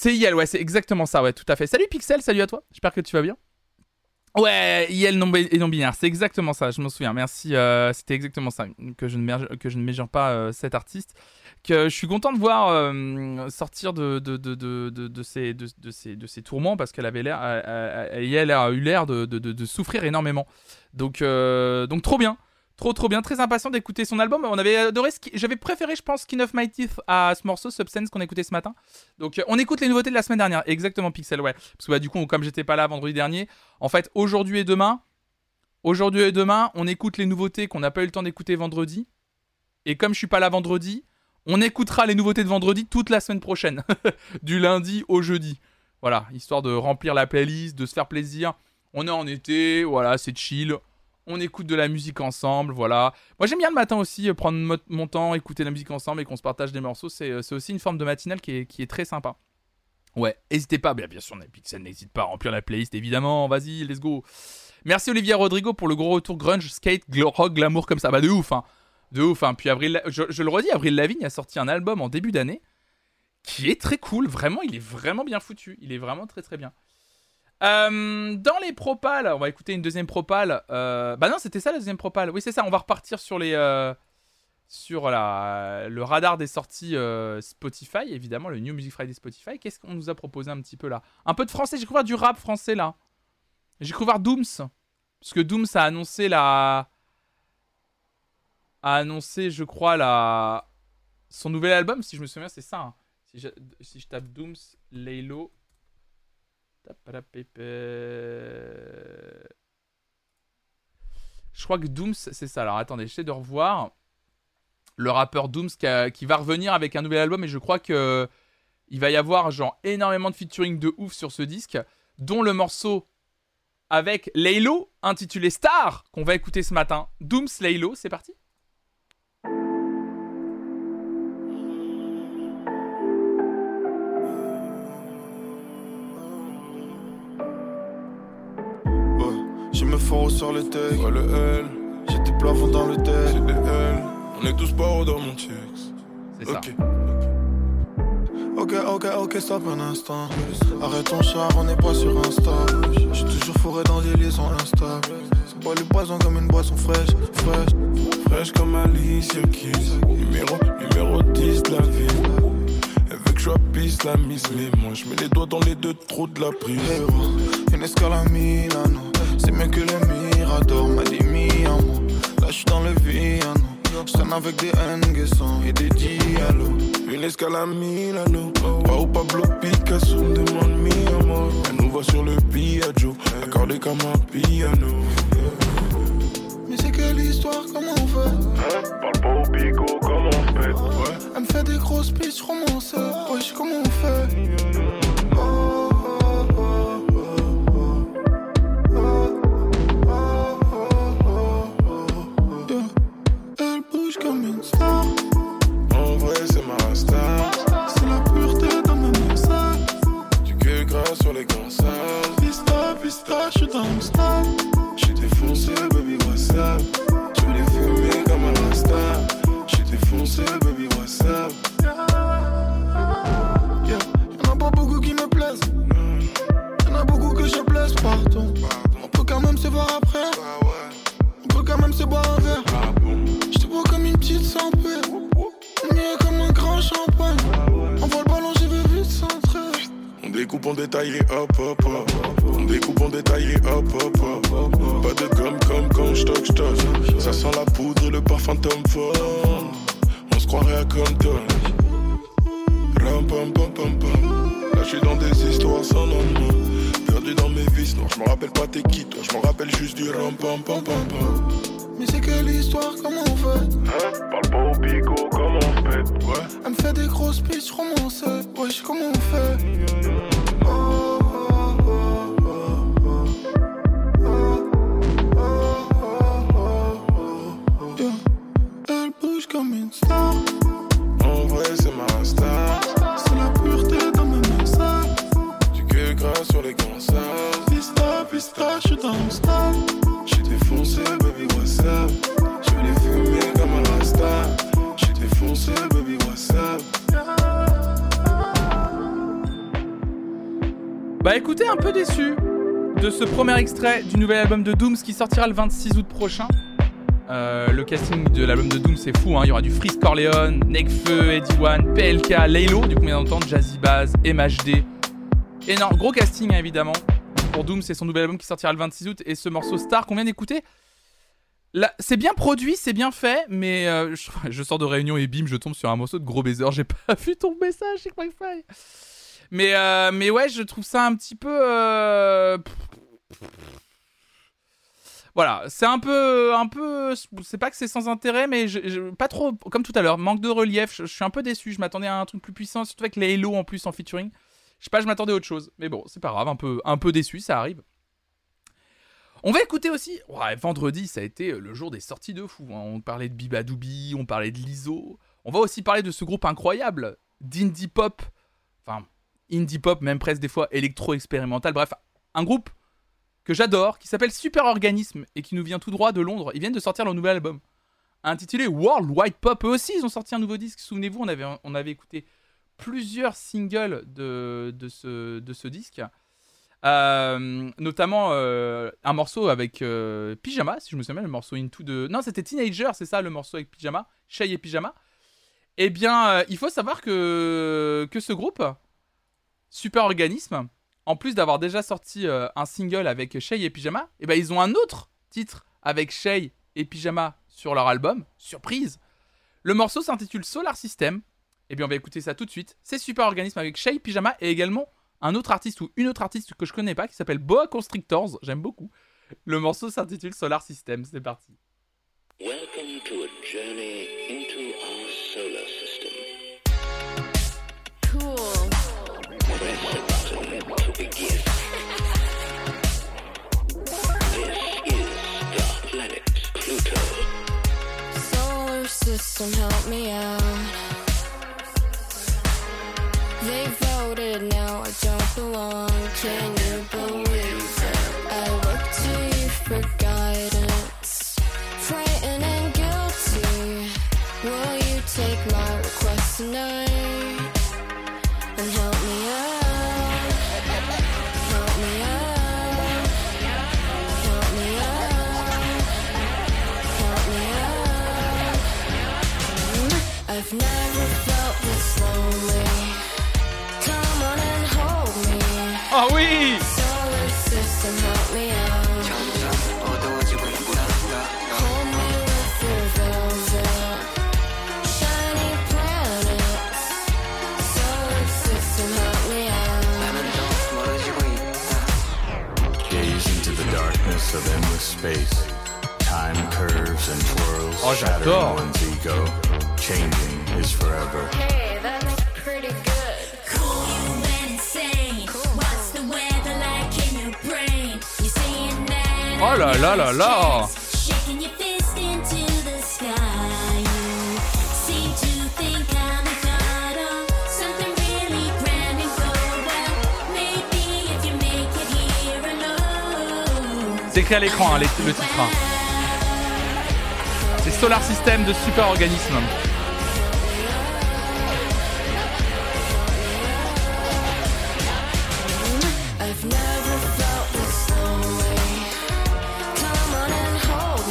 C'est IL, ouais, c'est exactement ça, ouais, tout à fait. Salut Pixel, salut à toi, j'espère que tu vas bien. Ouais, IL non, et non binaire, c'est exactement ça, je m'en souviens, merci, euh, c'était exactement ça, que je ne, que je ne pas euh, cet artiste, que je suis content de voir euh, sortir de, de, de, de, de, de tourments, parce qu'elle avait l'air, euh, IL a eu l'air de, souffrir énormément. Donc, donc trop bien. Trop trop bien, très impatient d'écouter son album. On avait adoré, ce qui- j'avais préféré, je pense, Skin of My Teeth à ce morceau Substance qu'on a écouté ce matin. Donc euh, on écoute les nouveautés de la semaine dernière, exactement Pixel, ouais. Parce que bah, du coup, comme j'étais pas là vendredi dernier, en fait, aujourd'hui et demain, aujourd'hui et demain, on écoute les nouveautés qu'on n'a pas eu le temps d'écouter vendredi. Et comme je suis pas là vendredi, on écoutera les nouveautés de vendredi toute la semaine prochaine, du lundi au jeudi. Voilà, histoire de remplir la playlist, de se faire plaisir. On est en été, voilà, c'est chill. On écoute de la musique ensemble, voilà. Moi j'aime bien le matin aussi, euh, prendre mo- mon temps, écouter la musique ensemble et qu'on se partage des morceaux. C'est euh, c'est aussi une forme de matinale qui est, qui est très sympa. Ouais, n'hésitez pas, bien, bien sûr, Pixel, n'hésite pas à remplir la playlist, évidemment, vas-y, let's go. Merci Olivia Rodrigo pour le gros retour grunge, skate, rock, glamour comme ça, bah de ouf, hein. De ouf, hein. Puis Avril, je le redis, Avril Lavigne a sorti un album en début d'année qui est très cool, vraiment, il est vraiment bien foutu, il est vraiment très très bien. Euh, dans les propales, on va écouter une deuxième propale. Euh, bah non, c'était ça la deuxième propale. Oui, c'est ça. On va repartir sur les euh, sur la, le radar des sorties Spotify, évidemment, le New Music Friday Spotify. Qu'est-ce qu'on nous a proposé un petit peu là? Un peu de français. J'ai voir du rap français là. J'ai voir Dooms, parce que Dooms a annoncé la a annoncé, je crois, son nouvel album. Si je me souviens, c'est ça. hein. Si, je, si je tape Dooms, Laylo. Taparapépé. Je crois que Dooms, c'est ça. Alors attendez, j'essaie de revoir. Le rappeur Dooms qui, va revenir avec un nouvel album et je crois que il va y avoir genre énormément de featuring de ouf sur ce disque, dont le morceau avec Laylo intitulé Star qu'on va écouter ce matin. Dooms Laylo, c'est parti? J'ai sur le tech. Ouais, le L. J'ai des plafonds dans le tech. C'est des L. On est tous pas dans mon checks. C'est ça. Ok. Ok, ok, ok, stop un instant. Arrête ton char, on n'est pas sur Insta. J'suis toujours fourré dans des liaisons instables. C'est pas le poison comme une boisson fraîche, fraîche. Fraîche comme Alicia Keys. Numéro, numéro 10 de la ville. Je pisse la mise, mais moi je mets les doigts dans les deux trous de la prise. Une escale à Milano. C'est mieux que le Mirador, m'a dit mi amour. Là, j'suis dans le Viano. J'traîne avec des Nguesson et des Diallo. Une escale à Milano. Pas au Pablo Picasso, me demande mi amor. Elle nous voit sur le Piaggio, accordé comme un piano. Mais c'est quelle histoire, comment on fait? Hein Parle pas au bigo, comment on fait? Ouais. Elle me fait des grosses pitches romancées. Wesh, comment on fait? On détaille et hop hop hop. On découpe, on détaille hop hop hop. Pas de gomme comme quand j'toque j'toque. Ça sent la poudre et le parfum Tom Ford. On se croirait à Compton. Ram pam pam pam pam. Là j'suis dans des histoires sans lendemain. Perdu dans mes vices noirs. J'me rappelle pas t'es qui toi. J'me rappelle juste du ram pam pam pam pam. Mais c'est quelle histoire, comment on fait? Hein? Parle pas au bigot, comment on fait Ouais. Elle me fait des grosses pitches romancées. Wesh, comment on fait? Star. En vrai c'est ma star. C'est la pureté dans mes messages. Du que gras sur les cancers. Pista, pista, je suis dans le stade. J'suis défoncé, baby, what's up? Je vais les fumer comme un rasta. J'suis défoncé, baby, what's up? Bah écoutez, un peu déçu de ce premier extrait du nouvel album de Dooms qui sortira le 26 août prochain. Euh, le casting de l'album de Doom c'est fou, hein. il y aura du Freeze Corleone, Nekfeu, Eddie One, PLK, Laylo, du coup bien entendu Jazzy Bass, MHD. Énorme, gros casting hein, évidemment. Pour Doom c'est son nouvel album qui sortira le 26 août et ce morceau Star qu'on vient d'écouter. C'est bien produit, c'est bien fait, mais euh, je, je sors de réunion et bim, je tombe sur un morceau de gros baiser. J'ai pas vu ton message, c'est Wi-Fi. Mais, euh, mais ouais, je trouve ça un petit peu. Voilà, c'est un peu, un peu, c'est pas que c'est sans intérêt, mais pas trop, comme tout à l'heure, manque de relief. Je, suis un peu déçu. Je m'attendais à un truc plus puissant, surtout avec les Halo en plus en featuring. Je sais pas, je m'attendais à autre chose, mais bon, c'est pas grave, un peu, un peu déçu, ça arrive. On va écouter aussi. Ouais, vendredi, ça a été le jour des sorties de fou. hein. On parlait de Bibadoubi, on parlait de l'ISO. On va aussi parler de ce groupe incroyable d'indie pop, enfin indie pop, même presque des fois électro-expérimental. Bref, un groupe que j'adore, qui s'appelle Super Organisme et qui nous vient tout droit de Londres. Ils viennent de sortir leur nouvel album intitulé World Wide Pop. Aussi, ils ont sorti un nouveau disque. Souvenez-vous, on avait, on avait écouté plusieurs singles de, de, ce, de ce disque. Euh, notamment euh, un morceau avec euh, Pyjama, si je me souviens, le morceau Into de. Non, c'était Teenager, c'est ça, le morceau avec Pyjama, Shay et Pyjama. Eh bien, il faut savoir que, que ce groupe, Super Organisme, en plus d'avoir déjà sorti euh, un single avec Shay et Pyjama, eh ben, ils ont un autre titre avec Shay et Pyjama sur leur album. Surprise Le morceau s'intitule Solar System. Eh bien, on va écouter ça tout de suite. C'est Super Organisme avec Shay, Pyjama et également un autre artiste ou une autre artiste que je connais pas qui s'appelle Boa Constrictors. J'aime beaucoup. Le morceau s'intitule Solar System. C'est parti. System, help me out. They voted, now I don't belong. Can you believe it? I look to you for guidance. Frightened and guilty. Will you take my request tonight? I've never felt this lonely. Come on and hold me. Oh oui Solar system, help me out. Hold me with your velvet. Shiny planets. Solar system, help me out. Gaze into the darkness of endless space. Time curves and twirls, Oh, shattering one's ego. Changing is forever. Hey, that's pretty good. Oh là là là là Shaking your fist into the sky. You seem to think I'm a god of something really grand and gold. Well, maybe if you make it here alone. C'est écrit à l'écran, hein, les- le titre. hein. C'est Solar System de Super Organisme.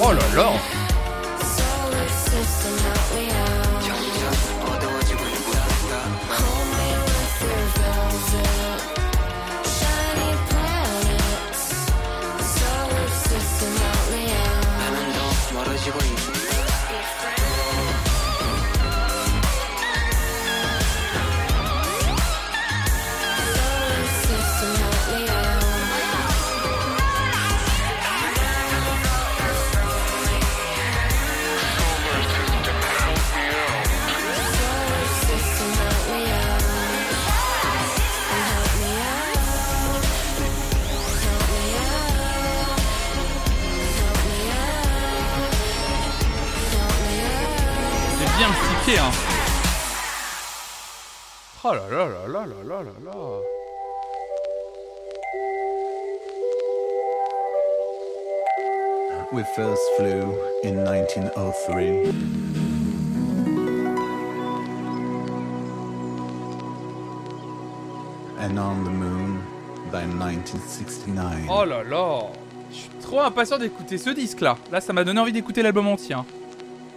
Oh là là Oh là là là là là là là là. We first flew in 1903. And on the moon by 1969. Oh là là Je suis trop impatient d'écouter ce disque là. Là, ça m'a donné envie d'écouter l'album entier. hein.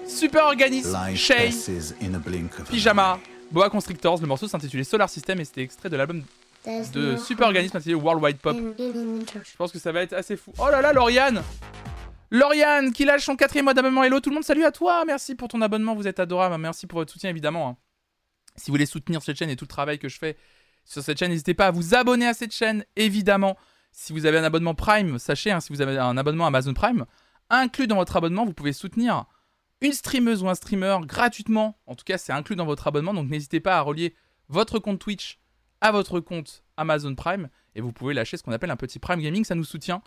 Super Organisme, Shay, Pyjama, Boa Constrictors. Le morceau s'intitulait Solar System et c'était extrait de l'album de Super Organisme intitulé Worldwide Pop. Je pense que ça va être assez fou. Oh là là, Lauriane Lauriane qui lâche son quatrième mois d'abonnement. Hello tout le monde, salut à toi Merci pour ton abonnement, vous êtes adorable. Merci pour votre soutien évidemment. hein. Si vous voulez soutenir cette chaîne et tout le travail que je fais sur cette chaîne, n'hésitez pas à vous abonner à cette chaîne, évidemment. Si vous avez un abonnement Prime, sachez, hein, si vous avez un abonnement Amazon Prime, inclus dans votre abonnement, vous pouvez soutenir une streameuse ou un streamer gratuitement. En tout cas, c'est inclus dans votre abonnement, donc n'hésitez pas à relier votre compte Twitch à votre compte Amazon Prime et vous pouvez lâcher ce qu'on appelle un petit Prime Gaming, ça nous soutient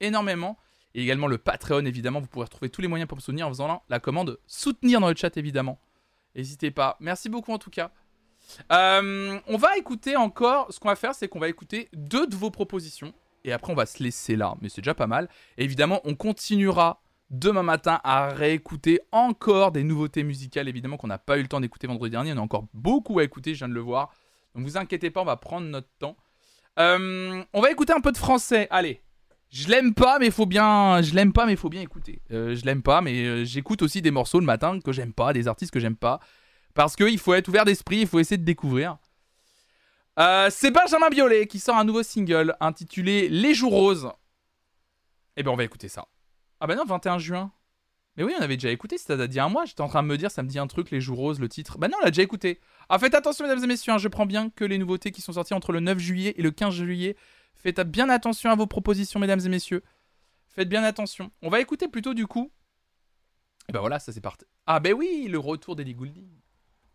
énormément. Et également le Patreon, évidemment, vous pourrez retrouver tous les moyens pour me soutenir en faisant la, la commande soutenir dans le chat, évidemment. N'hésitez pas. Merci beaucoup en tout cas. Euh, on va écouter encore. Ce qu'on va faire, c'est qu'on va écouter deux de vos propositions. Et après, on va se laisser là. Mais c'est déjà pas mal. Et évidemment, on continuera demain matin à réécouter encore des nouveautés musicales, évidemment, qu'on n'a pas eu le temps d'écouter vendredi dernier. On a encore beaucoup à écouter, je viens de le voir. Donc vous inquiétez pas, on va prendre notre temps. Euh, on va écouter un peu de français. Allez. Je l'aime pas, mais faut bien. Je l'aime pas, mais faut bien écouter. Euh, je l'aime pas, mais euh, j'écoute aussi des morceaux le matin que j'aime pas, des artistes que j'aime pas. Parce qu'il faut être ouvert d'esprit, il faut essayer de découvrir. C'est Benjamin Biolay qui sort un nouveau single intitulé Les Jours Roses. Eh ben on va écouter ça. Ah bah non, 21 juin. Mais oui, on avait déjà écouté, date d'il y a un mois. J'étais en train de me dire, ça me dit un truc, Les Jours Roses, le titre. Bah non, on l'a déjà écouté. Ah, faites attention, mesdames et messieurs, hein, je prends bien que les nouveautés qui sont sorties entre le 9 juillet et le 15 juillet. Faites bien attention à vos propositions, mesdames et messieurs. Faites bien attention. On va écouter plutôt du coup. Et bah voilà, ça c'est parti. Ah bah oui, le retour d'Ellie Goulding.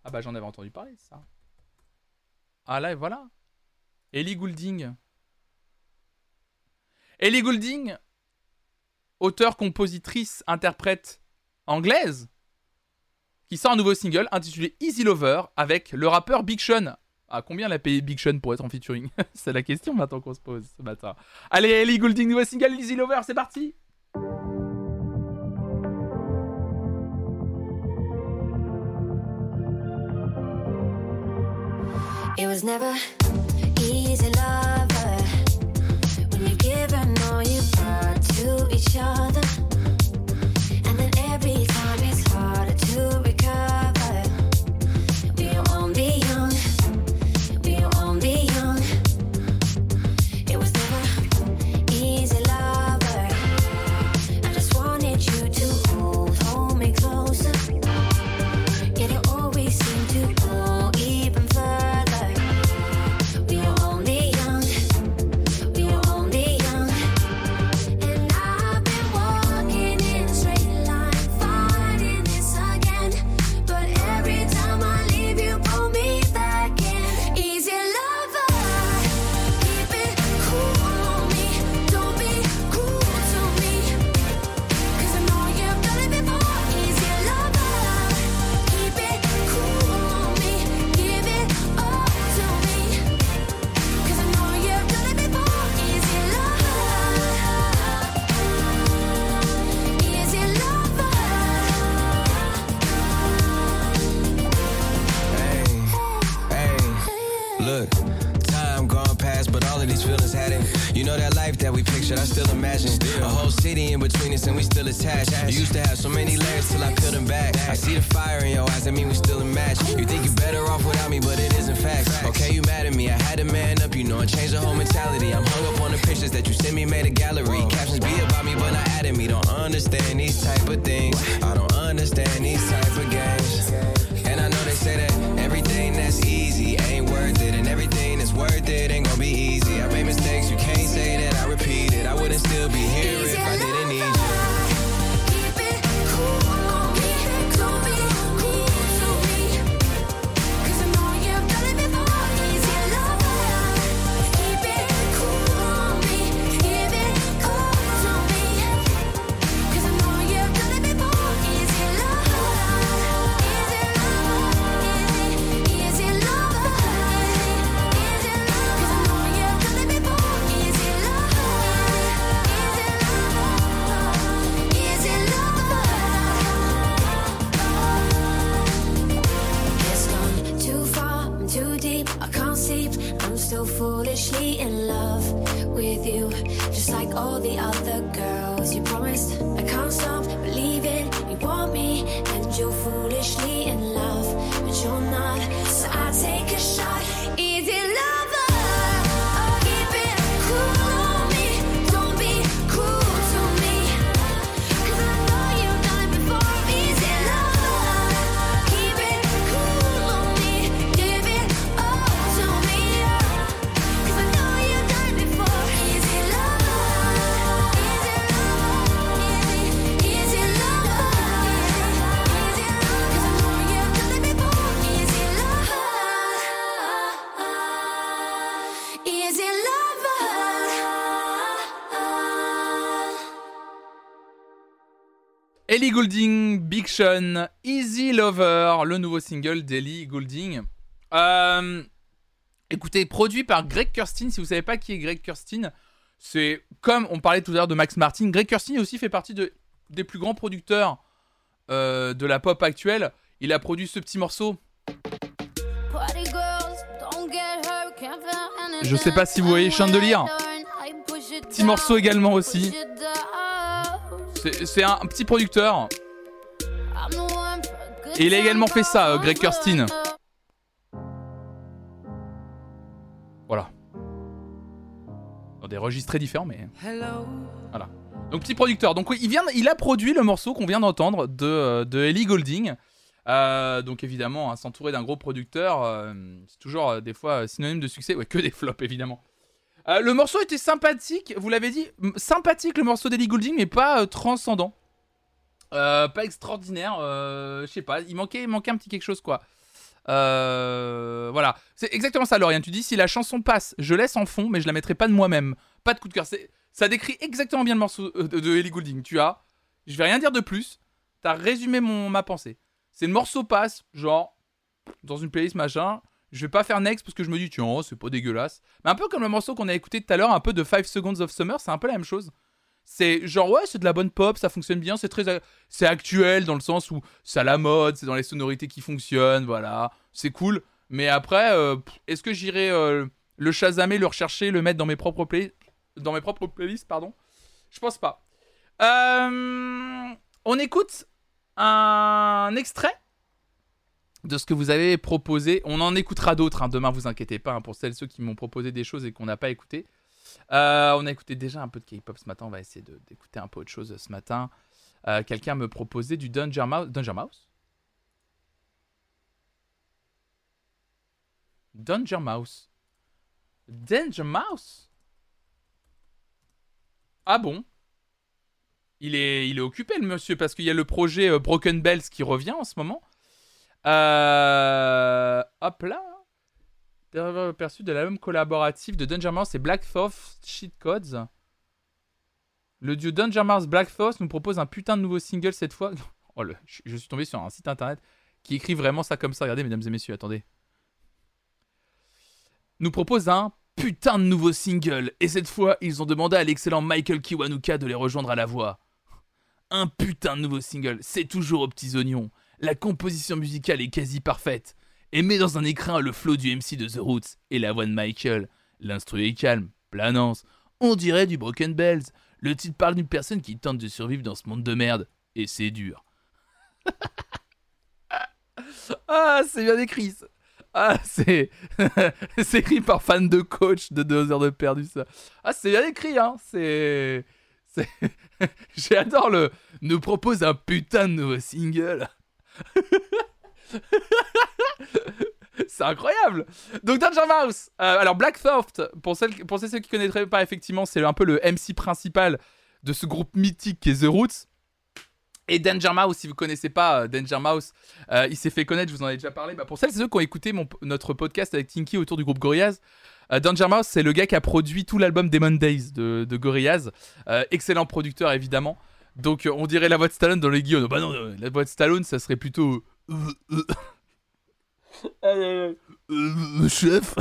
Ah bah j'en avais entendu parler ça. Ah là, voilà. Ellie Goulding. Ellie Goulding, auteure, compositrice, interprète anglaise, qui sort un nouveau single intitulé Easy Lover avec le rappeur Big Sean. À combien l'a payé Big Sean pour être en featuring C'est la question maintenant qu'on se pose ce matin. Allez, Ellie Goulding, nouveau single Easy Lover, c'est parti. Each other, still imagine a whole city in between us and we still attached. You used to have so many layers till I peeled them back. I see the fire in your eyes, I mean we still a match. You think you're better off without me, but it isn't fact. Okay, you mad at me, I had to man up, you know, and change the whole mentality. I'm hung up on the pictures that you sent me, made a gallery. Captions be about me, but not adding me. Don't understand these type of things. I don't understand these type of games. And I know they say that everything that's easy ain't worth it, and everything that's worth it Ellie Goulding, Big Sean, Easy Lover, le nouveau single d'Ellie Goulding. Euh, écoutez, produit par Greg Kurstin. Si vous savez pas qui est Greg Kurstin, c'est comme on parlait tout à l'heure de Max Martin. Greg Kurstin aussi fait partie de, des plus grands producteurs euh, de la pop actuelle. Il a produit ce petit morceau. Je sais pas si vous voyez Chandelier. Petit morceau également aussi. C'est un, petit producteur. Il a également fait ça, euh, Greg Kurstin. Voilà. Dans des registres très différents, mais. Voilà. Donc petit producteur. Donc il, vient, il a produit le morceau qu'on vient d'entendre de, euh, Ellie Goulding. Euh, donc évidemment, hein, s'entourer d'un gros producteur, c'est toujours des fois synonyme de succès. Ouais, que des flops évidemment. Euh, le morceau était sympathique, vous l'avez dit, sympathique le morceau d'Ellie Goulding, mais pas euh, transcendant. Euh, pas extraordinaire, je sais pas, il manquait, manquait un petit quelque chose quoi. Voilà, c'est exactement ça, Lauriane. Tu dis si la chanson passe, je laisse en fond, mais je la mettrai pas de moi-même. Pas de coup de cœur. Ça décrit exactement bien le morceau de, de Goulding. Tu as, je vais rien dire de plus. T'as résumé mon ma pensée. C'est le morceau passe, genre dans une playlist machin. Je vais pas faire next parce que je me dis tiens c'est pas dégueulasse. Mais un peu comme le morceau qu'on a écouté tout à l'heure, un peu de 5 Seconds of Summer, c'est un peu la même chose. C'est genre ouais c'est de la bonne pop, ça fonctionne bien, c'est très c'est actuel dans le sens où c'est à la mode, c'est dans les sonorités qui fonctionnent, voilà, c'est cool. Mais après, euh, est-ce que j'irai euh, le chasamer, le rechercher, le mettre dans mes propres play dans mes propres playlists, pardon? Je pense pas. Euh, on écoute un extrait de ce que vous avez proposé. On en écoutera d'autres hein, demain, vous inquiétez pas, hein, pour celles ceux qui m'ont proposé des choses et qu'on n'a pas écouté. Euh, on a écouté déjà un peu de K-pop ce matin, on va essayer d'écouter un peu autre chose ce matin. Euh, Quelqu'un me proposait du Danger Mouse. Danger Mouse? Danger Mouse. Danger Mouse? Ah bon? Il est, il est occupé le monsieur parce qu'il y a le projet euh, Broken Bells qui revient en ce moment. Euh, hop là. Perçu de l'album collaboratif de Danger Mouse et Black Cheat Codes. Le duo Danger Mouse Black nous propose un putain de nouveau single cette fois. Oh, le, je suis tombé sur un site internet qui écrit vraiment ça comme ça. Regardez, mesdames et messieurs, attendez. Nous propose un putain de nouveau single. Et cette fois, ils ont demandé à l'excellent Michael Kiwanuka de les rejoindre à la voix. Un putain de nouveau single, c'est toujours aux petits oignons. La composition musicale est quasi parfaite. Et met dans un écrin le flow du MC de The Roots et la voix de Michael. L'instru est calme, planance. On dirait du Broken Bells. Le titre parle d'une personne qui tente de survivre dans ce monde de merde. Et c'est dur. ah, c'est bien écrit ça. Ah, c'est. c'est écrit par fan de coach de 2 heures de perdu, ça. Ah, c'est bien écrit, hein. C'est. c'est- J'adore le. Nous propose un putain de nouveau single. C'est incroyable. Donc Danger Mouse. Euh, alors Black Thought, pour celles, pour ceux qui connaîtraient pas effectivement, c'est un peu le MC principal de ce groupe mythique qui est The Roots. Et Danger Mouse, si vous connaissez pas euh, Danger Mouse, euh, il s'est fait connaître, je vous en ai déjà parlé. Bah, pour celles et ceux qui ont écouté notre podcast avec Tinky autour du groupe Gorillaz, Danger Mouse, c'est le gars qui a produit tout l'album Demon Days de, de Gorillaz. Excellent producteur, évidemment. Donc, euh, on dirait la voix de Stallone dans les guillaumes. Bah non, euh, la voix de Stallone, ça serait plutôt. euh, chef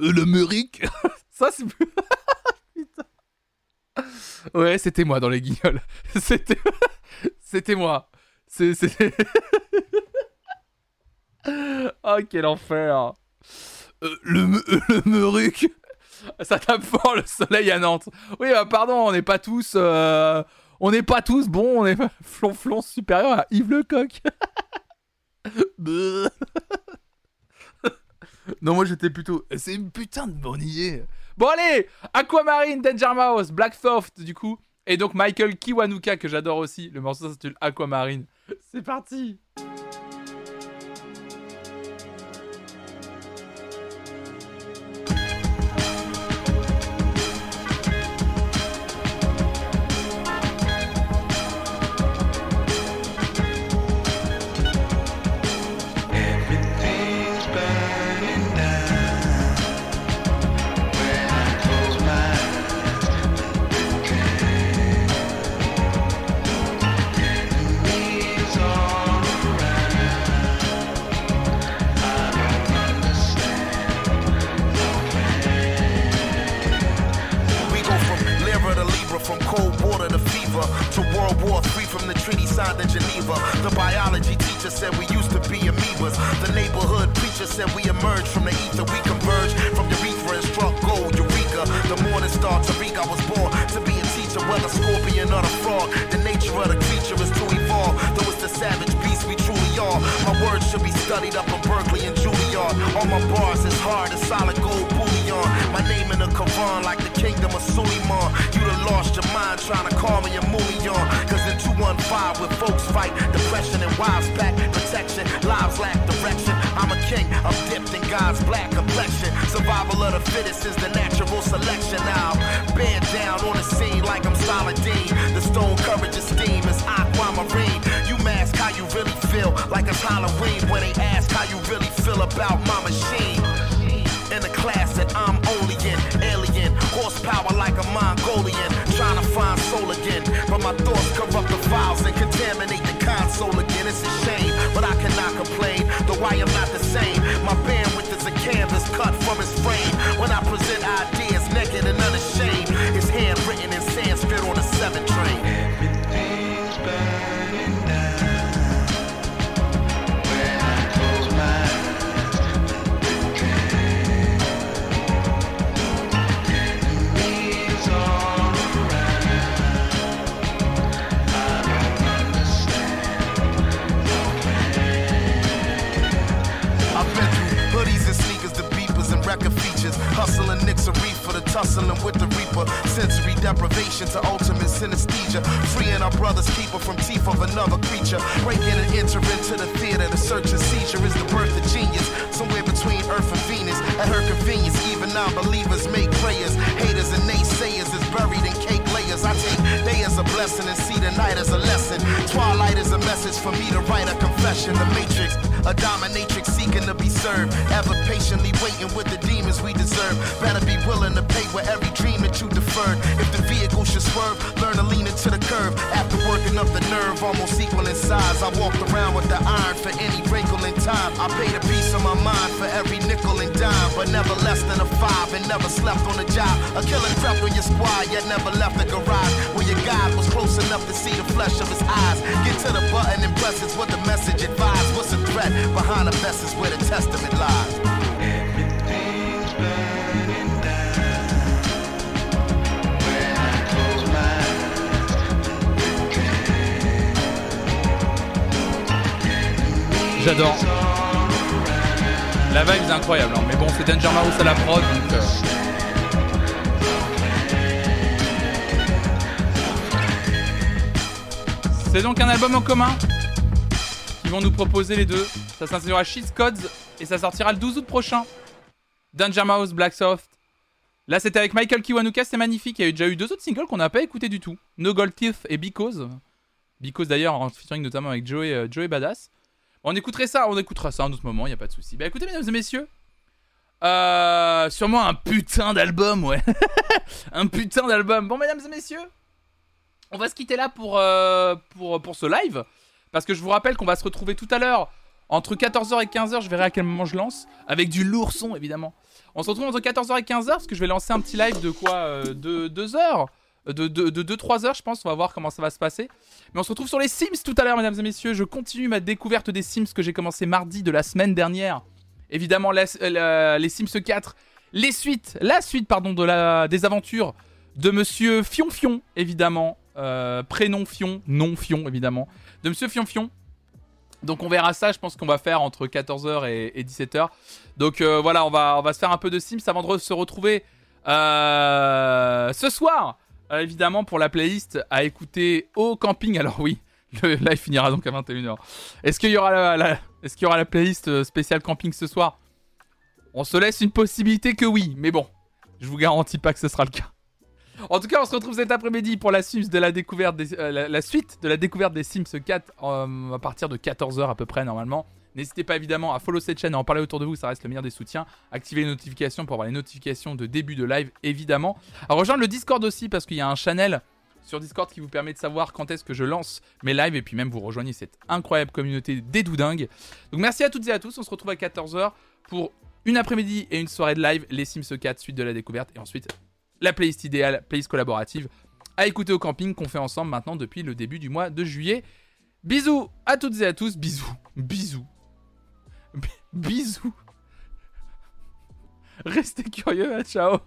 L'Amérique Ça, c'est plus. Putain. Ouais, c'était moi dans les guignols. C'était. C'était moi. C'est. c'est- oh, quel enfer Euh, le, le Meuric Ça tape fort le soleil à Nantes. Oui, bah, pardon, on n'est pas tous. euh, On n'est pas tous bons, on est flonflon supérieur à Yves Lecoq. Non, moi j'étais plutôt. C'est une putain de bonne. Bon, allez Aquamarine, Danger Mouse, Black Thought, du coup. Et donc Michael Kiwanuka, que j'adore aussi. Le morceau s'intitule Aquamarine. C'est parti never less than a five and never slept on a job. A killer crept on your squad, yet never left the garage. When your guide was close enough to see the flesh of his eyes. Get to the button and press it's what the message advised. What's the threat behind the message where the testament lies? J'adore. La vibe est incroyable, hein. mais bon, c'est Danger Mouse à la prod, donc. euh, C'est donc un album en commun qu'ils vont nous proposer les deux. Ça s'intitulera Sheets Codes et ça sortira le 12 août prochain. Danger Mouse, Blacksoft. Là, c'était avec Michael Kiwanuka, c'est magnifique. Il y a déjà eu deux autres singles qu'on n'a pas écouté du tout. No Gold Teeth et Because. Because d'ailleurs, en featuring notamment avec Joey, euh, Joey Badass. On écouterait ça, on écoutera ça à un autre moment, il n'y a pas de souci. Bah écoutez, mesdames et messieurs, euh, sûrement un putain d'album, ouais. un putain d'album. Bon, mesdames et messieurs, on va se quitter là pour, euh, pour, pour ce live. Parce que je vous rappelle qu'on va se retrouver tout à l'heure entre 14h et 15h. Je verrai à quel moment je lance. Avec du lourd son, évidemment. On se retrouve entre 14h et 15h parce que je vais lancer un petit live de quoi euh, De 2 heures de 2-3 heures, je pense. On va voir comment ça va se passer. Mais on se retrouve sur les Sims tout à l'heure, mesdames et messieurs. Je continue ma découverte des Sims que j'ai commencé mardi de la semaine dernière. Évidemment, les Sims 4, les suites, la suite, pardon, de la, des aventures de Monsieur Fion Fion, évidemment. Euh, prénom Fion, nom Fion, évidemment. De Monsieur Fion Fion. Donc on verra ça, je pense qu'on va faire entre 14h et, et 17h. Donc euh, voilà, on va, on va se faire un peu de Sims avant de se retrouver euh, ce soir, évidemment, pour la playlist à écouter au camping. Alors oui, le live finira donc à 21h. Est-ce qu'il y aura la, playlist euh, spéciale camping ce soir? On se laisse une possibilité que oui, mais bon, je vous garantis pas que ce sera le cas. En tout cas, on se retrouve cet après-midi pour la de la découverte des, euh, suite de la découverte des Sims 4 euh, à partir de 14h à peu près normalement. N'hésitez pas évidemment à follow cette chaîne et en parler autour de vous, ça reste le meilleur des soutiens. Activez les notifications pour avoir les notifications de début de live évidemment. À rejoindre le Discord aussi parce qu'il y a un channel sur Discord qui vous permet de savoir quand est-ce que je lance mes lives et puis même vous rejoignez cette incroyable communauté des doudingues. Donc merci à toutes et à tous, on se retrouve à 14h pour une après-midi et une soirée de live, les Sims 4, suite de la découverte et ensuite la playlist idéale, playlist collaborative à écouter au camping qu'on fait ensemble maintenant depuis le début du mois de juillet. Bisous à toutes et à tous, bisous, bisous, bisous. Restez curieux, hein, ciao.